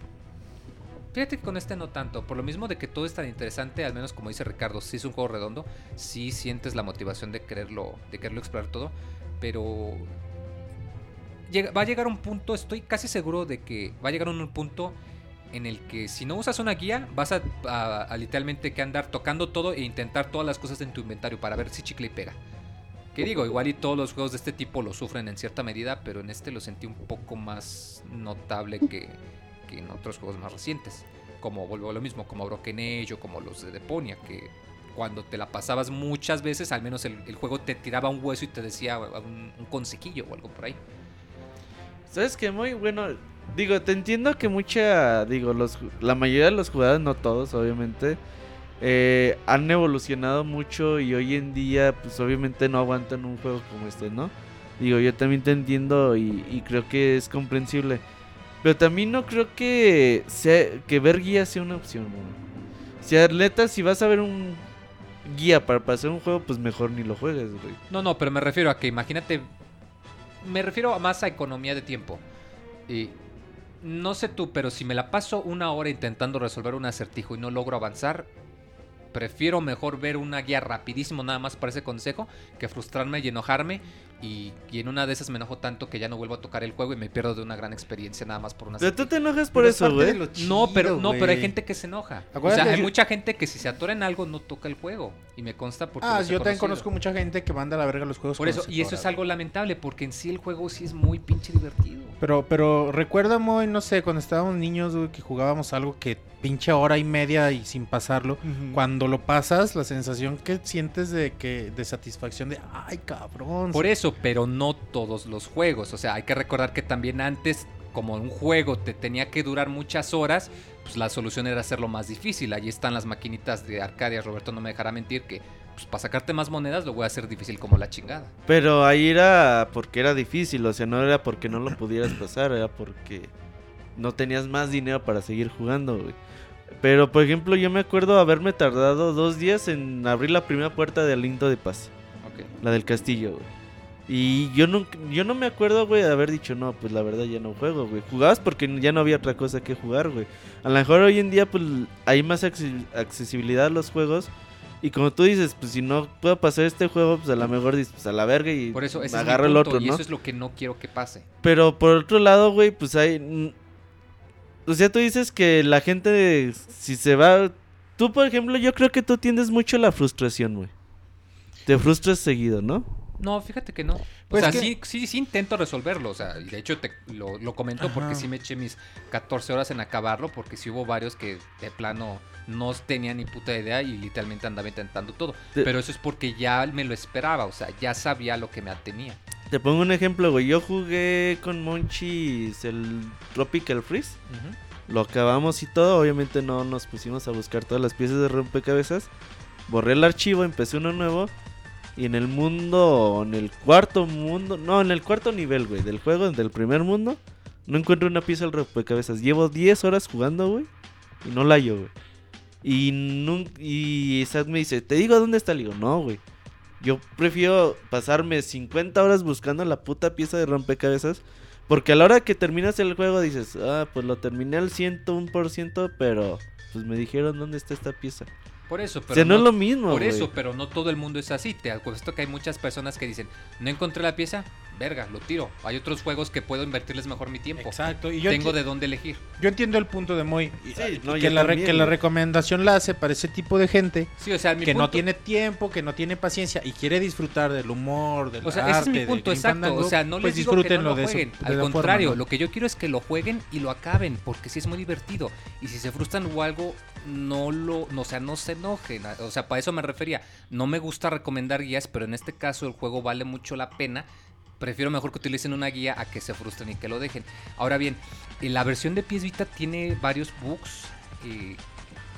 Fíjate que con este no tanto, por lo mismo de que todo es tan interesante, al menos como dice Ricardo, si es un juego redondo, sí sientes la motivación de quererlo, de quererlo explorar todo, pero llega- va a llegar un punto, estoy casi seguro de que va a llegar un punto en el que si no usas una guía, vas a, a- a literalmente que andar tocando todo e intentar todas las cosas en tu inventario para ver si chicle y pega. Que digo, igual y todos los juegos de este tipo lo sufren en cierta medida, pero en este lo sentí un poco más notable que, que en otros juegos más recientes. Como vuelvo a lo mismo, como Broken Age como los de Deponia, que cuando te la pasabas muchas veces, al menos el, juego te tiraba un hueso y te decía un, un consejillo o algo por ahí. ¿Sabes qué? Muy bueno. Digo, te entiendo que mucha, digo, los, la mayoría de los jugadores, no todos, obviamente, eh, han evolucionado mucho y hoy en día, pues obviamente no aguantan un juego como este, ¿no? Digo, yo también te entiendo y, creo que es comprensible. Pero también no creo que ver guía sea una opción, güey. Si atleta, si vas a ver un guía para pasar un juego, pues mejor ni lo juegues, güey. No, no, pero me refiero a que imagínate. Me refiero más a economía de tiempo. Y no sé tú, pero si me la paso una hora intentando resolver un acertijo y no logro avanzar, prefiero mejor ver una guía rapidísimo nada más para ese consejo que frustrarme y enojarme. Y, y en una de esas me enojo tanto que ya no vuelvo a tocar el juego y me pierdo de una gran experiencia nada más por una Pero tú te enojas por Pero eso, güey. No, pero no, pero hay gente que se enoja. O Acuérdate sea, hay que- mucha gente que si se atora en algo no toca el juego y me consta porque Ah, yo también conozco mucha gente que manda a la verga los juegos. Por eso y eso es algo lamentable porque en sí el juego sí es muy pinche divertido. Pero, pero recuerda muy, no sé, cuando estábamos niños, güey, que jugábamos algo que pinche hora y media y sin pasarlo. Cuando lo pasas, la sensación que sientes de que de satisfacción de, ay, cabrón. Por eso, pero no todos los juegos. O sea, hay que recordar que también antes, como un juego te tenía que durar muchas horas, pues la solución era hacerlo más difícil. Ahí están las maquinitas de Arcadia. Roberto no me dejará mentir que pues, para sacarte más monedas lo voy a hacer difícil como la chingada. Pero ahí era porque era difícil, o sea, no era porque no lo pudieras pasar, era porque no tenías más dinero para seguir jugando, güey. Pero, por ejemplo, yo me acuerdo haberme tardado dos días en abrir la primera puerta del Lindo de Paz, Ok. la del castillo, güey. Y yo no, yo no me acuerdo, güey, de haber dicho, no, pues la verdad ya no juego, güey. Jugabas porque ya no había otra cosa que jugar, güey. A lo mejor hoy en día, pues, hay más acce- accesibilidad a los juegos. Y como tú dices, pues si no puedo pasar este juego, pues a lo mejor dices, pues a la verga y Por eso, ese me es mi agarro el otro, y ¿no? eso es lo que no quiero que pase. Pero por otro lado, güey, pues hay... O sea, tú dices que la gente, si se va... Tú, por ejemplo, yo creo que tú tiendes mucho la frustración, güey. Te frustras seguido, ¿no? No, fíjate que no. Pues o sea, que- sí, sí, sí intento resolverlo. O sea, de hecho te, lo, lo comento Ajá. porque sí me eché mis 14 horas en acabarlo. Porque sí hubo varios que de plano no tenía ni puta idea y literalmente andaba intentando todo. Te- Pero eso es porque ya me lo esperaba. O sea, ya sabía lo que me atenía. Te pongo un ejemplo, güey. Yo jugué con Monchis el Tropical Freeze. Lo acabamos y todo. Obviamente no nos pusimos a buscar todas las piezas de rompecabezas. Borré el archivo, empecé uno nuevo. Y en el mundo, en el cuarto mundo, no, en el cuarto nivel, güey, del juego, del primer mundo, no encuentro una pieza del rompecabezas. Llevo 10 horas jugando, güey, y no la hallo, güey. Y, y Sad me dice, ¿te digo dónde está? Le digo, no, güey. Yo prefiero pasarme 50 horas buscando la puta pieza de rompecabezas. Porque a la hora que terminas el juego dices, ah, pues lo terminé al 101%, pero pues me dijeron dónde está esta pieza. Por eso, O pero sea, no, es lo mismo, Por eso, pero no todo el mundo es así. Te apuesto que hay muchas personas que dicen, no encontré la pieza, verga, lo tiro. Hay otros juegos que puedo invertirles mejor mi tiempo. Exacto. Y yo, Tengo de dónde elegir. yo entiendo el punto de Moy. Sí, no, que, la re- también, que la güey. recomendación la hace para ese tipo de gente Sí, o sea, mi que no tiene tiempo, que no tiene paciencia y quiere disfrutar del humor, del O sea, arte, ese es mi punto exacto. Fandango, o sea, no pues les digo que no lo de jueguen. de Al forma, contrario, ¿no? lo que yo quiero es que lo jueguen y lo acaben, porque sí es muy divertido. Y si se frustran o algo, no lo, no, o sea, no se enojen. O sea, para eso me refería. No me gusta recomendar guías, pero en este caso el juego vale mucho la pena. Prefiero mejor que utilicen una guía a que se frustren y que lo dejen. Ahora bien, eh, la versión de PS Vita tiene varios bugs eh,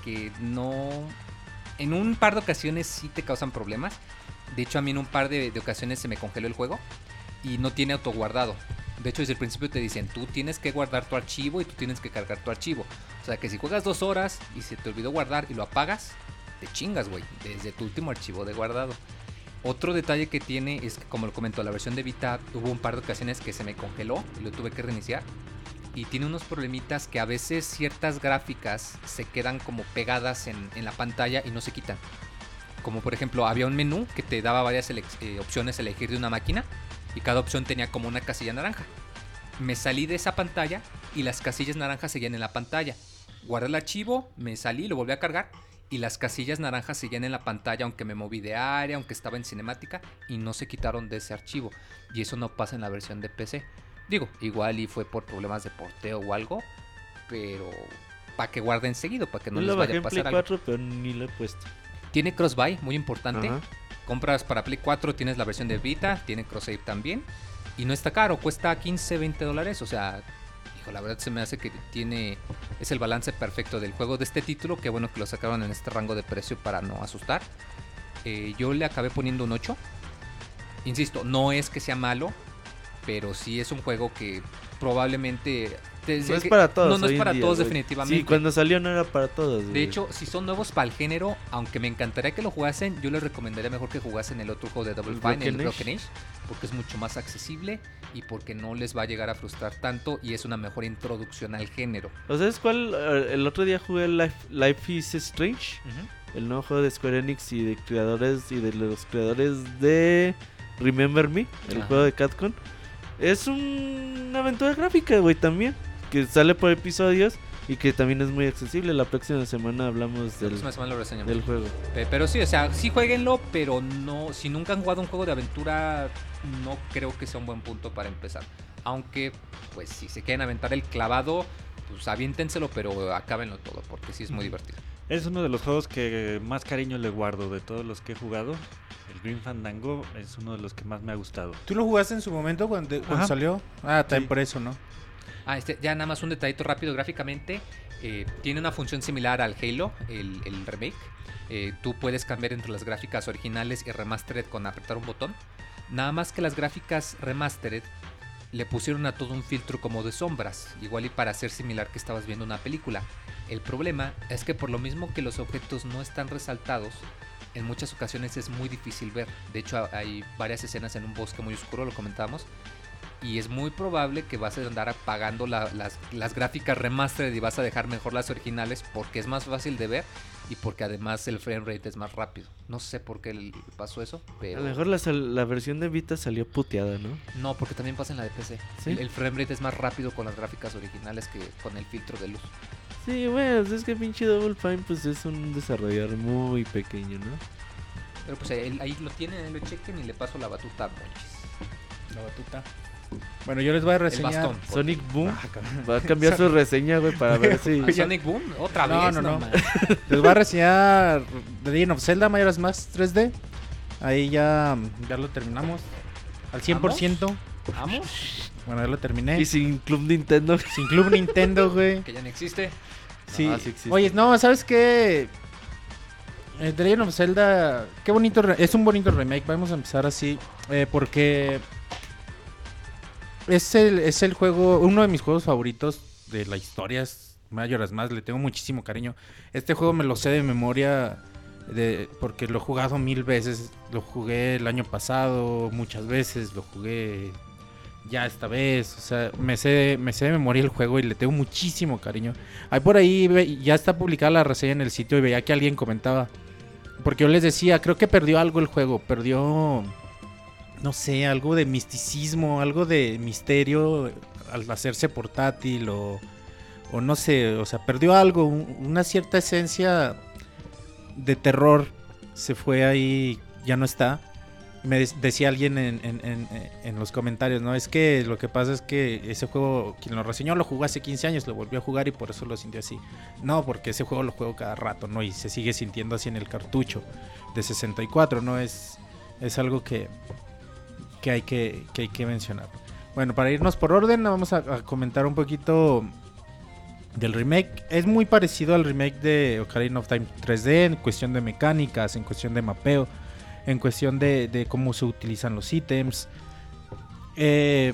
que no... En un par de ocasiones sí te causan problemas. De hecho, a mí en un par de, de ocasiones se me congeló el juego y no tiene autoguardado. De hecho, desde el principio te dicen, tú tienes que guardar tu archivo y tú tienes que cargar tu archivo. O sea, que si juegas dos horas y se te olvidó guardar y lo apagas, te chingas, güey, desde tu último archivo de guardado. Otro detalle que tiene es que, como lo comentó, la versión de Vita hubo un par de ocasiones que se me congeló y lo tuve que reiniciar. Y tiene unos problemitas que a veces ciertas gráficas se quedan como pegadas en, la pantalla y no se quitan. Como por ejemplo, había un menú que te daba varias eh, opciones a elegir de una máquina y cada opción tenía como una casilla naranja. Me salí de esa pantalla y las casillas naranjas seguían en la pantalla. Guardé el archivo, me salí, lo volví a cargar y las casillas naranjas seguían en la pantalla aunque me moví de área, aunque estaba en cinemática y no se quitaron de ese archivo. Y eso no pasa en la versión de PC. Digo, igual y fue por problemas de porteo o algo, pero para que guarden seguido, para que no Yo les vaya a en Play pasar algo. 4, pero ni lo he puesto. Tiene cross-buy, muy importante. Ajá. Compras para Play 4, tienes la versión de Vita, tiene cross-save también. Y no está caro, cuesta 15, 20 dólares. O sea, la verdad se me hace que tiene es el balance perfecto del juego de este título, que bueno que lo sacaron en este rango de precio para no asustar. Eh, yo le acabé poniendo un 8. Insisto, no es que sea malo, pero sí es un juego que probablemente te No es que- para todos. No, es para día, todos definitivamente. Sí, cuando salió no era para todos. De hecho, si son nuevos para el género, aunque me encantaría que lo jugasen, yo les recomendaría mejor que jugasen el otro juego de Double Fine, el Broken Age. Porque es mucho más accesible y porque no les va a llegar a frustrar tanto y es una mejor introducción al género. ¿O sabes cuál? Eh, El otro día jugué Life, Life is Strange. El nuevo juego de Square Enix y de creadores y de los creadores de Remember Me, el Ajá. juego de Capcom. Es un- una aventura gráfica, güey, también. Que sale por episodios y que también es muy accesible. La próxima semana hablamos La del, próxima semana lo reseñamos. del juego. Pe- Pero sí, o sea, sí jueguenlo, pero no, si nunca han jugado un juego de aventura, no creo que sea un buen punto para empezar. Aunque, pues si se quieren aventar el clavado, pues aviéntenselo, pero acábenlo todo, porque sí es muy divertido. Es uno de los juegos que más cariño le guardo de todos los que he jugado. Green Fandango es uno de los que más me ha gustado. ¿Tú lo jugaste en su momento cuando, cuando salió? Ah, también Sí. por eso, ¿no? Ah, este, ya nada más un detallito rápido gráficamente. eh, tiene una función similar al Halo, el, el remake. Eh, tú puedes cambiar entre las gráficas originales y remastered con apretar un botón. Nada más que las gráficas remastered le pusieron a todo un filtro como de sombras, igual y para hacer similar que estabas viendo una película. El problema es que por lo mismo que los objetos no están resaltados, en muchas ocasiones es muy difícil ver. De hecho, hay varias escenas en un bosque muy oscuro, lo comentábamos, y es muy probable que vas a andar apagando la- las, las gráficas remastered y vas a dejar mejor las originales porque es más fácil de ver y porque además el frame rate es más rápido. No sé por qué pasó eso, A pero... lo mejor la versión de Vita salió puteada, ¿no? No, porque también pasa en la de PC. ¿Sí? El, el frame rate es más rápido con las gráficas originales que con el filtro de luz. Sí, bueno, es que pinche Double Fine pues es un desarrollador muy pequeño, ¿no? Pero pues ahí, ahí lo tienen, ahí lo chequen y le paso la batuta a Monchis. La batuta. Bueno, yo les voy a El reseñar. bastón. Sonic Boom Ah, va a cambiar su reseña, güey, para ver si... Ah, Sonic Boom, otra No, vez. no, no. mames. Les voy a reseñar The Legend of Zelda Majora's Mask 3D. Ahí ya, ya lo terminamos. Al 100%. Vamos, Bueno, ya lo terminé. Y sin Club Nintendo. Sin Club Nintendo, güey. que ya no existe. Sí. Ah, sí existe. Oye, no, ¿sabes qué? Eh, The Legend of Zelda, qué bonito, es un bonito remake. Vamos a empezar así, eh, porque es el, es el juego, uno de mis juegos favoritos de la historia. Es Majora's Mask, le tengo muchísimo cariño. Este juego me lo sé de memoria, de, porque lo he jugado mil veces. Lo jugué el año pasado muchas veces, lo jugué ya esta vez. O sea, me sé, me sé de memoria el juego y le tengo muchísimo cariño. Ahí por ahí ya está publicada la reseña en el sitio y veía que alguien comentaba. Porque yo les decía, creo que perdió algo el juego. Perdió, no sé, algo de misticismo, algo de misterio al hacerse portátil o, o no sé, o sea, perdió algo, un- una cierta esencia de terror. Se fue ahí, ya no está. Me decía alguien en, en- los comentarios, ¿no? Es que lo que pasa es que ese juego, quien lo reseñó, lo jugó hace 15 años, lo volvió a jugar y por eso lo sintió así. No, porque ese juego lo juego cada rato, ¿no? Y se sigue sintiendo así en el cartucho de 64, ¿no? Es, es algo que, que, hay que, que hay que mencionar. Bueno, para irnos por orden, vamos a comentar un poquito del remake. Es muy parecido al remake de Ocarina of Time 3D en cuestión de mecánicas, en cuestión de mapeo, en cuestión de, cómo se utilizan los ítems. Eh,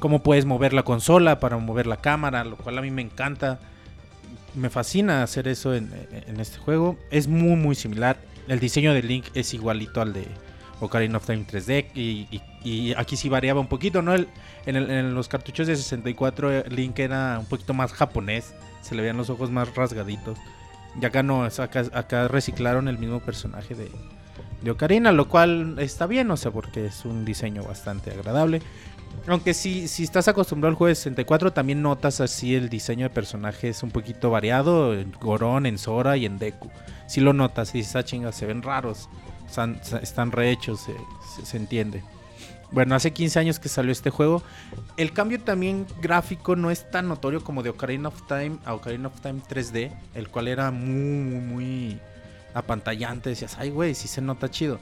cómo puedes mover la consola para mover la cámara, lo cual a mí me encanta. Me fascina hacer eso en, este juego. Es muy muy similar. El diseño de Link es igualito al de Ocarina of Time 3D. Y, y- aquí sí variaba un poquito, ¿no? El- en, los cartuchos de 64 eh, Link era un poquito más japonés. Se le veían los ojos más rasgaditos. Y acá no, acá reciclaron el mismo personaje de, de Ocarina, lo cual está bien, o sea, porque es un diseño bastante agradable. Aunque si, si estás acostumbrado al juego de 64, también notas así el diseño de personajes un poquito variado, en Gorón, en Sora y en Deku. Si lo notas y dices, ah, chinga, se ven raros, están, están rehechos, se, se- se entiende. Bueno, hace 15 años que salió este juego. El cambio también gráfico no es tan notorio como de Ocarina of Time a Ocarina of Time 3D, el cual era muy, muy, muy apantallante. Decías, ay, güey, sí se nota chido.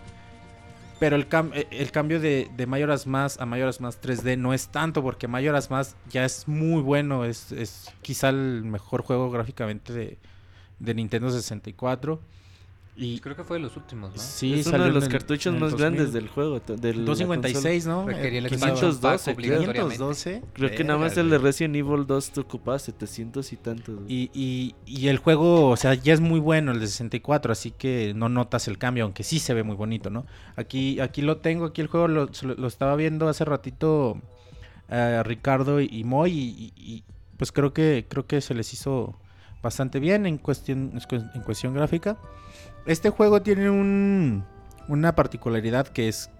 Pero el, cam- eh, el cambio de, de Majora's Mask a Majora's Mask 3D no es tanto, porque Majora's Mask ya es muy bueno. Es, es quizá el mejor juego gráficamente de, de Nintendo 64. Y Creo que fue de los últimos, ¿no? sí, es uno de los cartuchos en más 2000. grandes del juego. Del, 256, ¿no? Requería el Eh, expansion 512, pack creo. obligatoriamente. 512. Creo que nada más el de. Resident Evil 2 te ocupaba 700 y tantos. Y, y, y el juego, o sea, ya es muy bueno el de 64, así que no notas el cambio, aunque sí se ve muy bonito, ¿no? Aquí, aquí lo tengo, aquí el juego lo, lo- estaba viendo hace ratito eh, Ricardo y, y Moy, y, y- y, pues creo que, creo que se les hizo bastante bien en cuestión, en cuestión gráfica. Este juego tiene un, una particularidad que es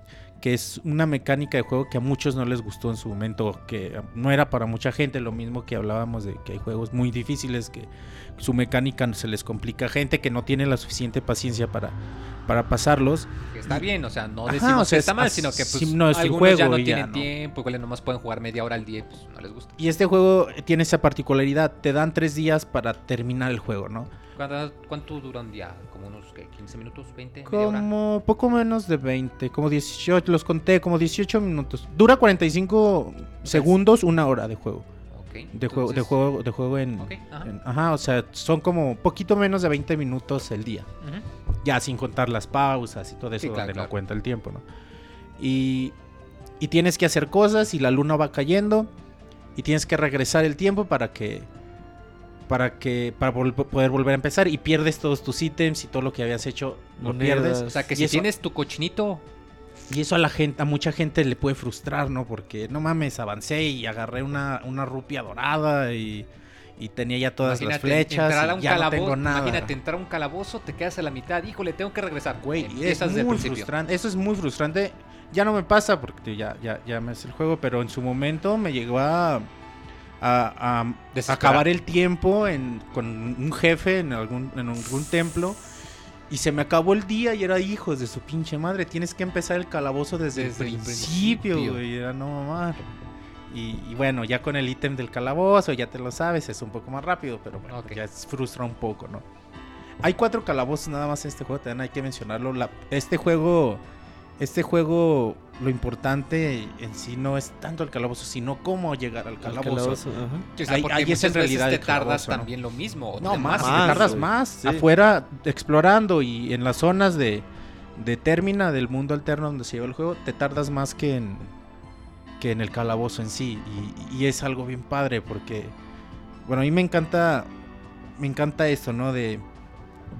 que es una mecánica de juego que a muchos no les gustó en su momento, que no era para mucha gente, lo mismo que hablábamos de que hay juegos muy difíciles, que su mecánica se les complica a gente que no tiene la suficiente paciencia para, para pasarlos. Está bien, o sea, no Ajá, decimos o sea, que está es- mal, sino que pues no, es un algunos juego ya no y ya, tienen ¿no? tiempo, igual nomás pueden jugar media hora al día, pues no les gusta. Y este juego tiene esa particularidad, te dan tres días para terminar el juego, ¿no? ¿Cuánto, cuánto dura un día? ¿Como unos ¿qué, 15 minutos? ¿20? ¿Media hora? Como poco menos de 20, como 18, los conté, como 18 minutos. Dura 45 segundos, una hora de juego. De juego, de juego, de juego en, ajá. en- ajá, o sea, son como poquito menos de 20 minutos el día. Ujú. Ya sin contar las pausas y todo eso Sí, claro, donde claro. no cuenta el tiempo, ¿no? Y, y tienes que hacer cosas y la luna va cayendo y tienes que regresar el tiempo para que para que para vol- poder volver a empezar y pierdes todos tus ítems y todo lo que habías hecho lo Monedas. pierdes. O sea, que Y si eso- tienes tu cochinito, Y eso a la gente, a mucha gente le puede frustrar, ¿no? Porque no mames, avancé y agarré una, una rupia dorada y, y tenía ya todas las flechas entrar a y un ya no calabozo, tengo nada. imagínate entrar a un calabozo, te quedas a la mitad, híjole, tengo que regresar. Güey, es muy frustrante. Eso es muy frustrante. Ya no me pasa porque ya, ya, ya me hace el juego, pero en su momento me llegó a, a, acabar el tiempo en, con un jefe en algún, en algún templo. Y se me acabó el día y era hijos de su pinche madre. Tienes que empezar el calabozo desde, Desde el principio, güey. Era no mamar. Y, y bueno, ya con el ítem del calabozo, ya te lo sabes, es un poco más rápido, pero bueno, Ok. ya frustra un poco, ¿no? Hay cuatro calabozos nada más en este juego, también hay que mencionarlo. La- este juego, este juego, lo importante en sí no es tanto el calabozo, sino cómo llegar al calabozo. calabozo, ajá. Sí, o sea, Ahí- es en veces realidad te tardas calabozo, ¿no? también lo mismo. No, te más, más, te tardas más Sí. afuera explorando y en las zonas de, de Termina del mundo alterno donde se lleva el juego, te tardas más que en, que en el calabozo en sí. Y, y es algo bien padre porque, bueno, a mí me encanta, me encanta esto, ¿no? De,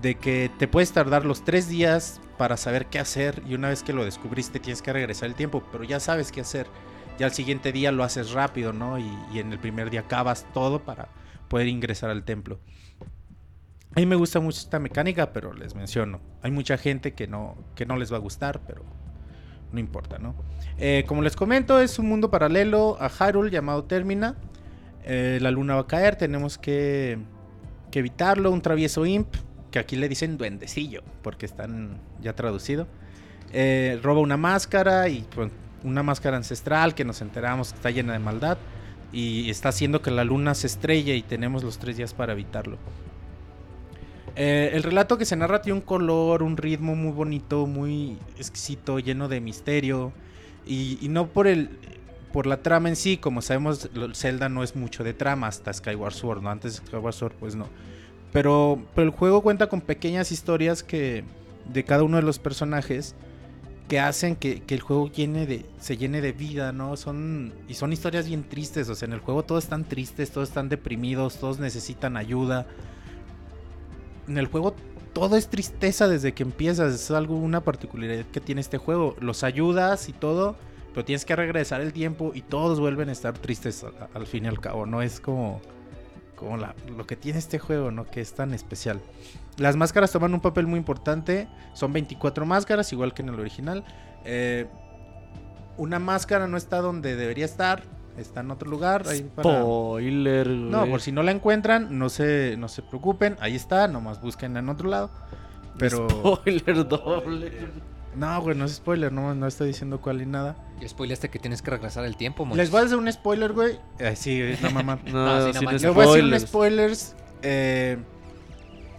de que te puedes tardar los tres días para saber qué hacer y una vez que lo descubriste tienes que regresar el tiempo, pero ya sabes qué hacer. Ya al siguiente día lo haces rápido, ¿no? Y, en el primer día acabas todo para poder ingresar al templo. A mí me gusta mucho esta mecánica, pero les menciono, hay mucha gente que no, que no les va a gustar, pero no importa, ¿no? Eh, como les comento, es un mundo paralelo a Hyrule llamado Termina. Eh, la luna va a caer, tenemos que, que evitarlo. Un travieso imp, que aquí le dicen duendecillo, porque están ya traducido. Eh, roba una máscara y pues, una máscara ancestral que nos enteramos que está llena de maldad. Y está haciendo que la luna se estrelle y tenemos los tres días para evitarlo. Eh, el relato que se narra tiene un color, un ritmo muy bonito, muy exquisito, lleno de misterio. Y, no por el por la trama en sí, como sabemos, Zelda no es mucho de trama hasta Skyward Sword, ¿no? Antes de Skyward Sword, pues no. Pero, pero el juego cuenta con pequeñas historias que de cada uno de los personajes que hacen que, el juego se llene de vida, ¿no? Son, y son historias bien tristes, o sea, en el juego todos están tristes, todos están deprimidos, todos necesitan ayuda. En el juego todo es tristeza desde que empiezas, es algo, una particularidad que tiene este juego. Los ayudas y todo, pero tienes que regresar el tiempo y todos vuelven a estar tristes al, al fin y al cabo, ¿no? Es como, como la- lo que tiene este juego, ¿no? Que es tan especial. Las máscaras toman un papel muy importante. Son 24 máscaras, igual que en el original. Eh, una máscara no está donde debería estar. Está en otro lugar. ahí para- Spoiler, No, por si no la encuentran, no se, no se preocupen. Ahí está, nomás busquen en otro lado. Pero. Spoiler doble. No, güey, no es spoiler, no, no estoy diciendo cuál ni nada. Y spoileaste que tienes que regresar el tiempo, Les voy a hacer un spoiler, güey. Eh, sí, no mamá. No, No, sí, no. Les voy a decir un spoilers. eh,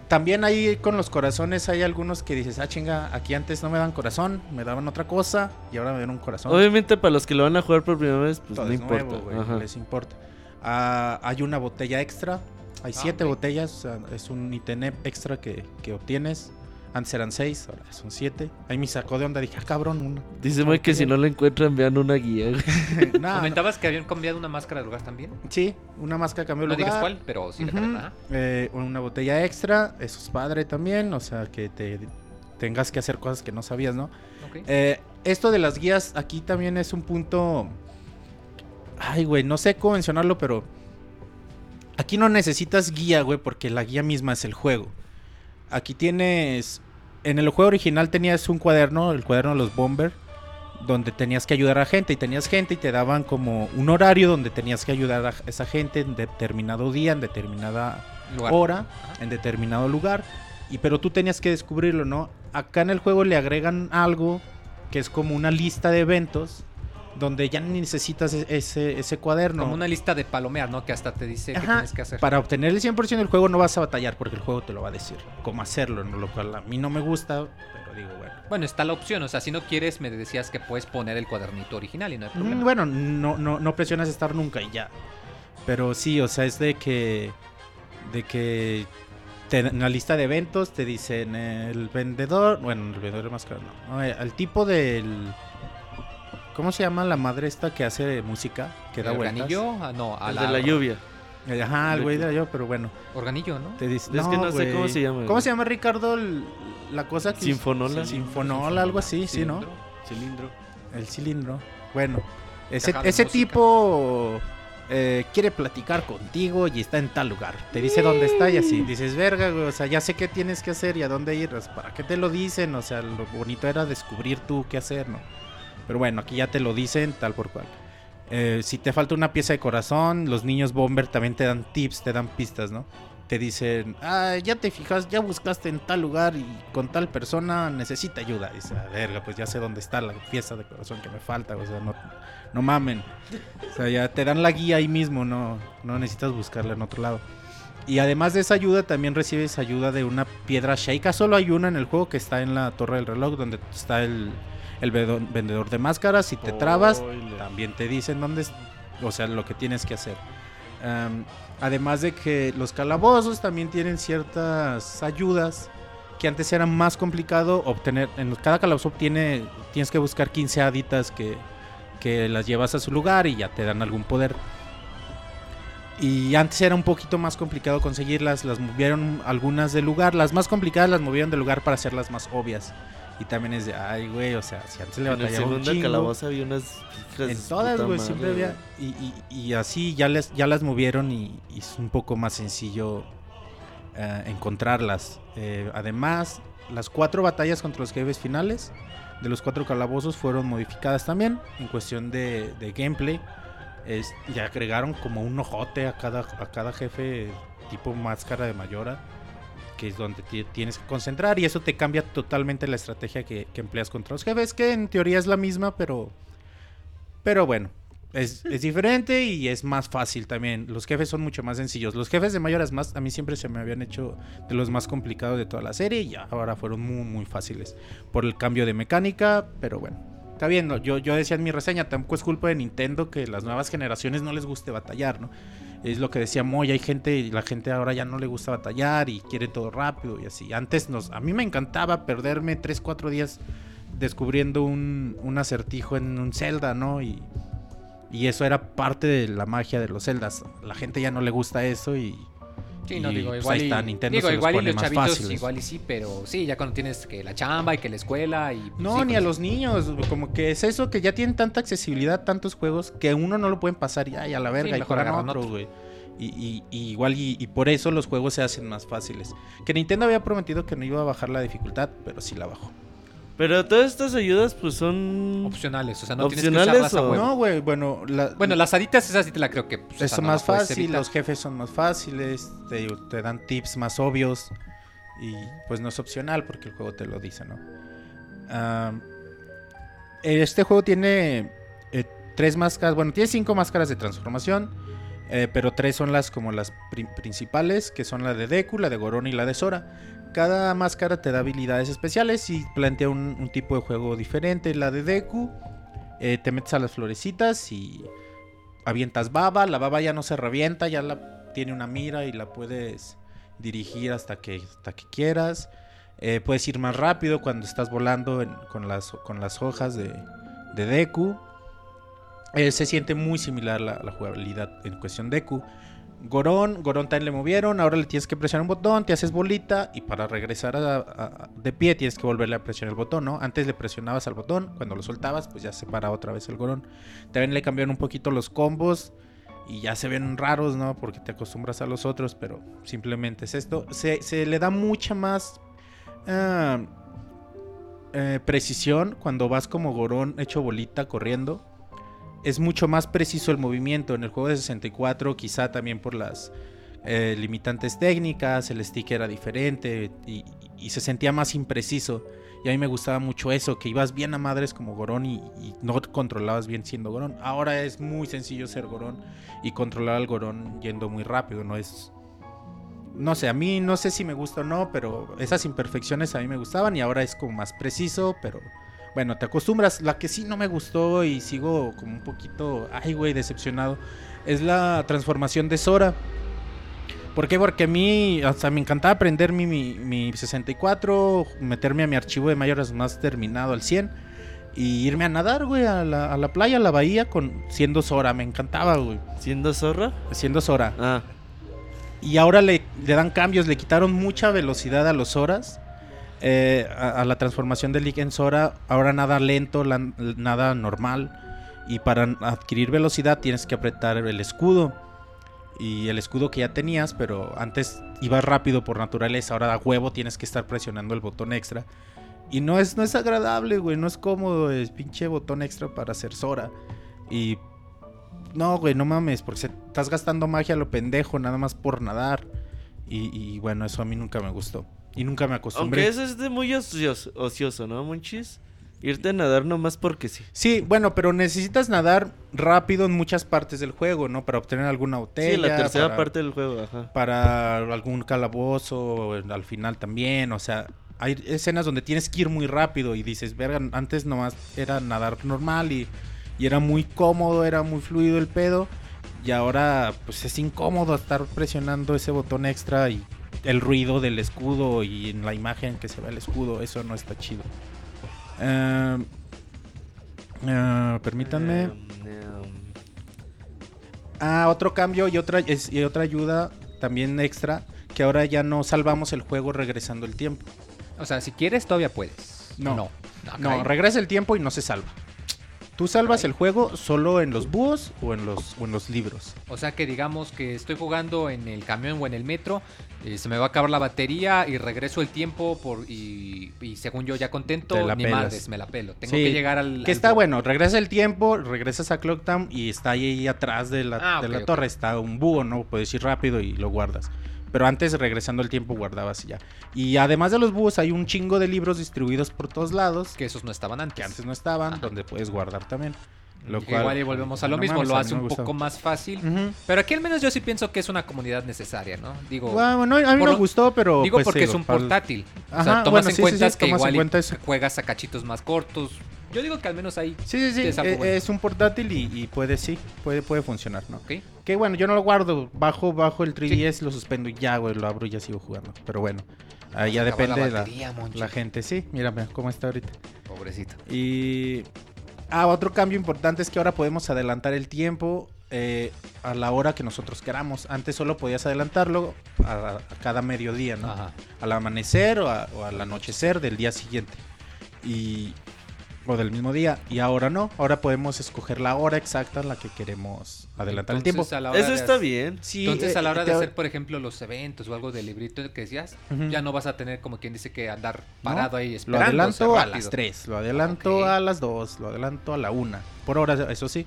también ahí con los corazones hay algunos que dices, ah, chinga, aquí antes no me daban corazón, me daban otra cosa y ahora me dan un corazón. Obviamente para los que lo van a jugar por primera vez, pues Todo no es importa. nuevo, güey, Ajá. no les importa. Ah, hay una botella extra, hay Ah, siete botellas, o sea, es un ítem extra que, que obtienes. Antes eran seis, ahora son siete. Ahí me sacó de onda, dije, ah, cabrón, una. Dice Moy que si no lo encuentran, vean una guía. Comentabas que habían cambiado una máscara de lugar también. Sí, una máscara cambió No lugar. digas cuál, pero sí la Ujú. cambiaron, ajá. Eh, una botella extra, eso es padre también, o sea, que te tengas que hacer cosas que no sabías, ¿no? Eh, esto de las guías aquí también es un punto... Ay, güey, no sé cómo mencionarlo, pero... Aquí no necesitas guía, güey, porque la guía misma es el juego. Aquí tienes... En el juego original tenías un cuaderno, el cuaderno de los Bomber, donde tenías que ayudar a gente y tenías gente y te daban como un horario donde tenías que ayudar a esa gente en determinado día, en determinada Lugar. hora, Ajá. en determinado lugar. Y pero tú tenías que descubrirlo, ¿no? Acá en el juego le agregan algo que es como una lista de eventos donde ya necesitas e- ese, ese cuaderno. Como una lista de palomear, ¿no? Que hasta te dice qué tienes que hacer. Para obtener el 100% del juego no vas a batallar porque el juego te lo va a decir cómo hacerlo, ¿no? lo cual a mí no me gusta, pero digo, bueno. Bueno, está la opción, o sea, si no quieres, me decías que puedes poner el cuadernito original y no hay problema. Mm, Bueno, no, no, no presionas estar nunca y ya. Pero sí, o sea, es de que. De que. te- en la lista de eventos te dicen el vendedor. Bueno, el vendedor más caro, no. eh, el tipo del. ¿Cómo se llama la madre esta que hace música? Que da organillo? Ah, no, a El de la lluvia. Ajá, el güey de la yo, pero bueno. Organillo, ¿no? Te dice, Es que no sé cómo se llama, ¿Cómo güey. se llama, Ricardo? el- la cosa que. Sinfonola. Sinfonola, algo así, sí, ¿no? Cilindro. El cilindro. Bueno, ese, ese tipo eh, quiere platicar contigo y está en tal lugar. Te dice dónde está y así. Dices, verga, güey, o sea, ya sé qué tienes que hacer y a dónde ir. ¿Para qué te lo dicen? O sea, lo bonito era descubrir tú qué hacer, ¿no? Pero bueno, aquí ya te lo dicen tal por cual. Eh, si te falta una pieza de corazón, los niños Bomber también te dan tips, te dan pistas, ¿no? Te dicen, ah, ya te fijas, ya buscaste en tal lugar y con tal persona necesita ayuda. Dice, a verga, pues ya sé dónde está la pieza de corazón que me falta, o sea, no, no mamen. O sea, ya te dan la guía ahí mismo, no, no necesitas buscarla en otro lado. Y además de esa ayuda, también recibes ayuda de una piedra Sheikah. Solo hay una en el juego que está en la torre del reloj, donde está el, el vendedor de máscaras. Si te trabas, también te dicen dónde es, o sea, lo que tienes que hacer. Además de que los calabozos también tienen ciertas ayudas que antes era más complicado obtener. En cada calabozo tiene, tienes que buscar 15 haditas que, que las llevas a su lugar y ya te dan algún poder. Y antes era un poquito más complicado conseguirlas, las movieron algunas del lugar, las más complicadas las movieron del lugar para hacerlas más obvias. Y también es de, ay, güey, o sea, si antes le En batallaba un chingo, calabozo había unas hijas en todas, güey, siempre había. Y, y- y así ya, les, ya las movieron y, y es un poco más sencillo eh, encontrarlas. Eh, además, las cuatro batallas contra los jefes finales de los cuatro calabozos fueron modificadas también en cuestión de, de gameplay. Es, y agregaron como un ojote a cada, a cada jefe tipo máscara de mayora. Que es donde ti- tienes que concentrar. Y eso te cambia totalmente la estrategia que, que empleas contra los jefes. Que en teoría es la misma, pero. Pero bueno. Es, es diferente y es más fácil también. Los jefes son mucho más sencillos. Los jefes de mayoras más, a mí siempre se me habían hecho de los más complicados de toda la serie. Y ya ahora fueron muy, muy fáciles. Por el cambio de mecánica. Pero bueno. Está bien, ¿no? yo, yo decía en mi reseña, tampoco es culpa de Nintendo que las nuevas generaciones no les guste batallar, ¿no? Es lo que decía Moy, hay gente, y la gente ahora ya no le gusta batallar y quiere todo rápido y así. Antes nos, a mí me encantaba perderme 3, 4 días descubriendo un, un acertijo en un Zelda, ¿no? Y, y eso era parte de la magia de los Zeldas. La gente ya no le gusta eso y... Sí, no, y, digo, pues, igual, ahí y, está, Nintendo digo, se los igual y los chavitos fáciles. igual y sí, pero sí, ya cuando tienes que la chamba y que la escuela y... pues, No, sí, ni a pues, los niños, como que es eso que ya tienen tanta accesibilidad, tantos juegos, que uno no lo pueden pasar ya y a la verga y juegan agarran otro, otro. güey. Y, y- y igual y, y por eso los juegos se hacen más fáciles. Que Nintendo había prometido que no iba a bajar la dificultad, pero sí la bajó. Pero todas estas ayudas pues son... Opcionales, o sea, no tienes que ¿Opcionales usarlas a o- huevo. No, güey, bueno, la- Bueno, las haditas esas sí te la creo que... pues, es no más puedes fácil, los jefes son más fáciles, te, dan tips más obvios y pues no es opcional porque el juego te lo dice, ¿no? Este juego tiene eh, tres máscaras, bueno, tiene cinco máscaras de transformación. Eh, pero tres son las como las pri- principales, que son la de Deku, la de Goron y la de Sora. Cada máscara te da habilidades especiales y plantea un, tipo de juego diferente. La de Deku, eh, te metes a las florecitas y avientas baba. La baba ya no se revienta, ya tiene una mira y la puedes dirigir hasta que, hasta que quieras. Eh, puedes ir más rápido cuando estás volando con, las, con las hojas de, de Deku. Eh, se siente muy similar la, la jugabilidad en cuestión Deku. Gorón, Gorón también le movieron, ahora le tienes que presionar un botón, te haces bolita y para regresar a- de pie tienes que volverle a presionar el botón, ¿no? Antes le presionabas al botón, cuando lo soltabas pues ya se para otra vez el Gorón. También le cambiaron un poquito los combos y ya se ven raros, ¿no? Porque te acostumbras a los otros, pero simplemente es esto. Se, se le da mucha más ah, eh, precisión cuando vas como Gorón hecho bolita corriendo. Es mucho más preciso el movimiento. En el juego de 64, quizá también por las eh, limitantes técnicas, el stick era diferente y, se sentía más impreciso. Y a mí me gustaba mucho eso, que ibas bien a madres como Gorón y, y no controlabas bien siendo Gorón. Ahora es muy sencillo ser Gorón y controlar al Gorón yendo muy rápido, no es... No sé, a mí no sé si me gusta o no, pero esas imperfecciones a mí me gustaban y ahora es como más preciso, pero bueno, te acostumbras. La que sí no me gustó y sigo como un poquito, ay güey, decepcionado, es la transformación de Sora. ¿Por qué? Porque a mí, hasta me encantaba aprender mi, mi, mi 64, meterme a mi archivo de Majora's Mask terminado al 100 y irme a nadar, güey, a la, a la playa, a la bahía, con siendo Sora. Me encantaba, güey, ¿Siendo zorra? siendo Sora. Ah, Y ahora le, le dan cambios, le quitaron mucha velocidad a los horas. Eh, a, la transformación de Link en Sora, ahora nada lento, nada normal. Y para adquirir velocidad tienes que apretar el escudo. Y el escudo que ya tenías, pero antes ibas rápido por naturaleza, ahora a huevo tienes que estar presionando el botón extra. Y no es, no es agradable, güey, no es cómodo, es pinche botón extra para hacer Sora. Y no, güey, no mames, porque se- estás gastando magia a lo pendejo, nada más por nadar. Y, y bueno, eso a mí nunca me gustó. Y nunca me acostumbré. aunque eso es de muy ocioso, ocioso, ¿no, Monchis? Irte a nadar nomás porque sí. Sí, bueno, pero necesitas nadar rápido en muchas partes del juego, ¿no? Para obtener alguna botella. Sí, la tercera para, parte del juego, ajá. Para algún calabozo, al final también. O sea, hay escenas donde tienes que ir muy rápido y dices, verga, antes nomás era nadar normal y, y era muy cómodo, era muy fluido el pedo. Y ahora, pues es incómodo estar presionando ese botón extra y el ruido del escudo y en la imagen que se ve el escudo, eso no está chido. Eh, eh, permítanme. Em, em, Ah, otro cambio y otra, es- y otra ayuda también extra, que ahora ya no salvamos el juego regresando el tiempo. O sea, si quieres, todavía puedes. No. No, No, caray. regresa el tiempo y no se salva. Tú salvas el juego solo en los búhos o en los, o en los libros. O sea que digamos que estoy jugando en el camión o en el metro, eh, se me va a acabar la batería y regreso el tiempo por y, y según yo ya contento, Te la ni pelas. madres, me la pelo. Tengo Sí, que llegar al... Que al está búho. bueno, regresa el tiempo, regresas a Clocktown y está ahí atrás de la, Ah, de ok, la ok. torre, está un búho, ¿no? Puedes ir rápido y lo guardas. Pero antes, regresando el tiempo, guardabas y ya. Y además de los búhos, hay un chingo de libros distribuidos por todos lados Que esos no estaban antes. que antes no estaban, Ajá. donde puedes guardar también. Lo cual, igual y volvemos a lo no mismo, mames, lo hace un poco más fácil. Pero aquí al menos yo sí pienso que es una comunidad necesaria, ¿no? Digo, Bueno, a mí Por me lo- gustó, pero. digo pues, porque digo, es un portátil. o sea, tomas bueno, en sí, cuenta sí, que en igual cuenta juegas a cachitos más cortos. Yo digo que al menos ahí, Sí, sí, sí. Es algo eh, bueno. Es un portátil y, y puede, sí, puede, puede funcionar, ¿no? ¿ok? Que bueno, yo no lo guardo. Bajo, bajo el 3DS, lo suspendo y ya, güey, lo abro y ya sigo jugando. Pero bueno, ahí ya acabó la depende de la, gente. Sí, mírame cómo está ahorita. Pobrecito. Y. Ah, otro cambio importante es que ahora podemos adelantar el tiempo eh, a la hora que nosotros queramos. Antes solo podías adelantarlo a, a cada mediodía, ¿no? Ajá. Al amanecer o, a- o al anochecer del día siguiente. Y. O del mismo día. Y ahora no. Ahora podemos escoger la hora exacta en la que queremos adelantar el tiempo. Eso está hacer- bien. Sí, Entonces, eh, a la hora de hacer, por ejemplo, los eventos o algo del librito que decías, ya no vas a tener como quien dice que andar ¿no? parado ahí Lo esperando. o sea, adelanto a las 3, lo adelanto a las 2, lo adelanto a la 1. Por hora, eso sí.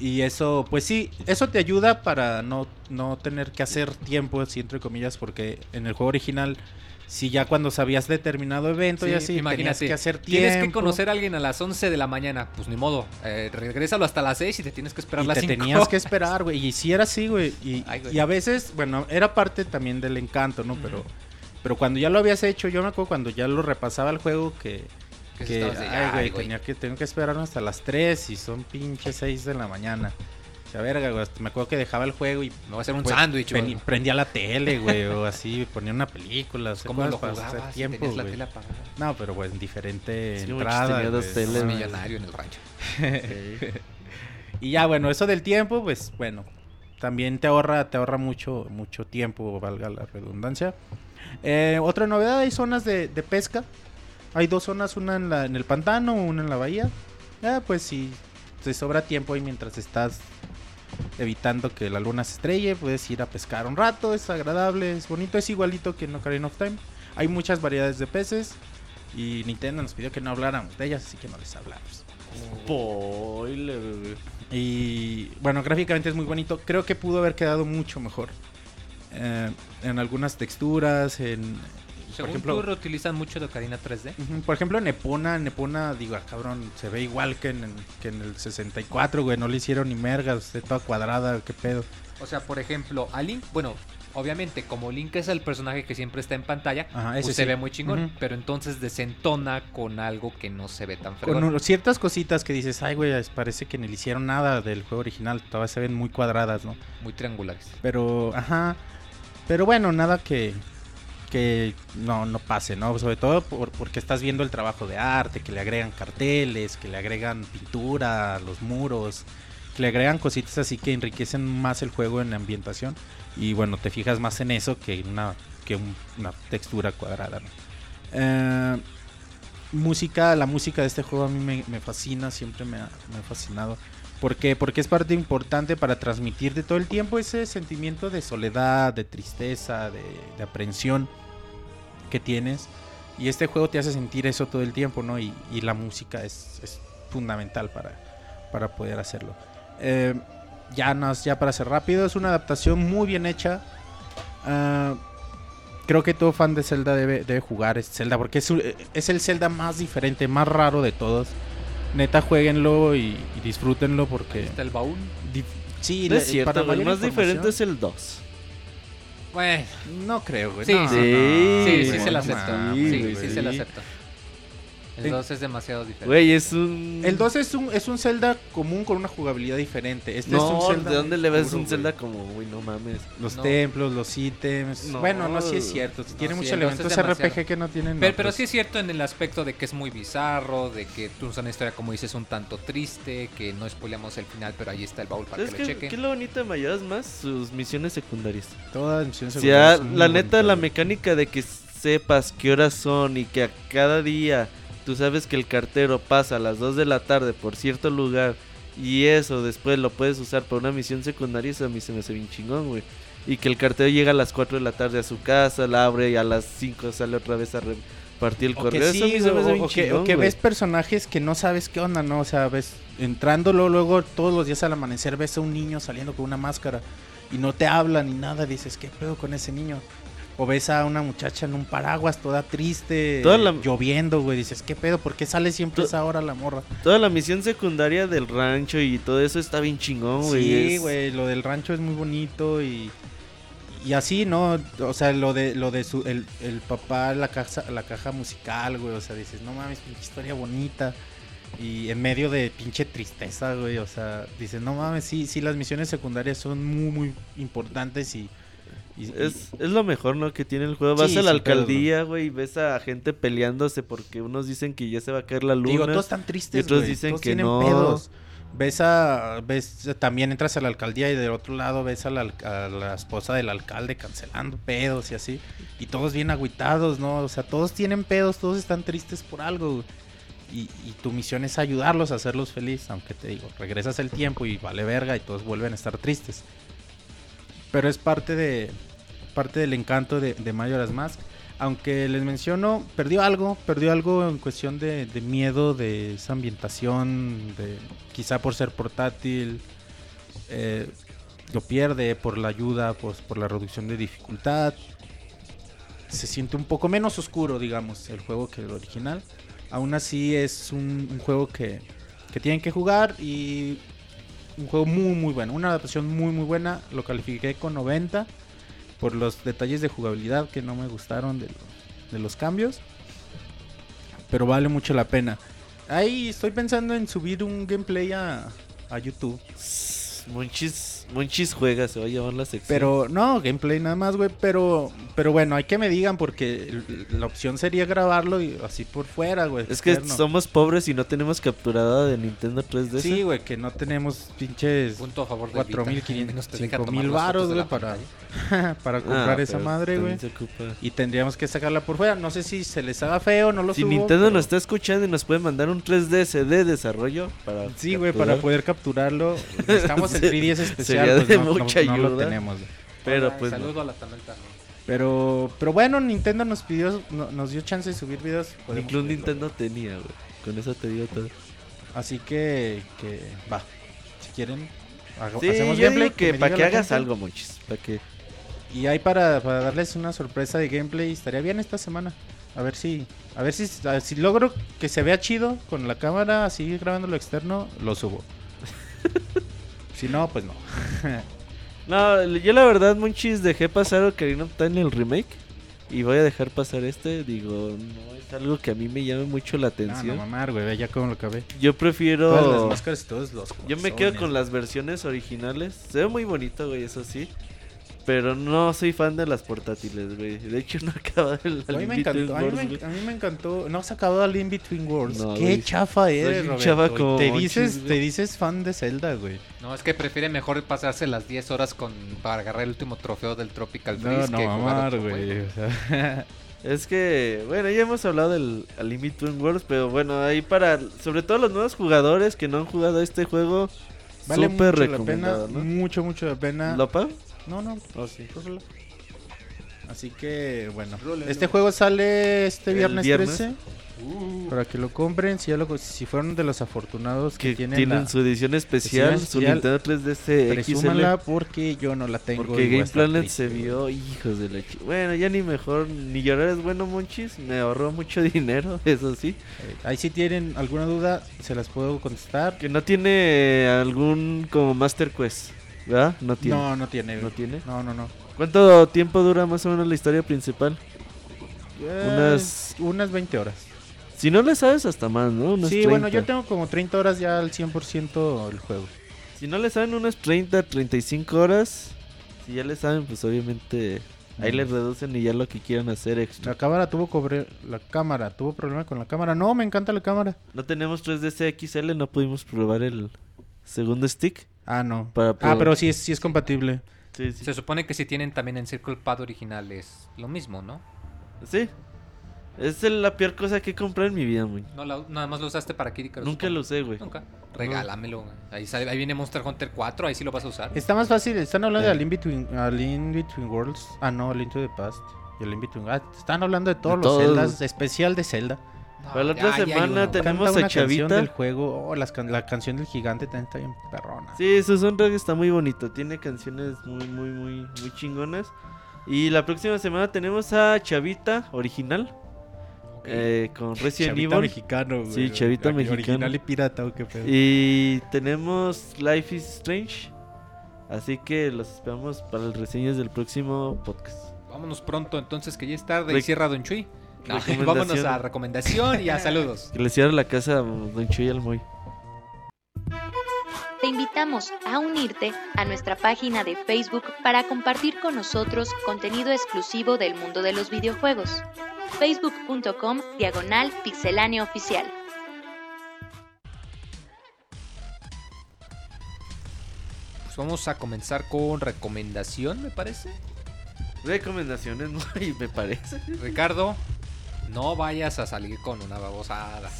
Y eso, pues sí, eso te ayuda para no, no tener que hacer tiempo, así entre comillas, porque en el juego original, si ya cuando sabías determinado evento y Sí, así, tenías que hacer tiempo. Tienes que conocer a alguien a las 11 de la mañana. Pues ni modo. Eh, regrésalo hasta las 6 y te tienes que esperar y las te 5. tenías que esperar, güey. Y si era así, güey. Y, a veces, bueno, era parte también del encanto, ¿no? Pero, pero cuando ya lo habías hecho, yo me acuerdo cuando ya lo repasaba el juego que. Que Que, ay, tenía que, tengo que esperar hasta las 3 y son pinches 6 de la mañana. Verga, güey. Me acuerdo que dejaba el juego y Me voy a hacer un sándwich, güey. prendía la tele, güey, o así, ponía una película. O sea, ¿Cómo lo jugabas? tiempo, tenías la güey. tele apagada. No, pero pues en diferente Sí, entrada. tenía dos güey. teles, Es güey. millonario en el rancho. Y ya, bueno, eso del tiempo, pues bueno, también te ahorra, te ahorra mucho, mucho tiempo, valga la redundancia. Eh, otra novedad, hay zonas de, de pesca. Hay dos zonas, una en, la, en el pantano, una en la bahía. Ah, pues si te sobra tiempo ahí mientras estás evitando que la luna se estrelle, puedes ir a pescar un rato, es agradable, es bonito, es igualito que en Ocarina of Time. Hay muchas variedades de peces y Nintendo nos pidió que no habláramos de ellas, así que no les hablamos. Spoiler. Y bueno, gráficamente es muy bonito. Creo que pudo haber quedado mucho mejor. Eh, en algunas texturas, en... Según ejemplo- tú, reutilizan mucho de Ocarina 3D. Ujú, Por ejemplo, en Epona, en Epona, digo, ah, cabrón, se ve igual que en, que en el 64, güey. No le hicieron ni mergas, de toda cuadrada, qué pedo. O sea, por ejemplo, a Link, bueno, obviamente, como Link es el personaje que siempre está en pantalla, Ajá, pues se sí. ve muy chingón. Pero entonces desentona con algo que no se ve tan Con fregón. un- ciertas cositas que dices, ay, güey, parece que ni le hicieron nada del juego original. Todavía se ven muy cuadradas, ¿no? Muy triangulares. Pero, ajá. Pero bueno, nada que, que no, no pase, ¿no? Sobre todo por- porque estás viendo el trabajo de arte, que le agregan carteles, que le agregan pintura los muros, que le agregan cositas así que enriquecen más el juego en la ambientación. Y bueno, te fijas más en eso que una, que un- una textura cuadrada. Eh, música, la música de este juego a mí me, fascina, siempre me ha, fascinado. ¿Por qué? Porque es parte importante para transmitir de todo el tiempo ese sentimiento de soledad, de tristeza, de, de aprensión que tienes. Y este juego te hace sentir eso todo el tiempo, ¿no? Y, y la música es, es fundamental para, para poder hacerlo. Eh, ya, nos, ya para ser rápido, es una adaptación muy bien hecha. Ah, creo que todo fan de Zelda debe, debe jugar este Zelda porque es, es el Zelda más diferente, más raro de todos. Neta, jueguenlo y, y disfrútenlo porque... Está el baúl. Sí, No es cierto, el más diferente es el 2. Bueno, No creo, güey. Sí, no, sí. no, sí, sí, se lo no acepto. sí, güey. sí, se lo acepto. El En- 2 es demasiado diferente. Güey, es un... El 2 es un, es un Zelda común con una jugabilidad diferente. Este es No, un Zelda ¿de dónde le ves puro, un. Zelda como, güey, no mames? Los No. templos, los ítems. No. Bueno, no, sí es cierto. Tiene sí, muchos el 2 es elementos demasiado. RPG que no tienen. Pero, pero sí es cierto en el aspecto de que es muy bizarro, de que tú usas una historia, como dices, un tanto triste, que no spoileamos el final, pero ahí está el baúl para ¿Sabes que qué, lo qué chequen. es lo bonito de Mayoras más? Sus misiones secundarias. Todas las misiones O secundarias sea, son muy la neta, la mecánica de que sepas qué horas son y que a cada día tú sabes que el cartero pasa a las 2 de la tarde por cierto lugar y eso después lo puedes usar para una misión secundaria, eso a mí se me hace bien chingón, güey. Y que el cartero llega a las 4 de la tarde a su casa, la abre y a las 5 sale otra vez a repartir el O correo. que, eso a mí sí, se me hace o- bien o que, o chingón, que güey. ves personajes que no sabes qué onda, ¿no? O sea, ves entrándolo luego todos los días al amanecer ves a un niño saliendo con una máscara y no te habla ni nada, dices, ¿qué pedo con ese niño? O ves a una muchacha en un paraguas toda triste, Toda la- lloviendo, güey, dices, ¿qué pedo? ¿Por qué sale siempre To- esa hora la morra? Toda la misión secundaria del rancho y todo eso está bien chingón, güey. Sí, es- güey, lo del rancho es muy bonito y y así, ¿no? O sea, lo de lo de su el, el papá la caja la caja musical, güey, o sea, dices, "No mames, pinche historia bonita." Y en medio de pinche tristeza, güey, o sea, dices, "No mames, sí, sí las misiones secundarias son muy muy importantes y y- y- Es, es lo mejor, ¿no? Que tiene el juego. Vas Sí, a la alcaldía, güey, y ves a gente peleándose porque unos dicen que ya se va a caer la luna. Digo, todos están tristes, y otros dicen todos que tienen no. pedos. Ves a ves también entras a la alcaldía y del otro lado ves a la, a la esposa del alcalde cancelando pedos y así y todos bien agüitados, ¿no? O sea, todos tienen pedos, todos están tristes por algo. Y, y tu misión es ayudarlos a hacerlos felices, aunque te digo, regresas el tiempo y vale verga y todos vuelven a estar tristes. Pero es parte de parte del encanto de, de Majora's Mask. Aunque les menciono, perdió algo, perdió algo en cuestión de, miedo, de esa ambientación, de quizá por ser portátil, eh, lo pierde por la ayuda, pues, por la reducción de dificultad. Se siente un poco menos oscuro, digamos, el juego que el original. Aún así es un, un juego que, que tienen que jugar y un juego muy muy bueno, una adaptación muy muy buena. Lo califiqué con 90 por los detalles de jugabilidad que no me gustaron de, lo- de los cambios. Pero vale mucho la pena. Ahí estoy pensando en subir un gameplay a, a YouTube. Monchis, Monchis juega, se va a llamar la sección. Pero no, gameplay nada más, güey. Pero, pero bueno, hay que me digan porque la opción sería grabarlo y así por fuera, güey. es que externo. somos pobres y no tenemos capturada de Nintendo 3DS. Sí, güey, que no tenemos pinches Punto a favor de 4.500, Menos te deja 5.000 tomar las varos, güey, la para, pantalla. para Ah, comprar esa madre, güey. Y tendríamos que sacarla por fuera. No sé si se les haga feo, no lo Si subo, Nintendo pero- nos está escuchando y nos puede mandar un 3DS de desarrollo para Sí, güey, para poder capturarlo. Necesitamos el 3DS especial. Sería pues de no, no- mucha no lo ayuda. tenemos. güey. Pero Hola, pues no. Saludo a la Tanalta. Pero, pero bueno, Nintendo nos pidió, no- nos dio chance de subir videos. Incluso subirlo. Nintendo tenía, güey. Con eso te digo todo. Así que, que va. Si quieren, Sí, hacemos yo gameplay. digo que me para que hagas gente. algo, Monchis. Para que... Y hay para, para darles una sorpresa de gameplay. Estaría bien esta semana. A ver si, a ver si, a ver si logro que se vea chido con la cámara, así grabando lo externo, lo subo. si no, pues no. No, yo la verdad, Monchis, dejé pasar Ocarina of Time en el remake. Y voy a dejar pasar este. Digo, no es algo que a mí me llame mucho la No, atención. no mamar, güey, ya como lo acabé. Yo prefiero... Todas las máscaras y todos los Yo me quedo con las versiones originales. Se ve muy bonito, güey, eso sí. Pero no soy fan de las portátiles, güey. De hecho, no acaba el A mí me encantó, a mí me, güey. a mí me encantó. No se acabó el In Between Worlds. No, Qué güey. chafa eres, Roberto. chafa como te dices, güey. te dices fan de Zelda, güey. No, es que prefiere mejor pasarse las 10 horas con para agarrar el último trofeo del Tropical No, Freeze no que jugar mamar, güey. juego. o sea, Es que, bueno, ya hemos hablado del Unlimited Worlds, pero bueno, ahí para, sobre todo los nuevos jugadores que no han jugado este juego, vale mucho súper la pena, recomendado, ¿no? mucho, mucho la pena. ¿Lo pago? No, no, Oh, sí. Así que, bueno, este juego sale este viernes, viernes. 13. Para que lo compren, si, ya lo, si fueron de los afortunados que, Que tienen, tienen la, su edición especial, su. Nintendo 3DS presúmanla XL. porque yo no la tengo. Porque Game Planet triste, se vio, hijos de la Bueno, ya ni mejor, ni llorar es bueno, Monchis. Me ahorró mucho dinero, eso sí. Eh, Ahí si tienen alguna duda, se las puedo contestar. Que no tiene algún como Master Quest, ¿verdad? No tiene. No, no tiene. ¿No tiene? No, no, no. ¿Cuánto tiempo dura más o menos la historia principal? Unas, unas 20 horas. Si no le sabes, hasta más, ¿no? Unas sí, bueno, 30. yo tengo como 30 horas ya al 100% el juego. Si no le saben unas 30, 35 horas, si ya le saben, pues obviamente ahí Mm. les reducen y ya lo que quieran hacer extra. La cámara tuvo cobre... la cámara tuvo problema con la cámara. No, me encanta la cámara. No tenemos 3DS XL, no pudimos probar el segundo stick. Ah, no. Para Ah, pero sí es, sí es compatible. Sí, sí. Se supone que si tienen también en Circle Pad original es lo mismo, ¿no? Sí. Es la peor cosa que he comprado en mi vida, muy. No, la- nada más lo usaste para Kid Icarus, Nunca lo usé, güey. Nunca. Regálamelo. güey. Ahí, sale- ahí viene Monster Hunter 4, ahí sí lo vas a usar. Está más fácil. Están hablando Eh. de Link Between, a Link Between Worlds. Ah, no, Link to the Past. Y el Link Between... Ah, están hablando de todos De los todos. Zeldas. Especial de Zelda. No, Para la ya- otra ya semana uno. tenemos- Canta a una canción Chavita. del juego. Oh, las can- la canción del gigante también está bien perrona. Sí, su soundtrack está muy bonito. Tiene canciones muy, muy, muy, muy chingonas. Y la próxima semana tenemos a Chavita original. Eh, con Resident Chavita Evil. mexicano, güey. Sí, chavita Ori- mexicano. Original y pirata, ¿o qué pedo? Y tenemos Life is Strange. Así que los esperamos para las reseñas del próximo podcast. Vámonos pronto entonces, que ya es tarde. Rec- y cierra Don Chuy. No, vámonos a recomendación y a saludos. Que les cierre la casa a Don Chuy Almoy. Te invitamos a unirte a nuestra página de Facebook para compartir con nosotros contenido exclusivo del mundo de los videojuegos. facebook.com diagonal pixelánea oficial. Pues vamos a comenzar con recomendación, me parece. Recomendaciones, muy me parece. Ricardo, no vayas a salir con una babosada.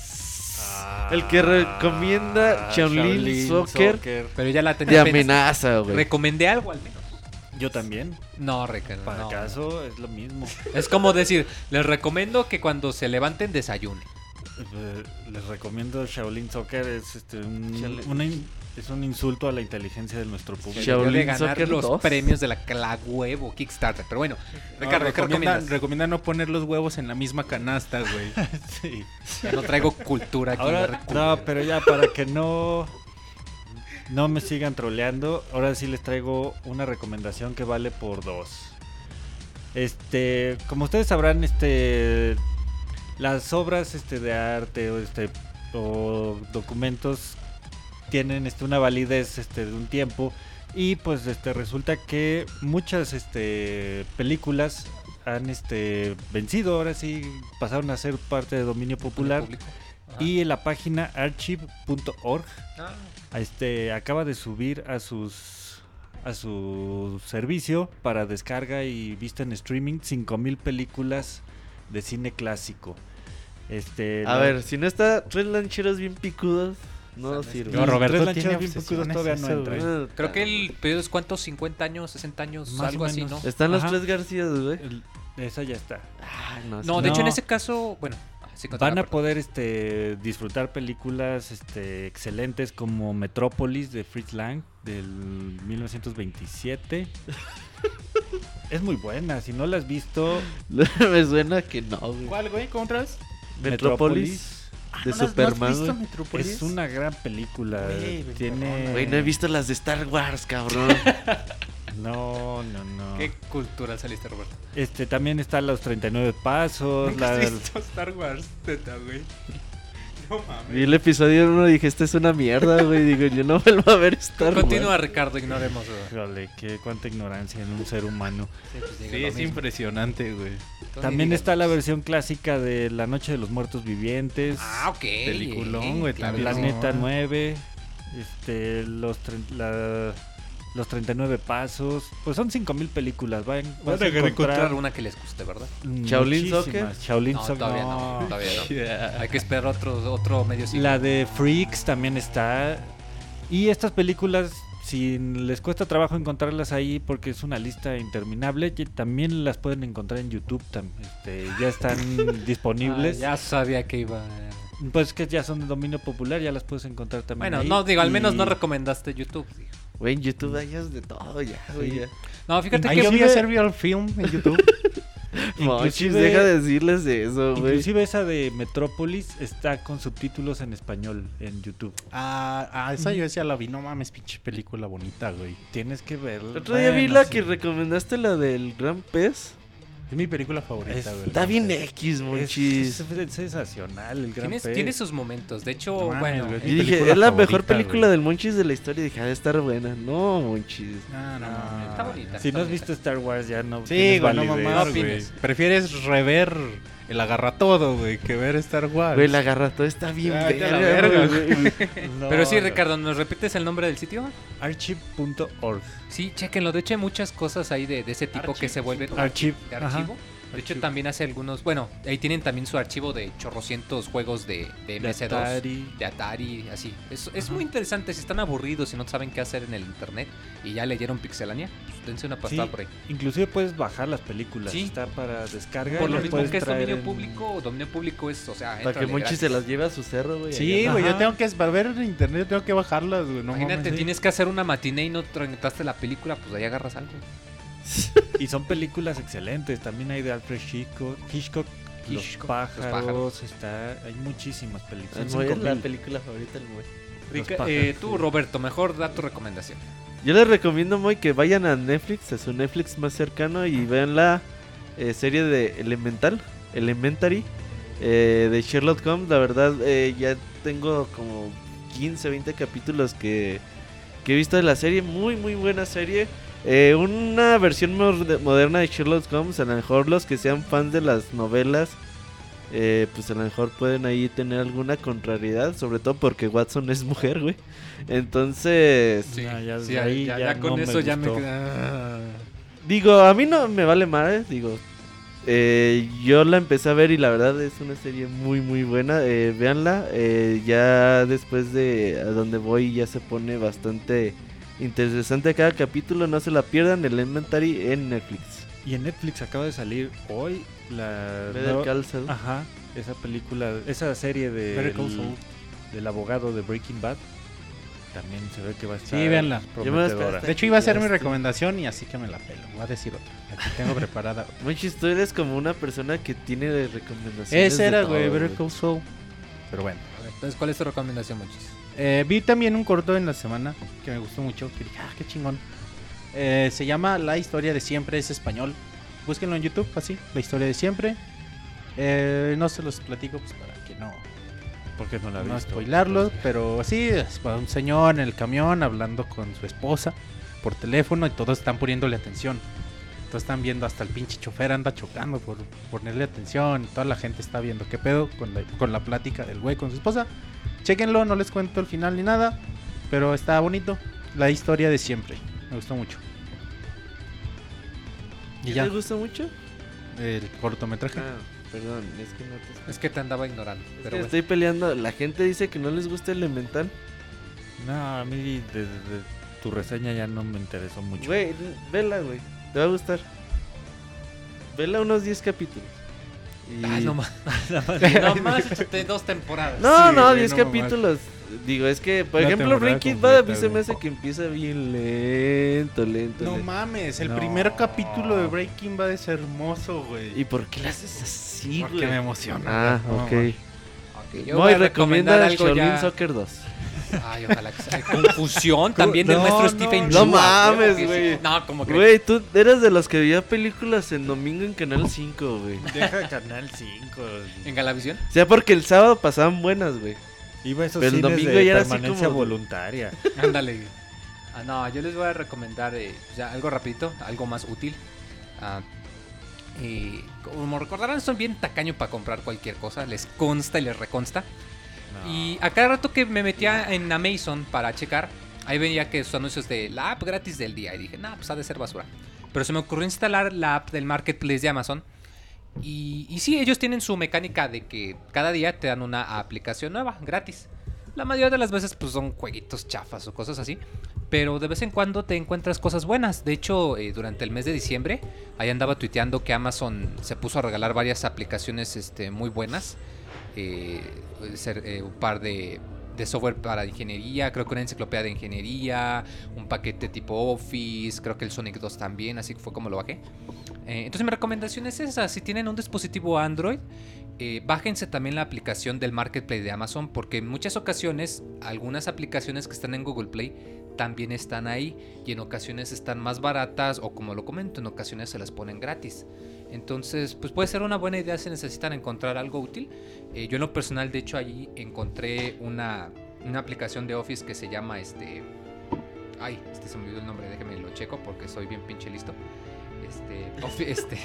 El que recomienda Shaolin Soccer Pero ya la de tenía pensada. amenaza, güey. Recomendé algo al menos. Yo también. No, Ricardo. Para no. acaso es lo mismo. Es como decir, les recomiendo que cuando se levanten desayunen. Les recomiendo Shaolin Soccer. Es, este, un, Shaolin. una in- es un insulto a la inteligencia de nuestro público. Shaolin de ganar Soccer los 2. premios de la, la huevo Kickstarter. Pero bueno, Ricardo, ¿qué recomienda, recomiendas? recomienda no poner los huevos en la misma canasta, güey. Sí. Ya no traigo cultura aquí. Ahora, no, pero ya para que no no me sigan troleando, ahora sí les traigo una recomendación que vale por dos. Este, como ustedes sabrán, este las obras este de arte o este o documentos tienen este una validez este de un tiempo. Y pues este resulta que muchas este películas han este vencido, ahora sí pasaron a ser parte de dominio popular. Y en la página archive.org Ah, este, acaba de subir a sus a su servicio para descarga y vista en streaming 5000 películas de cine clásico. Este, A la- ver, si no está tres lancheros bien picudos, no sirve. No, Roberto Tres lancheros bien picudos todavía no entra. ¿eh? Creo que el periodo es cuántos, 50 años, 60 años, Más algo así. ¿no? Están los Ajá. tres Garcías, güey. Esa ya está. Ah, no, de hecho en ese caso, bueno, sí, continúa, Van a poder este disfrutar películas este excelentes como Metrópolis de Fritz Lang del 1927. Es muy buena, si no la has visto, Me suena que no, güey. ¿Cuál, güey? ¿Cómo otra vez? Metrópolis de ¿No las- no has Superman, visto es una gran película. Güey, me Tiene Güey, no he visto las de Star Wars, cabrón. No, no, no. ¿Qué cultural saliste, Roberto? Este también está los 39 pasos, ¿Nunca la has visto Star Wars, neta, güey? No mames. Vi el episodio 1 y dije, esta es una mierda, güey. Digo, yo no vuelvo a ver Star Wars. Continúa, Ricardo, ignoremos. güey. Híjole, qué cuánta ignorancia en un ser humano. Sí, pues, Sí, es mismo. impresionante, güey. También está la versión clásica de La Noche de los Muertos Vivientes. Ah, ok. Peliculón, güey, claro. Planeta no. 9, este, los, la- los 39 pasos, pues son 5000 películas, van, vas a encontrar encontrar una que les guste, ¿verdad? Shaolin. Soccer. Shaolin No, Soccer, todavía no. no, todavía no. Yeah. Hay que esperar otro, otro medio siglo. La de Freaks también está. Y estas películas, si les cuesta trabajo encontrarlas ahí porque es una lista interminable, y también las pueden encontrar en YouTube, este, ya están disponibles. Ah, ya sabía que iba. Pues que ya son de dominio popular, ya las puedes encontrar también. Bueno, ahí. no, digo, al menos Y- no recomendaste YouTube. digo. Güey, en YouTube hay de todo ya, güey. Sí. ya. No, fíjate que yo vi a Servial Film en YouTube. Inclusive- deja de decirles de eso, güey. Inclusive esa de Metrópolis está con subtítulos en español en YouTube. ah, ah, esa yo decía la vi. No mames, pinche película bonita, güey. Tienes que verla. El otro día vi la sí. que recomendaste, la del Gran Pez. Es mi película favorita, Es- güey. Está bien X, monchis. es sensacional el gran Tiene, sus momentos. De hecho, No bueno. güey. Y mi dije, es la mejor película güey. del Monchis de la historia. Y dije, ha de estar buena. No, Monchis. No, mames. Está bonita. Si está no has bonita. visto Star Wars ya no Sí, güey, no No opines. Prefieres rever el agarra todo, güey, que ver Star Wars. Güey, la garrató está bien Ah, verga, verga, güey. No, Pero sí. Ricardo, ¿nos repites el nombre del sitio? Archive.org. Sí, chequenlo. De hecho, hay muchas cosas ahí de, de ese tipo que se vuelven. Archive. de ajá. De hecho, también hace algunos. Bueno, ahí tienen también su archivo de chorrocientos juegos de, de De MS2, Atari. de Atari, así. Es, es muy interesante. Si están aburridos y no saben qué hacer en el internet y ya leyeron Pixelania, pues dense una pasada Sí, por ahí. Inclusive puedes bajar las películas. Sí. Está para descarga. Por lo mismo que es dominio en- público, dominio público es, o sea, Para que gratis. se las lleve a su cerro, güey. Sí, güey, yo tengo que, para ver en internet, tengo que bajarlas, güey. No Imagínate, mames. tienes que hacer una matiné y no tramitaste la película, pues ahí agarras algo. Y son películas excelentes. También hay de Alfred Hitchcock. Hitchcock los, Hitchcock, pájaros, Los pájaros. Está, hay muchísimas Ah, películas. no, es la 5000. película favorita del güey. Rica- eh, tú. Roberto, mejor da tu recomendación. Yo les recomiendo muy que vayan a Netflix, a su Netflix más cercano y vean la eh, serie de Elemental, Elementary, eh, de Sherlock Holmes. La verdad, eh, ya tengo como 15, 20 capítulos que, que he visto de la serie. Muy, muy buena serie. Eh, una versión moderna de Sherlock Holmes. A lo mejor los que sean fans de las novelas, eh, pues a lo mejor pueden ahí tener alguna contrariedad. Sobre todo porque Watson es mujer, güey. Entonces... Ya, ya, Sí, ahí ya, ya ya con no me eso ya me queda. Digo, a mí no me vale digo. eh, yo la empecé a ver y la verdad es una serie muy muy buena. Eh, véanla, eh, ya después de a donde voy ya se pone bastante interesante cada capítulo, no se la pierdan, el Elementary en Netflix. Y en Netflix acaba de salir hoy la Better Call Saul. Ajá, esa película, esa serie de Better Call Saul. del abogado de Breaking Bad. También se ve que va a estar Sí, véanla. Prometedora. De hecho, iba a ser mi recomendación y así que me la pelo. Voy a decir otra. Aquí tengo preparada. Monchis, tú eres como una persona que tiene recomendaciones. Ese de era, güey, Better Call Saul. Pero bueno. Entonces, ¿cuál es tu recomendación, Monchis? Eh, vi también un corto en la semana que me gustó mucho. Que dije, ah, qué chingón. Eh, se llama La historia de siempre, es español. Búsquenlo en YouTube, así, La historia de siempre. Eh, no se los platico pues para que no, Porque no la no visto. spoilarlos, pero sí, es para un señor en el camión hablando con su esposa por teléfono y todos están poniéndole atención. Todos están viendo, hasta el pinche chofer anda chocando por ponerle atención. Toda la gente está viendo qué pedo con la, con la plática del güey con su esposa. Chequenlo, no les cuento el final ni nada, pero está bonito. La historia de siempre, me gustó mucho. Y ¿Te ya, gusta mucho? el cortometraje. Ah, perdón, es que no te Es que te andaba ignorando. Es Pero que bueno. estoy peleando. La gente dice que no les gusta Elemental. No, a mí desde tu reseña ya no me interesó mucho. Güey, vela, güey. Te va a gustar. Vela unos 10 capítulos. Y- Ay, no más. no más, échate dos temporadas. No, Sí, no, güey, 10 no capítulos. Digo, es que, por ejemplo, Breaking Bad a mí se me hace que empieza bien lento, lento. No lento. mames, el No. primer capítulo de Breaking Bad es hermoso, güey. ¿Y por qué le haces así, Porque güey? me emociona. Ah, ok. mames. Ok, yo Moy voy a recomendar recomienda algo Shaolin ya. Soccer 2. Ay, ojalá que sea. Confusión también del No, maestro no, Stephen no Chu, mames, que sí. güey. No, como que. Güey, tú eras de los que veía películas en domingo en Canal 5, güey. Deja Canal 5. ¿En Galavisión? O sea, porque el sábado pasaban buenas, güey. Iba a esos Pero el domingo de ya era así permanencia como- voluntaria. Ándale. Ah, no, yo les voy a recomendar eh, ya algo rapidito, algo más útil. Ah, y como recordarán, soy bien tacaño para comprar cualquier cosa, les consta y les reconsta. Y a cada rato que me metía en Amazon para checar, ahí veía que sus anuncios de la app gratis del día. Y dije, nah, pues ha de ser basura. Pero se me ocurrió instalar la app del marketplace de Amazon. Y, y sí, ellos tienen su mecánica de que cada día te dan una aplicación nueva, gratis. La mayoría de las veces pues son jueguitos chafas o cosas así. Pero de vez en cuando te encuentras cosas buenas. De hecho, eh, durante el mes de diciembre, ahí andaba tuiteando que Amazon se puso a regalar varias aplicaciones este, muy buenas. Eh, ser, eh, un par de, de software para ingeniería, creo que una enciclopedia de ingeniería, un paquete tipo Office, creo que el Sonic 2 también, así que fue como lo bajé. Eh, entonces mi recomendación es esa, si tienen un dispositivo Android, bájense también la aplicación del Marketplace de Amazon porque en muchas ocasiones algunas aplicaciones que están en Google Play también están ahí y en ocasiones están más baratas o como lo comento, en ocasiones se las ponen gratis. Entonces, pues puede ser una buena idea si necesitan encontrar algo útil. Eh, yo en lo personal, de hecho, allí encontré una, una aplicación de Office que se llama este... Ay, este se me olvidó el nombre, déjeme lo checo porque soy bien pinche listo. Este... Este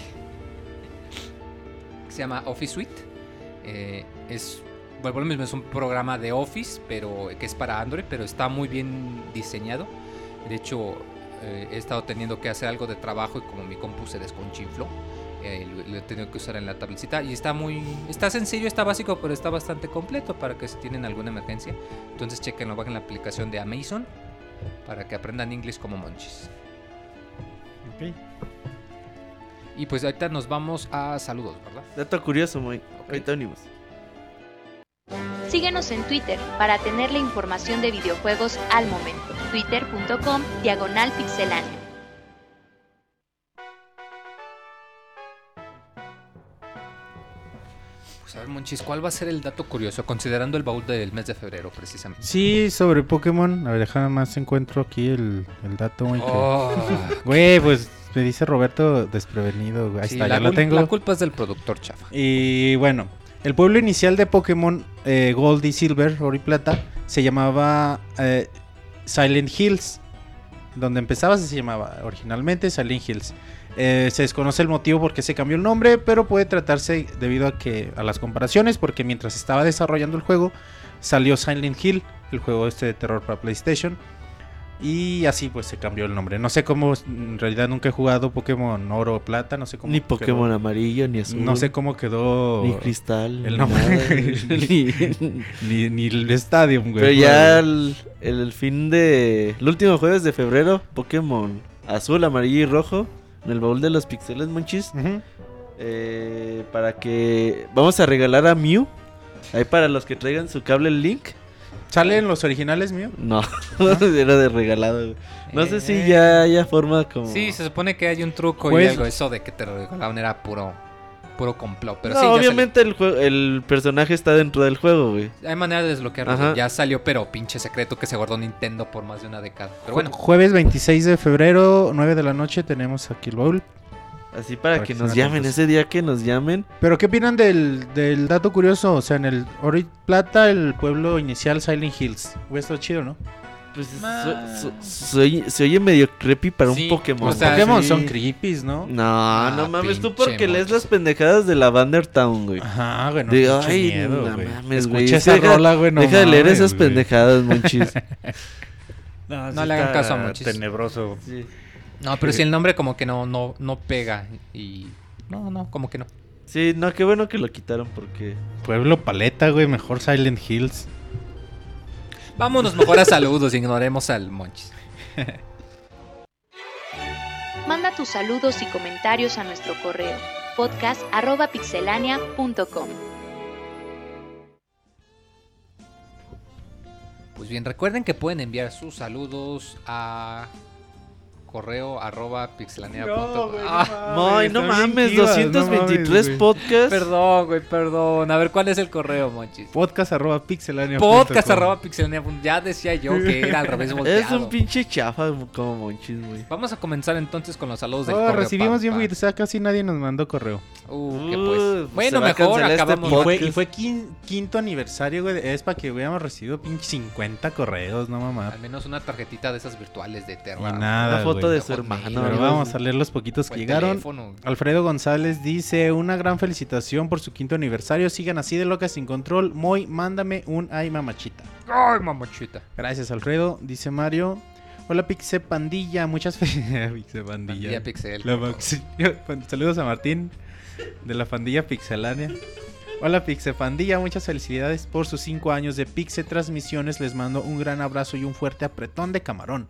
se llama Office Suite. Eh, es, bueno, mismo, es un programa de Office, pero que es para Android, pero está muy bien diseñado. De hecho, eh, he estado teniendo que hacer algo de trabajo y como mi compu se desconchinfló, eh, lo, he tenido que usar en la tabletita y está muy, está sencillo, está básico, pero está bastante completo para que si tienen alguna emergencia. Entonces chequenlo, bajen la aplicación de Amazon para que aprendan inglés como monchis. Ok. Y pues ahorita nos vamos a saludos, ¿verdad? Dato curioso, muy. Ahorita venimos. Síguenos en Twitter para tener la información de videojuegos al momento. Twitter.com Diagonal Pixelánea. Pues a ver, Monchis, ¿cuál va a ser el dato curioso considerando el baúl del mes de febrero precisamente? Sí, sobre Pokémon. A ver, déjame más encuentro aquí el, el dato, güey. que- Oh, Güey, pues me dice Roberto desprevenido. Ahí sí, está, la, ya lo tengo. la culpa es del productor chafa. Y bueno, el pueblo inicial de Pokémon eh, Gold y Silver, Oro y Plata, se llamaba eh, Silent Hills. Donde empezaba se llamaba originalmente Silent Hills. Eh, se desconoce el motivo por qué se cambió el nombre, pero puede tratarse debido a que a las comparaciones, porque mientras estaba desarrollando el juego salió Silent Hill, el juego este de terror para PlayStation. Y así pues se cambió el nombre. No sé cómo, en realidad nunca he jugado Pokémon Oro o Plata, no sé cómo. Ni quedó- Pokémon amarillo, ni azul. No sé cómo quedó. Ni cristal. el ni nombre. ni- Ni, ni el estadio, güey. Pero ya el- el fin de. El último jueves de febrero, Pokémon azul, amarillo y rojo. En el baúl de los pixeles, monchis. Eh, para que. Vamos a regalar a Mew. Ahí para los que traigan su cable Link. ¿Salen los originales mío? No, era de regalado. No sé si ya haya forma como. Sí, se supone que hay un truco Pues- y algo. Eso de que te lo regalaban era puro, puro complot. Pero no, sí, obviamente el, jue- el personaje está dentro del juego, güey. Hay manera de desbloquearlo. Ajá. Ya salió, pero pinche secreto que se guardó Nintendo por más de una década. Pero bueno, Jueves 26 de febrero, 9 de la noche, tenemos aquí el baúl. Así para, Para que que nos llamen, atentos. ese día que nos llamen. Pero ¿qué opinan del, del dato curioso? O sea, en el Ori Plata, el pueblo inicial Silent Hills. Hubiera estado chido, ¿no? Pues so- so- se oye- se oye medio creepy para Sí, un Pokémon. o Los sea, Pokémon sí. son creepies, ¿no? No, Ah, no mames, tú porque lees las pendejadas de la Town, güey. Ajá, güey, no ay, miedo, no güey. mames, güey. Escucha esa Deja- rola, güey, no Deja de leer esas güey. pendejadas, monchis. No, le hagan caso a Monchis. Tenebroso. Sí. no, pero si el nombre como que no, no, no pega. Y. No, no, como que no. Sí, no, qué bueno que lo quitaron porque. Pueblo Paleta, güey, mejor Silent Hills. Vámonos mejor a saludos, ignoremos al Monchis. Manda tus saludos y comentarios a nuestro correo podcast.pixelania.com. Pues bien, recuerden que pueden enviar sus saludos a correo arroba pixelania.com. Ah, Ay, no mames, 223 podcasts. perdón, güey, perdón. A ver, ¿cuál es el correo, Monchis? Podcast arroba pixelania. Podcast arroba pixelania.com. Ya decía yo que era al revés Es volteado. un pinche chafa como monchis, güey. Vamos a comenzar entonces con los saludos del Oh, correo. recibimos bien, güey. O sea, casi nadie nos mandó correo. Uh, que Uh, pues. Bueno, mejor este acabamos. Y fue, Podcast. y fue quin- quinto aniversario, güey. Es para que hubiéramos recibido pinche 50 correos, no mamá. Al menos una tarjetita de esas virtuales de Y Terra. nada, Una foto de su hermano. Pero vamos a leer los poquitos que llegaron. teléfono. Alfredo González dice, una gran felicitación por su quinto aniversario. Sigan así de locas sin control. Moy, mándame un ay mamachita. Ay, mamachita. Gracias, Alfredo. Dice Mario. Hola, Pixe Pandilla. Muchas felicidades. Pixe Pandilla. Pandilla Pixel. La maxi- Saludos a Martín de la pandilla Pixelania. Hola Pixe Pandilla, muchas felicidades por sus 5 años de Pixe Transmisiones. Les mando un gran abrazo y un fuerte apretón de camarón.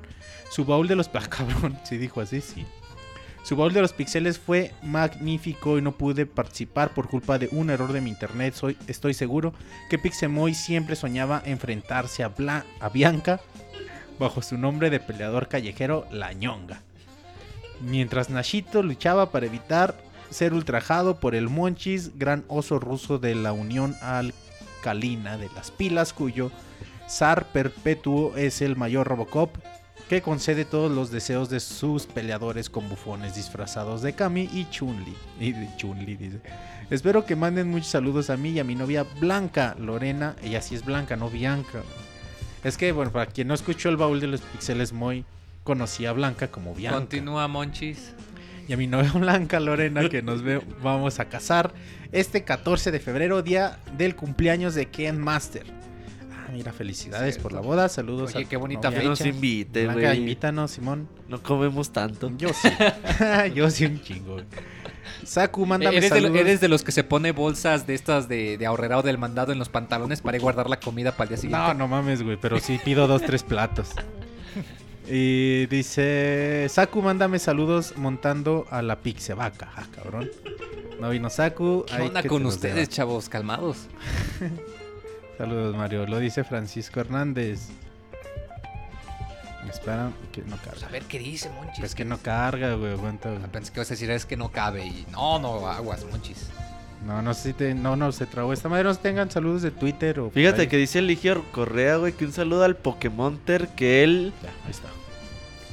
Su baúl de los... Cabrón, sí dijo así, sí. Su baúl de los pixeles fue magnífico y no pude participar por culpa de un error de mi internet. Soy, estoy seguro que Pixemoy siempre soñaba enfrentarse a, Bla- a Bianca bajo su nombre de peleador callejero La Ñonga. Mientras Nashito luchaba para evitar ser ultrajado por el Monchis, gran oso ruso de la Unión Alcalina de las Pilas, cuyo zar perpetuo es el mayor Robocop, que concede todos los deseos de sus peleadores con bufones disfrazados de Kami y Chun-Li. Y de Chun-Li dice. Espero que manden muchos saludos a mí y a mi novia Blanca Lorena. Ella sí es Blanca, no Bianca. Es que, bueno, para quien no escuchó el baúl de los pixeles, muy conocía a Blanca como Bianca. Continúa, Monchis. Y a mi novia Blanca Lorena, que nos ve, vamos a casar este 14 de febrero, día del cumpleaños de Ken Master. Ah, mira, felicidades por la boda. Saludos Oye, a qué bonita. Que nos fecha. invite, Blanca, güey. invítanos, Simón. No comemos tanto. Yo sí. Yo sí un chingo. güey. Saku, mándame ¿Eres de, saludos. eres de los que se pone bolsas de estas de, de ahorrera o del mandado en los pantalones para ir guardar la comida para el día siguiente? No, no mames, güey, pero sí pido dos, tres platos. Y dice, Saku, mándame saludos montando a la pixevaca. Ah, cabrón. No vino Saku. ¿Qué onda con ustedes, chavos? Calmados. Saludos, Mario. Lo dice Francisco Hernández. Espera, que no Pues a carga. ver qué dice, Monchis. Es que no carga, güey, aguanta. güey. Pensé que ibas a decir es que no cabe y no, no, aguas, Monchis. No, no sé si te... No, no, se trabó esta madre. No tengan saludos de Twitter o... Fíjate que dice Ligio Correa, güey, que un saludo al Pokémonter, que él, Ya, ahí está.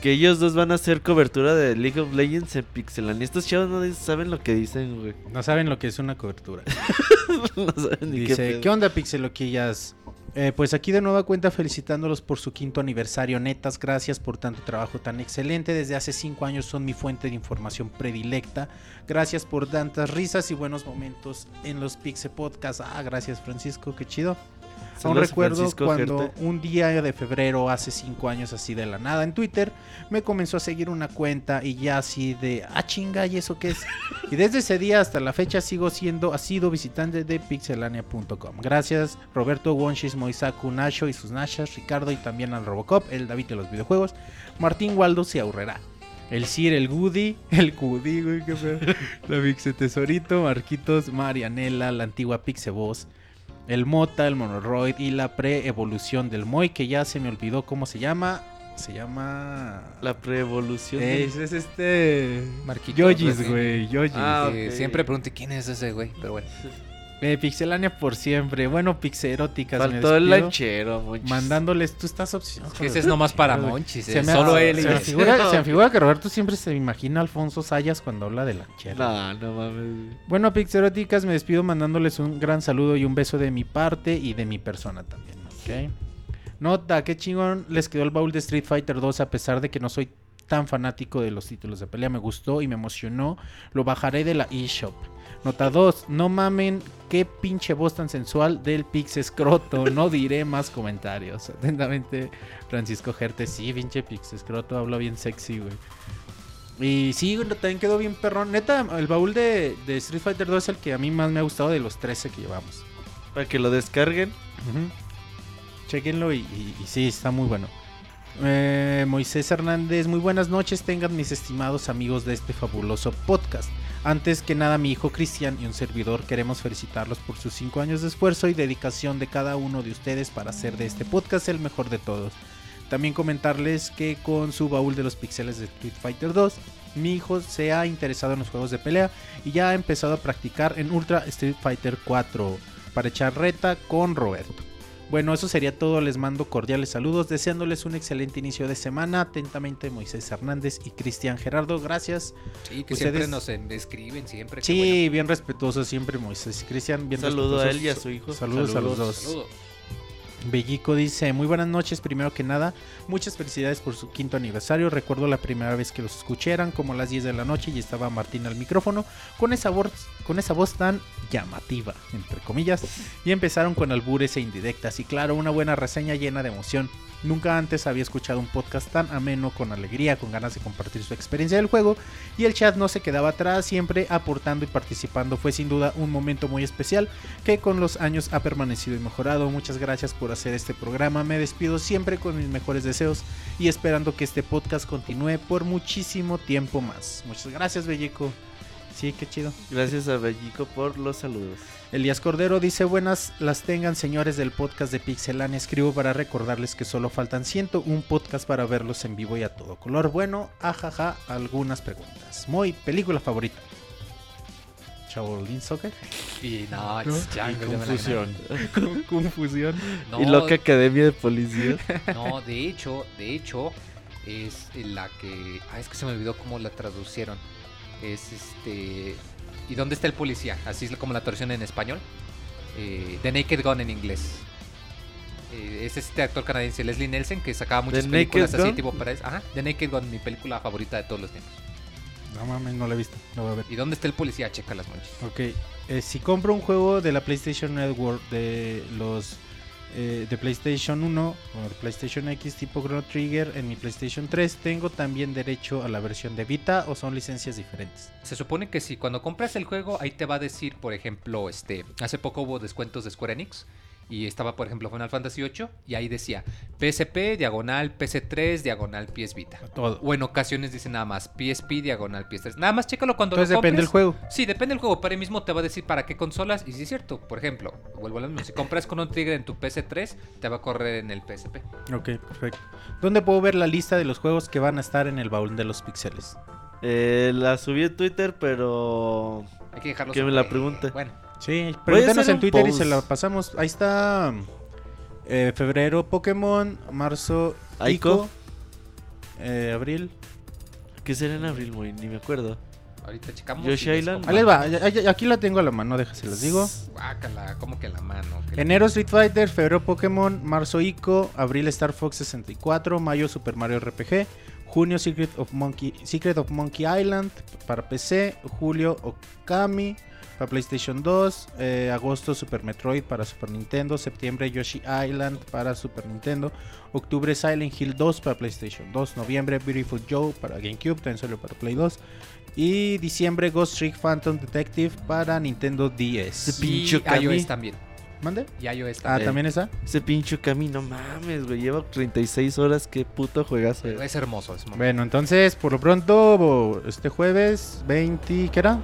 Que ellos dos van a hacer cobertura de League of Legends en Pixelania. Estos chavos no saben lo que dicen, güey. No saben lo que es una cobertura. no saben ni Dice, pedo. ¿qué onda Pixeloquillas? Eh, pues aquí de nueva cuenta felicitándolos por su quinto aniversario. Netas, gracias por tanto trabajo tan excelente. Desde hace cinco años son mi fuente de información predilecta. Gracias por tantas risas y buenos momentos en los Pixe Podcast. Ah, gracias Francisco, qué chido. Aún recuerdo Francisco cuando Gerte. un día de febrero, hace cinco años así de la nada, en Twitter, me comenzó a seguir una cuenta y ya así de, ah chinga, ¿y eso qué es? y desde ese día hasta la fecha sigo siendo, ha sido visitante de pixelania.com. Gracias Roberto, Wonshis, Moisaku, Nacho y sus Nashas, Ricardo y también al Robocop, el David de los videojuegos, Martín Waldo se ahorrará. El Sir, el Goody, el Goody, güey, qué feo. La Pixe Tesorito, Marquitos, Marianela, la antigua Pixe Voz, el Mota, el Monoroid y la pre-evolución del Moy, que ya se me olvidó cómo se llama. Se llama. La preevolución. Es, es este. Marquitos, Yojis, güey. Yojis. Ah. Siempre pregunté quién es ese güey, pero bueno. Eh, Pixelania por siempre. Bueno, Pixeróticas. me Faltó el despido, lanchero, monchis. Mandándoles. Tú estás obsesionado. Que ese es nomás para Monchis, Se eh, me, solo se él y me figura, se me figura que Roberto siempre se imagina a Alfonso Sayas cuando habla de lanchero. No, no mames. Bueno, Pixeróticas, me despido mandándoles un gran saludo y un beso de mi parte y de mi persona también, ¿ok? Nota, qué chingón les quedó el baúl de Street Fighter 2 a pesar de que no soy tan fanático de los títulos de pelea. Me gustó y me emocionó. Lo bajaré de la eShop. Nota 2, no mamen, qué pinche voz tan sensual del Pix Escroto. No diré más comentarios. Atentamente, Francisco Gerte. Sí, pinche Pix Escroto, habla bien sexy, güey. Y sí, también quedó bien perrón. Neta, el baúl de, de Street Fighter 2 es el que a mí más me ha gustado de los 13 que llevamos. Para que lo descarguen. Chequenlo y, y- y sí, está muy bueno. Eh, Moisés Hernández, muy buenas noches tengan mis estimados amigos de este fabuloso podcast. Antes que nada, mi hijo Cristian y un servidor queremos felicitarlos por sus 5 años de esfuerzo y dedicación de cada uno de ustedes para hacer de este podcast el mejor de todos. También comentarles que con su baúl de los pixeles de Street Fighter 2, mi hijo se ha interesado en los juegos de pelea y ya ha empezado a practicar en Ultra Street Fighter 4 para echar reta con Roberto. Bueno, eso sería todo. Les mando cordiales saludos, deseándoles un excelente inicio de semana. Atentamente, Moisés Hernández y Cristian Gerardo. Gracias. Sí, que Ustedes- siempre nos en- escriben, siempre. Sí, bueno. bien respetuoso siempre, Moisés. Cristian, bien Saludo a respetuosos. él y a su hijo. Saludos, a los dos. Saludos. Bellico dice, muy buenas noches, primero que nada, muchas felicidades por su quinto aniversario, recuerdo la primera vez que los escuché, eran como las 10 de la noche y estaba Martín al micrófono, con esa, voz, con esa voz tan llamativa, entre comillas, y empezaron con albures e indirectas, y claro, una buena reseña llena de emoción. Nunca antes había escuchado un podcast tan ameno, con alegría, con ganas de compartir su experiencia del juego, y el chat no se quedaba atrás, siempre aportando y participando. Fue sin duda un momento muy especial que con los años ha permanecido y mejorado. Muchas gracias por hacer este programa. Me despido siempre con mis mejores deseos y esperando que este podcast continúe por muchísimo tiempo más. Muchas gracias, Bellico. Sí, qué chido. Gracias a Bellico por los saludos. Elías Cordero dice buenas las tengan señores del podcast de Pixelania. Escribo para recordarles que solo faltan 101 podcast para verlos en vivo y a todo color. Bueno, ajaja, algunas preguntas. Muy película favorita. Shaolin Soccer. Y no, es Django, Confusión. Confusión. No, Y Loca Academia de Policía. No, de hecho, de hecho, es la que. Ah, es que se me olvidó cómo la traducieron. Es este. ¿Y dónde está el policía? Así es como la traducción en español. Eh, The Naked Gun en inglés. Eh, es este actor canadiense, Leslie Nelson, que sacaba muchas The películas así, tipo para Ajá, The Naked Gun, mi película favorita de todos los tiempos. No mames, no la he visto. La voy a ver. ¿Y dónde está el policía? Checa las manchas. Ok, eh, si compro un juego de la PlayStation Network de los eh, de PlayStation 1 o de PlayStation X tipo Chrono Trigger en mi PlayStation 3, ¿tengo también derecho a la versión de Vita o son licencias diferentes? Se supone que si cuando compras el juego, ahí te va a decir, por ejemplo, este, hace poco hubo descuentos de Square Enix y estaba, por ejemplo, Final Fantasy VIII y ahí decía PSP, diagonal, PC3, diagonal, PS Vita. Todo. O en ocasiones dice nada más PSP, diagonal, PS3. Nada más chécalo cuando Entonces lo depende del compres. juego. Sí, depende del juego, pero ahí mismo te va a decir para qué consolas. Y si es cierto, por ejemplo, vuelvo a lo mismo, si compras con un Trigger en tu PS3, te va a correr en el PSP. Ok, perfecto. ¿Dónde puedo ver la lista de los juegos que van a estar en el baúl de los pixeles? Eh, la subí a Twitter, pero. Hay que dejarlo Que me la pregunte. Bueno, Sí, pregúntenos en Twitter y se la pasamos. Ahí está eh, febrero Pokémon, marzo Aiko. Ico, eh, abril. ¿Qué será en abril, muy? Ni me acuerdo. ahorita checamos. Yoshi les Island. Ahí les va, aquí la tengo a la mano, déjase las digo. Guácala, como que la mano. que la- Enero Street Fighter, febrero Pokémon, marzo Ico, abril Star Fox 64, mayo Super Mario RPG, Junio Secret of Monkey, Secret of Monkey Island para PC. Julio Okami para PlayStation 2. eh, agosto Super Metroid para Super Nintendo. Septiembre Yoshi Island para Super Nintendo. Octubre Silent Hill 2 para PlayStation 2. Noviembre Beautiful Joe para GameCube. También solo para Play 2. Y diciembre Ghost Trick Phantom Detective para Nintendo DS. Y iOS también. ¿Mande? Y iOS Ah, también. ¿también esa? Ese pinche camino, mames, güey. Lleva 36 horas. Qué puto juegazo. Es hermoso. Es Bueno, entonces, por lo pronto, este jueves 20, ¿qué era?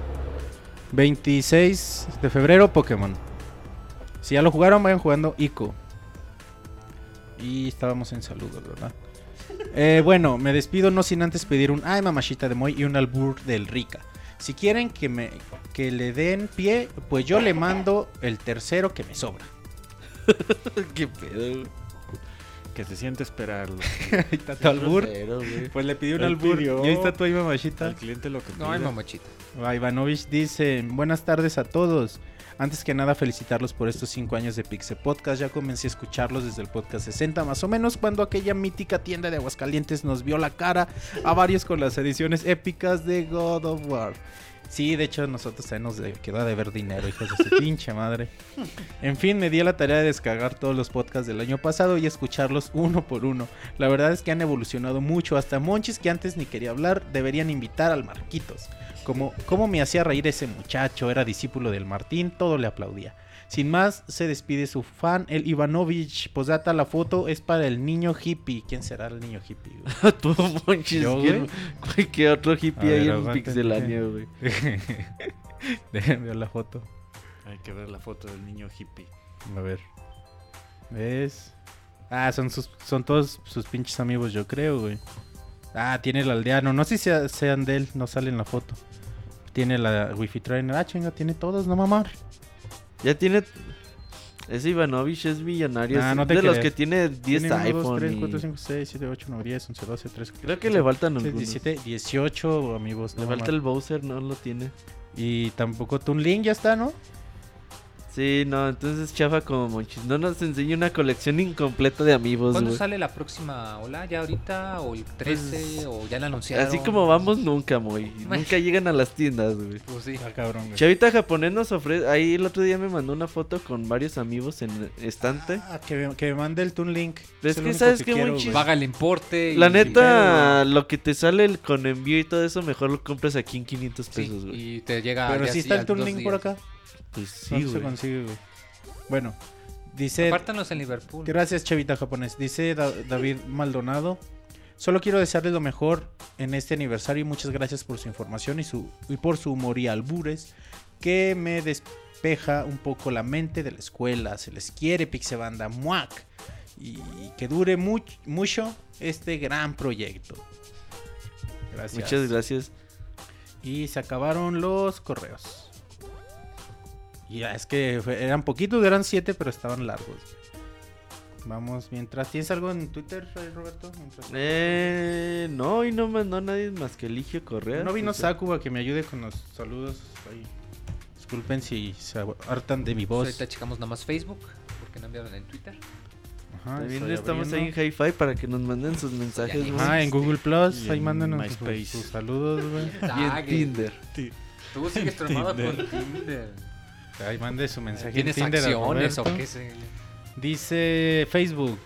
26 de febrero, Pokémon. Si ya lo jugaron, vayan jugando Ico. Y estábamos en saludos, ¿verdad? Eh, bueno, me despido no sin antes pedir un ay mamachita de Moy y un albur del Rica. Si quieren que me que le den pie, pues yo le mando el tercero que me sobra. Qué pedo. Que se siente esperarlo. Ahí está tu albur. Pues le pedí un albur. pidió. Y ahí está tu ay mamachita. Al cliente lo que No hay mamachita. Ah, Ivanovich dice, buenas tardes a todos. Antes que nada felicitarlos por estos 5 años de Pixel Podcast. Ya comencé a escucharlos desde el podcast 60 más o menos cuando aquella mítica tienda de Aguascalientes nos vio la cara a varios con las ediciones épicas de God of War. Sí, de hecho nosotros también nos quedó de ver dinero, hijos de su pinche madre. En fin, me di a la tarea de descargar todos los podcasts del año pasado y escucharlos uno por uno. La verdad es que han evolucionado mucho. Hasta Monchis, que antes ni quería hablar, deberían invitar al Marquitos. Como, como me hacía reír ese muchacho, era discípulo del Martín, todo le aplaudía. Sin más, se despide su fan, el Ivanovich. Posdata, la foto es para el niño hippie. ¿Quién será el niño hippie? güey? Tú, Monchis. Yo, ¿quién- güey, ¿Qué otro hippie ver, hay en. Pixelania, güey? Déjenme ver la foto. Hay que ver la foto del niño hippie. A ver. ¿Ves? Ah, son sus, son todos sus pinches amigos, yo creo, güey. Ah, tiene el aldeano. No sé si sea- sean de él, no sale en la foto. Tiene la Wi-Fi Trainer. Ah, chinga, tiene todos, no mamar. Ya tiene. Ese Ivanovich es millonario. Es no de los que tiene 10 Tiene uno, iPhone. dos, tres, y- cuatro, cinco, seis, siete, ocho, nueve, diez, once, doce, trece, Creo que le faltan algunos. 17, 18 amigos. Le no falta el Bowser, no lo tiene. Y tampoco Toon Link ya está, ¿no? Sí, no, entonces chafa como Monchis. No nos enseña una colección incompleta de amigos, ¿Cuándo sale la próxima ola? ¿Ya ahorita? ¿O el 13? ¿O ya la anunciaron? Así como vamos nunca, Moy. Bueno. Nunca llegan a las tiendas, güey. Pues sí. Ah, cabrón, güey. Chavita japonés nos ofrece. Ahí el otro día me mandó una foto con varios amigos en estante. Ah, que, me- que me mande el Toon Link. Pero es que, ¿sabes chiste? güey. Paga el importe. La neta, lo que te sale el- con envío y todo eso, mejor lo compras aquí en 500 Sí, pesos, güey. y te llega. Pero sí sí está el Toon Link por acá. Pues Sí, sí, se consigue, güey. Bueno, dice. Apártanos en Liverpool. Gracias, Chavita Japonés. Dice Da- David Maldonado. Solo quiero desearles lo mejor en este aniversario y muchas gracias por su información y, su, y por su humor y albures que me despeja un poco la mente de la escuela. Se les quiere, Pixebanda, muac. Y que dure much- mucho este gran proyecto. Gracias. Muchas gracias. Y se acabaron los correos. Y ya, es que fue- eran poquitos, eran siete, pero estaban largos. Vamos, mientras. ¿Tienes algo en Twitter, Roberto? Mientras- Eh, no, y no mandó nadie más que Eligio Correa. no vino O sea, Saku a que me ayude con los saludos. Ahí. Disculpen si se hartan de mi Pues voz. ahorita checamos nada más Facebook. Porque no enviaron en Twitter. Ajá, También estamos ahí en Hi-Fi para que nos manden sus mensajes. Ajá, en Google Plus. Y Ahí en mándenos sus, sus saludos, güey. Y en Tinder. Tú sigues traumado Tinder. con Tinder. Ahí mande su mensaje. en ¿Tienes Tinder acciones o qué sé? Dice Facebook.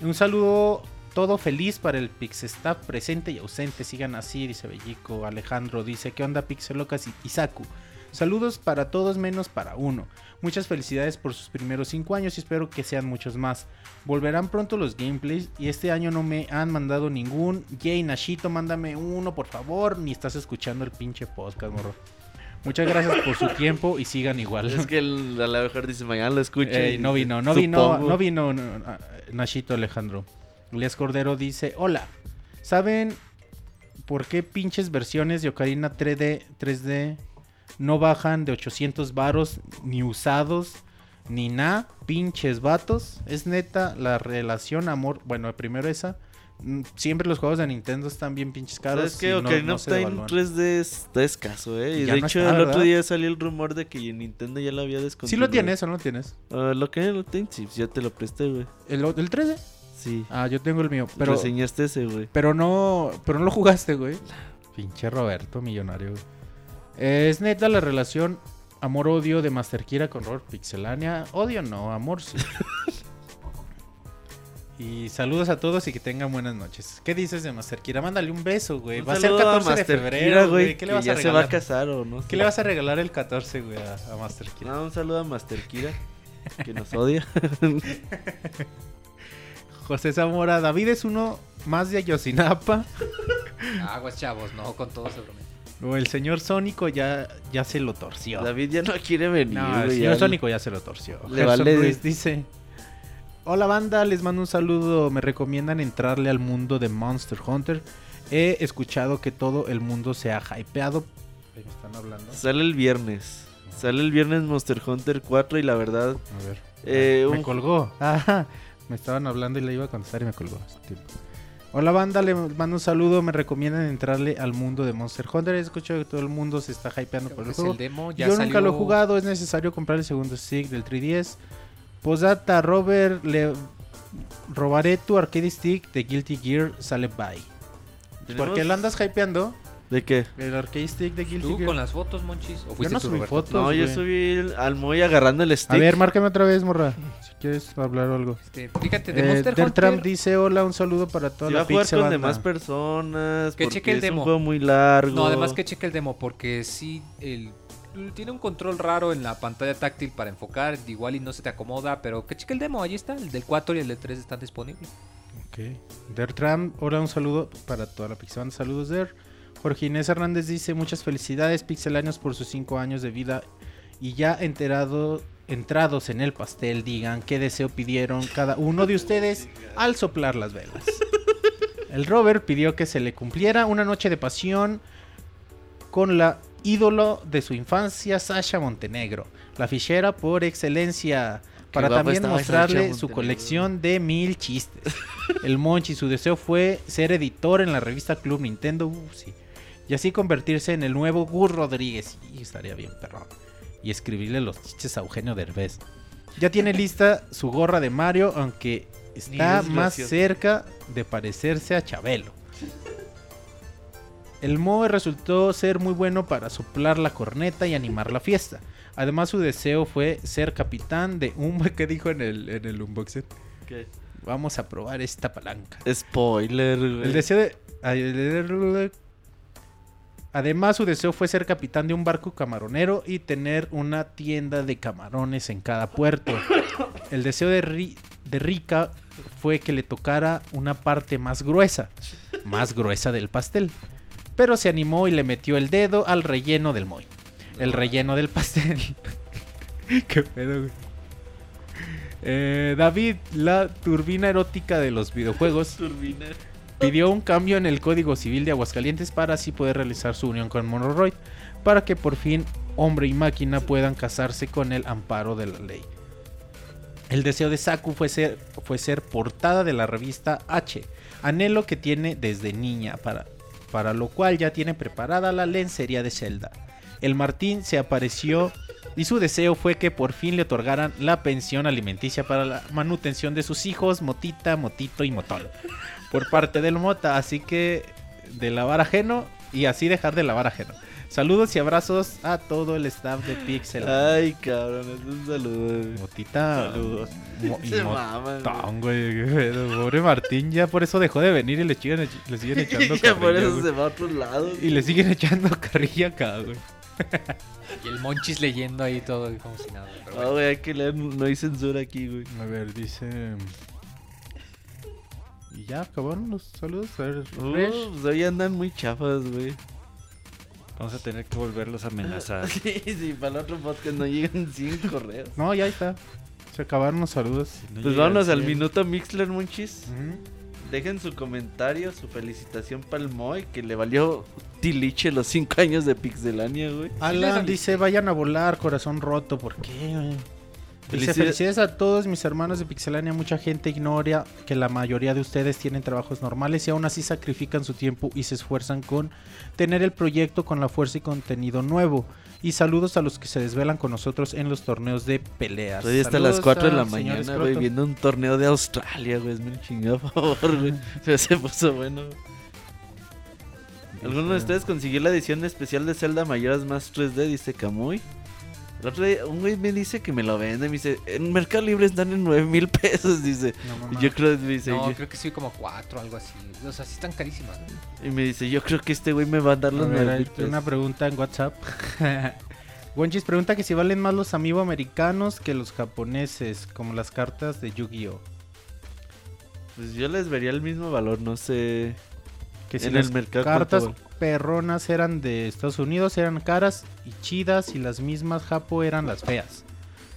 Un saludo todo feliz para el Pixestaff presente y ausente. Sigan así, dice Bellico. Alejandro dice, ¿qué onda Pixelocas y Isaku? Saludos para todos menos para uno. Muchas felicidades por sus primeros 5 años y espero que sean muchos más. Volverán pronto los gameplays y este año no me han mandado ningún. Jay Nashito, mándame uno por favor. Ni estás escuchando el pinche podcast, morro. Muchas gracias por su tiempo y sigan igual. Es que el- a lo mejor dice, mañana lo escucho. No vino, no vino, no vino no, Nachito Alejandro. Elias Cordero dice, hola, ¿saben por qué pinches versiones de Ocarina 3D, 3D no bajan de 800 varos ni usados ni nada? Pinches vatos. Es neta la relación amor, bueno, primero esa. Mm, Siempre los juegos de Nintendo están bien pinches caros. Y no- Ocarina no of se Time devalúan. 3D está escaso, ¿eh? Y Ya de no hecho, está, el otro día salió el rumor de que Nintendo ya lo había descontinuado. Sí lo tienes o no lo tienes. Ah, lo que no lo tienes, sí, ya te lo presté, güey. ¿El, el 3D? Sí. Ah, yo tengo el mío. Pero Pero, reseñaste ese, güey. pero no. Pero no lo jugaste, güey. Pinche Roberto, millonario. güey. Es neta la relación amor-odio de Master Kira con Robert Pixelania. Odio no, amor sí. y saludos a todos y que tengan buenas noches. ¿Qué dices de Master Kira? Mándale un beso, güey. Un Va a ser saludo 14 de Master febrero, Kira, güey. ¿Qué le vas ya a se va a regalar? casar o no? ¿Qué le vas a regalar el 14, güey, a, a Master Kira? No, un saludo a Master Kira, que nos odia. José Zamora, David es uno más de Ayotzinapa. Aguas, chavos, no, con todo se bromea. O el señor Sónico ya, ya se lo torció. David ya no quiere venir, No, el señor Sónico ya se lo torció. Le Gerson vale- Ruiz dice: Hola banda, les mando un saludo. Me recomiendan entrarle al mundo de Monster Hunter. He escuchado que todo el mundo se ha hypeado. Me están hablando. Sale el viernes. Sale el viernes Monster Hunter 4 y la verdad... A ver. Eh, me un- colgó. Ajá. Me estaban hablando y le iba a contestar y me colgó. hace tiempo. Hola banda, le mando un saludo. Me recomiendan entrarle al mundo de Monster Hunter. He escuchado que todo el mundo se está hypeando por el juego. el demo, ya Yo salió... nunca lo he jugado, es necesario comprar el segundo stick del 3DS. Posdata, Robert, le robaré tu arcade stick de Guilty Gear, sale bye. tenemos- ¿Por qué lo andas hypeando? ¿De qué? El arcade stick de Guilty ¿Tú Gear. con las fotos, Monchis? ¿O Yo no subí Roberto? fotos. No, yo subí al Moy agarrando el stick. A ver, márcame otra vez, morra. Si quieres hablar o algo. Este, fíjate, de Eh, Monster Hunter... dice hola, un saludo para toda Si va la a jugar pizza con banda. demás personas. Que porque cheque el es demo. un juego muy largo. No, además que cheque el demo, porque sí, el, tiene un control raro en la pantalla táctil para enfocar, igual y no se te acomoda, pero que cheque el demo, ahí está, el del 4 y el del 3 están disponibles. Ok. Dertram, hola, un saludo para toda la banda. Saludos, Der. Jorge Inés Hernández dice muchas felicidades pixelanios por sus 5 años de vida y ya enterado, entrados en el pastel digan qué deseo pidieron cada uno de ustedes al soplar las velas. El Robert pidió que se le cumpliera una noche de pasión con la ídolo de su infancia, Sasha Montenegro, la fichera por excelencia, para también mostrarle su colección de mil chistes. El Monchi, su deseo fue ser editor en la revista Club Nintendo, uh, sí. y así convertirse en el nuevo Gus Rodríguez, y estaría bien perrón, y escribirle los chistes a Eugenio Derbez. Ya tiene lista su gorra de Mario, aunque está es más cerca de parecerse a Chabelo. El Moe resultó ser muy bueno para soplar la corneta y animar la fiesta. Además, su deseo fue ser capitán de un... ¿Qué dijo en el, en el unboxing? ¿Qué? Vamos a probar esta palanca. Spoiler, güey. El deseo de... Además, su deseo fue ser capitán de un barco camaronero y tener una tienda de camarones en cada puerto. El deseo de, Ri- de Rika fue que le tocara una parte más gruesa, más gruesa del pastel. Pero se animó y le metió el dedo al relleno del moy. El relleno del pastel. Qué pedo, güey. Eh, David, la turbina erótica de los videojuegos Turbina. pidió un cambio en el Código Civil de Aguascalientes para así poder realizar su unión con Monoroid, para que por fin hombre y máquina puedan casarse con el amparo de la ley. El deseo de Saku fue ser, fue ser portada de la revista H, anhelo que tiene desde niña, para, para lo cual ya tiene preparada la lencería de Zelda. El Martín se apareció y su deseo fue que por fin le otorgaran la pensión alimenticia para la manutención de sus hijos, Motita, Motito y Motol por parte del Mota, así que de lavar ajeno y así dejar de lavar ajeno. Saludos y abrazos a todo el staff de Pixel. Ay, cabrón, es un saludo. güey. Motita. Saludos. mo- y Se mo- maman, güey. Pobre Martín, ya por eso dejó de venir y le, siguen le siguen echando ya por carrilla, eso güey. se va a otros lados. Y le siguen echando carrilla acá, güey. Y el Monchis leyendo ahí todo como si nada. pero Ah, bueno. güey, hay que leer, no hay censura aquí, güey. A ver, dice. Y ya acabaron los saludos. A ver, Uh, pues hoy andan muy chafas, güey. Vamos a tener que volverlos a amenazar. Sí, sí, para el otro podcast no llegan 100 correos. No, ya está. Se acabaron los saludos. No Pues vámonos al 100. minuto Mixler, Monchis. Ujú. Dejen su comentario, su felicitación para el Moy, que le valió tiliche los 5 años de Pixelania, güey. Alan dice, vayan a volar, corazón roto. ¿Por qué? güey? Dice, Felicidades. felicidades a todos mis hermanos de Pixelania. Mucha gente ignora que la mayoría de ustedes tienen trabajos normales y aún así sacrifican su tiempo y se esfuerzan con tener el proyecto con la fuerza y contenido nuevo. Y saludos a los que se desvelan con nosotros en los torneos de peleas. Hoy hasta las Saludos 4 de la mañana, güey, viendo un torneo de Australia, güey. Es un chingado favor, güey. Se puso bueno. ¿Alguno de ustedes consiguió la edición especial de Zelda Mayoras más 3D? Dice Kamui. El otro día, un güey me dice que me lo vende. Me dice, en Mercado Libre están en 9 mil pesos. Dice, No, yo creo, me dice, No, yo- creo que sí, como cuatro, algo así. O sea, sí están carísimas. ¿no? y me dice, yo creo que este güey me va a dar A los ver, 9 hay mil pesos. una pregunta en WhatsApp. Wonchis pregunta que si valen más los amiibo americanos que los japoneses, como las cartas de Yu-Gi-Oh! Pues yo les vería el mismo valor, no sé. Que si En las el mercado, cartas ¿cuánto perronas eran de Estados Unidos, eran caras y chidas, y las mismas japo eran las feas.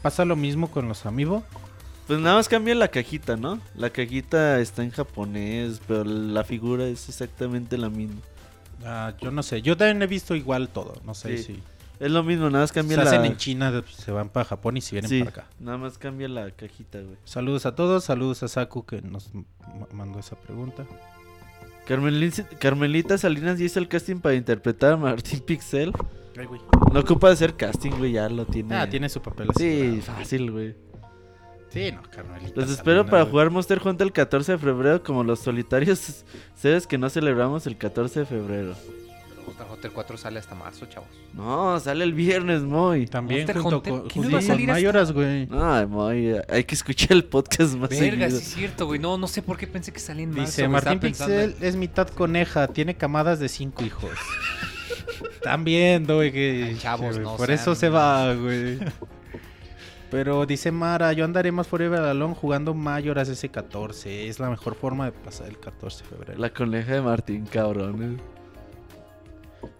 ¿Pasa lo mismo con los amiibo? Pues nada más cambia la cajita, ¿no? La cajita está en japonés, pero la figura es exactamente la misma. Ah, yo no sé, yo también he visto igual todo, no sé Sí. si Es lo mismo, nada más se cambia la... hacen en China, se van para Japón y si vienen Sí, para acá. nada más cambia la cajita, güey. Saludos a todos, saludos a Saku que nos mandó esa pregunta. Carmelita, Carmelita Salinas ya hizo el casting para interpretar a Martín Pixel. No ocupa de hacer casting, güey, ya lo tiene. Ah, tiene su papel Sí, asegurado. fácil, güey. Sí, no, Carmelita. Los Salinas, espero para güey. jugar Monster Hunter el 14 de febrero como los solitarios seres que no celebramos el 14 de febrero. Monster Hunter 4 sale hasta marzo, chavos. No, sale el viernes, muy. También Monster junto Hunter, con, ¿qué no junto iba a con salir hasta- Mayoras, güey. Ay, muy, hay que escuchar el podcast más Verga, sí es cierto, güey. No, no sé por qué pensé que salía en marzo. Dice. Martín Pixel es mitad coneja, tiene camadas de cinco hijos. Están viendo, güey, que Ay, chavos, no por sean- eso se va, güey. Pero dice Mara, yo andaré más Forever Alone jugando Mayoras S14. Es la mejor forma de pasar el 14 de febrero. La coneja de Martín, cabrón.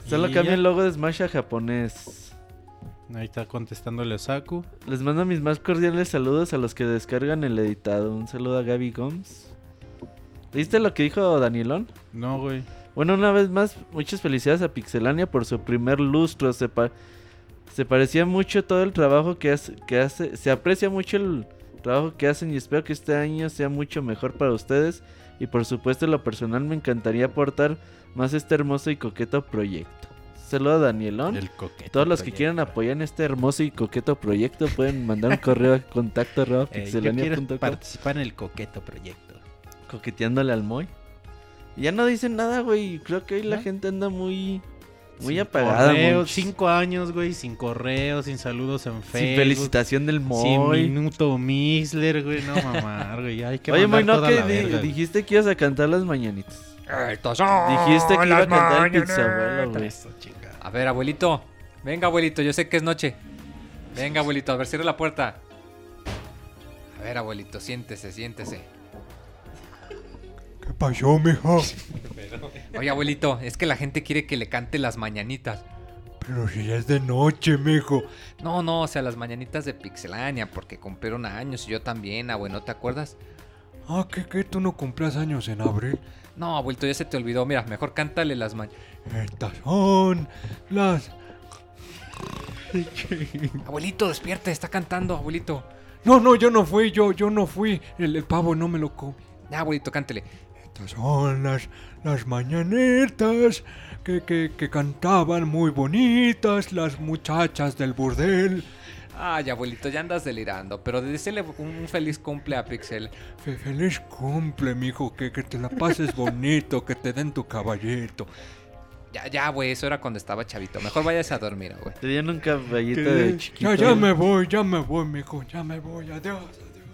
Solo cambia el logo de Smash a japonés. Ahí está contestándole Osaku. Les mando mis más cordiales saludos a los que descargan el editado. Un saludo a Gaby Gomes. ¿Viste lo que dijo Danielón? No, güey. Bueno, una vez más, muchas felicidades a Pixelania por su primer lustro. Se, pa- se parecía mucho todo el trabajo que hace, que hace. Se aprecia mucho el trabajo que hacen y espero que este año sea mucho mejor para ustedes. Y por supuesto, en lo personal me encantaría aportar más este hermoso y coqueto proyecto. Saludo a Danielón. El coqueto. Todos los que quieran apoyar en este hermoso y coqueto proyecto pueden mandar un correo a contacto Eh, yo quiero participar en el coqueto proyecto. coqueteándole al Moy. Ya no dicen nada, güey. Creo que hoy la gente anda muy muy Sin apagada. correos, muy- cinco años, güey, sin correos, sin saludos en Sin Facebook. felicitación del Sin Moy. minuto Mixler, güey, no mamar, güey. Hay que Oye, Moy, no que la di- verga. dijiste que ibas a cantar las mañanitas. Estas son Dijiste que iba a las cantar el pizzabuelo, güey. A ver, abuelito. Venga, abuelito, yo sé que es noche. Venga, abuelito, a ver, cierra la puerta. A ver, abuelito, siéntese, siéntese. ¿Qué pasó, mijo? Oye, abuelito, es que la gente quiere que le cante las mañanitas. Pero si ya es de noche, mijo. No, no, o sea, las mañanitas de Pixelania, porque cumplieron años y yo también, abuelo, ¿no te acuerdas? Ah, ¿qué, qué? ¿Tú no cumplas años en abril? No, abuelito, ya se te olvidó. Mira, mejor cántale las mañanitas. Estas son las... Abuelito, despierte, está cantando, abuelito. No, no, yo no fui, yo, yo no fui. El, el pavo no me lo comí. Ya, abuelito, cántele. Estas son las, las mañanitas que, que, que cantaban muy bonitas las muchachas del burdel. Ay, abuelito, ya andas delirando, pero decirle un feliz cumple a Pixel. Fe- feliz cumple, mijo, que, que te la pases bonito, que te den tu caballito. Ya, ya, güey, eso era cuando estaba chavito. Mejor váyase a dormir, güey. Te dieron un caballito de chiquito. Ya, ya me voy, ya me voy, mijo, ya me voy, adiós.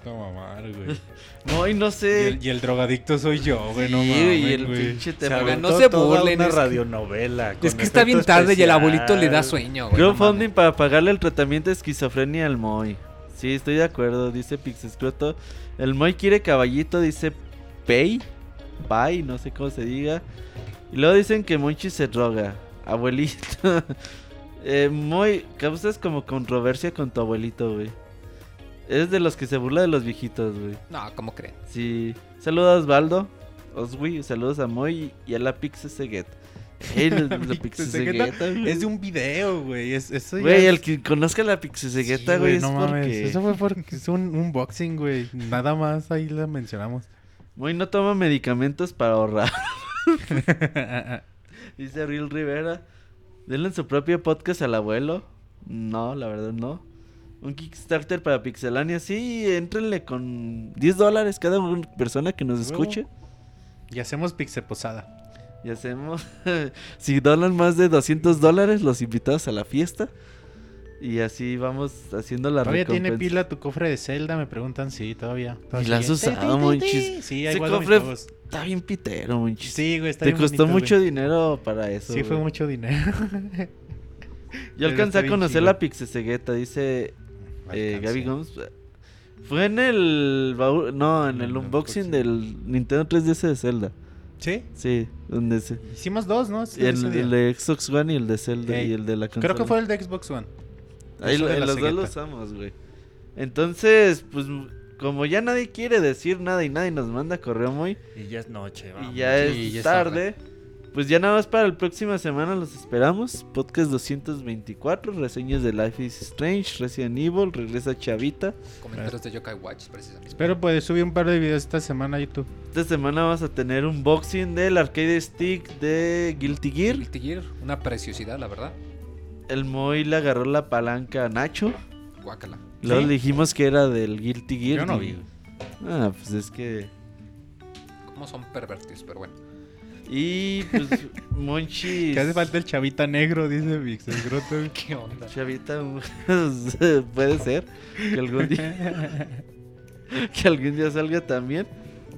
No mamar, güey. Moy, no Y sé. el, y el drogadicto soy yo, güey, no mames, y el güey. pinche te Se aventó no se toda burlen, una es que- radionovela. Es con que está bien efecto tarde y el especial. abuelito le da sueño, güey. no Crowdfunding mames. para pagarle el tratamiento de esquizofrenia al Moy. Sí, estoy de acuerdo, dice Pixescroto. El Moy quiere caballito, dice Pay. Pay, no sé cómo se diga. Y luego dicen que Monchi se droga. Abuelito. eh, Moy, causas como controversia con tu abuelito, güey. Es de los que se burla de los viejitos, güey. No, ¿cómo creen? Sí. Saludos a Osvaldo. Oswi, saludos a Moy y a la Pixeseguet. Ey, la, la Pixesegueta Pixesegueta, güey. Es de un video, güey. Es, eso Güey, es- el que conozca la Pixesegueta, Sí, güey, es no mames. porque... Eso fue porque es un unboxing, güey. Nada más ahí la mencionamos. Muy no toma medicamentos para ahorrar. Dice Ariel Rivera. Denle su propio podcast al abuelo. No, la verdad no. Un Kickstarter para Pixelania. Sí, entrenle con 10 dólares cada persona que nos escuche. y hacemos Pixel Posada. Y hacemos... si donan más de 200 dólares, los invitados a la fiesta. Y así vamos haciendo la ¿Todavía tiene recompensa. pila tu cofre de Zelda? Me preguntan. Sí, todavía. Y todavía la has usado, monchis. Sí, Ese cofre está bien pitero, monchis. Sí, güey, está Te bien costó bonito, mucho güey. dinero para eso. Sí, fue mucho dinero. Yo alcancé a conocer la Pixesegueta, dice eh. Gaby Gomes. Fue en el baúl- no, en el el unboxing unboxing. del Nintendo 3DS de Zelda. ¿Sí? Sí, donde se Hicimos dos, ¿no? Sí, el, ese día. el de Xbox One y el de Zelda y el de la consola. Creo que fue el de Xbox One. Ahí lo- la los dos lo cegueta. usamos, güey. Entonces, pues como ya nadie quiere decir nada y nadie nos manda correo muy Y ya es noche, vamos. y ya es Sí, ya es tarde, pues ya nada más para la próxima semana los esperamos. Podcast 224, reseñas de Life is Strange, Resident Evil, regresa Chavita. Comentarios de Yokai Watch, precisamente. Espero pues subir un par de videos esta semana a YouTube. Esta semana vamos a tener un boxing del arcade stick de Guilty Gear. Guilty Gear, una preciosidad, la verdad. El Moy le agarró la palanca a Nacho. Guácala. Luego ¿Sí? le dijimos que era del Guilty Gear. Yo no y- vi. Ah, pues es que. Cómo son pervertidos, pero bueno. Y pues Monchi. Que hace falta el chavita negro, dice Vix, el groto. ¿Qué onda? Chavita, puede ser que algún día que algún día salga también.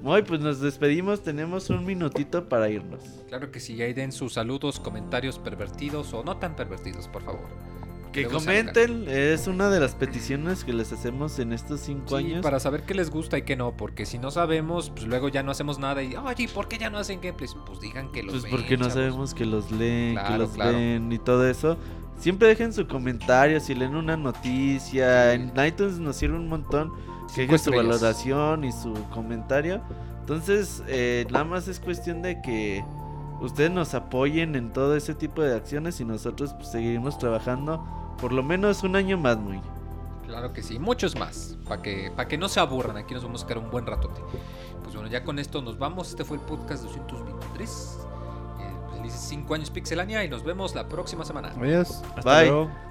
Muy, pues nos despedimos, tenemos un minutito para irnos. Claro que sí, ahí den sus saludos, comentarios pervertidos o no tan pervertidos, por favor. Que comenten, es una de las peticiones que les hacemos en estos cinco Sí, años. para saber qué les gusta y qué no, porque si no sabemos, pues luego ya no hacemos nada y, oye, ¿por qué ya no hacen gameplays? Pues digan que los Pues ven, porque no sabemos que los leen, que los claro. ven y todo eso. Siempre dejen su comentario, si leen una noticia. En iTunes nos sirve un montón que dejen su valoración y su comentario. Entonces, eh, nada más es cuestión de que ustedes nos apoyen en todo ese tipo de acciones y nosotros pues, seguiremos trabajando por lo menos un año más, muy. Claro que sí, muchos más, para que, para que no se aburran, aquí nos vamos a quedar un buen ratote. Pues bueno, ya con esto nos vamos, este fue el podcast 223. Eh, felices 5 años Pixelania y nos vemos la próxima semana. Adiós. Hasta Bye. luego.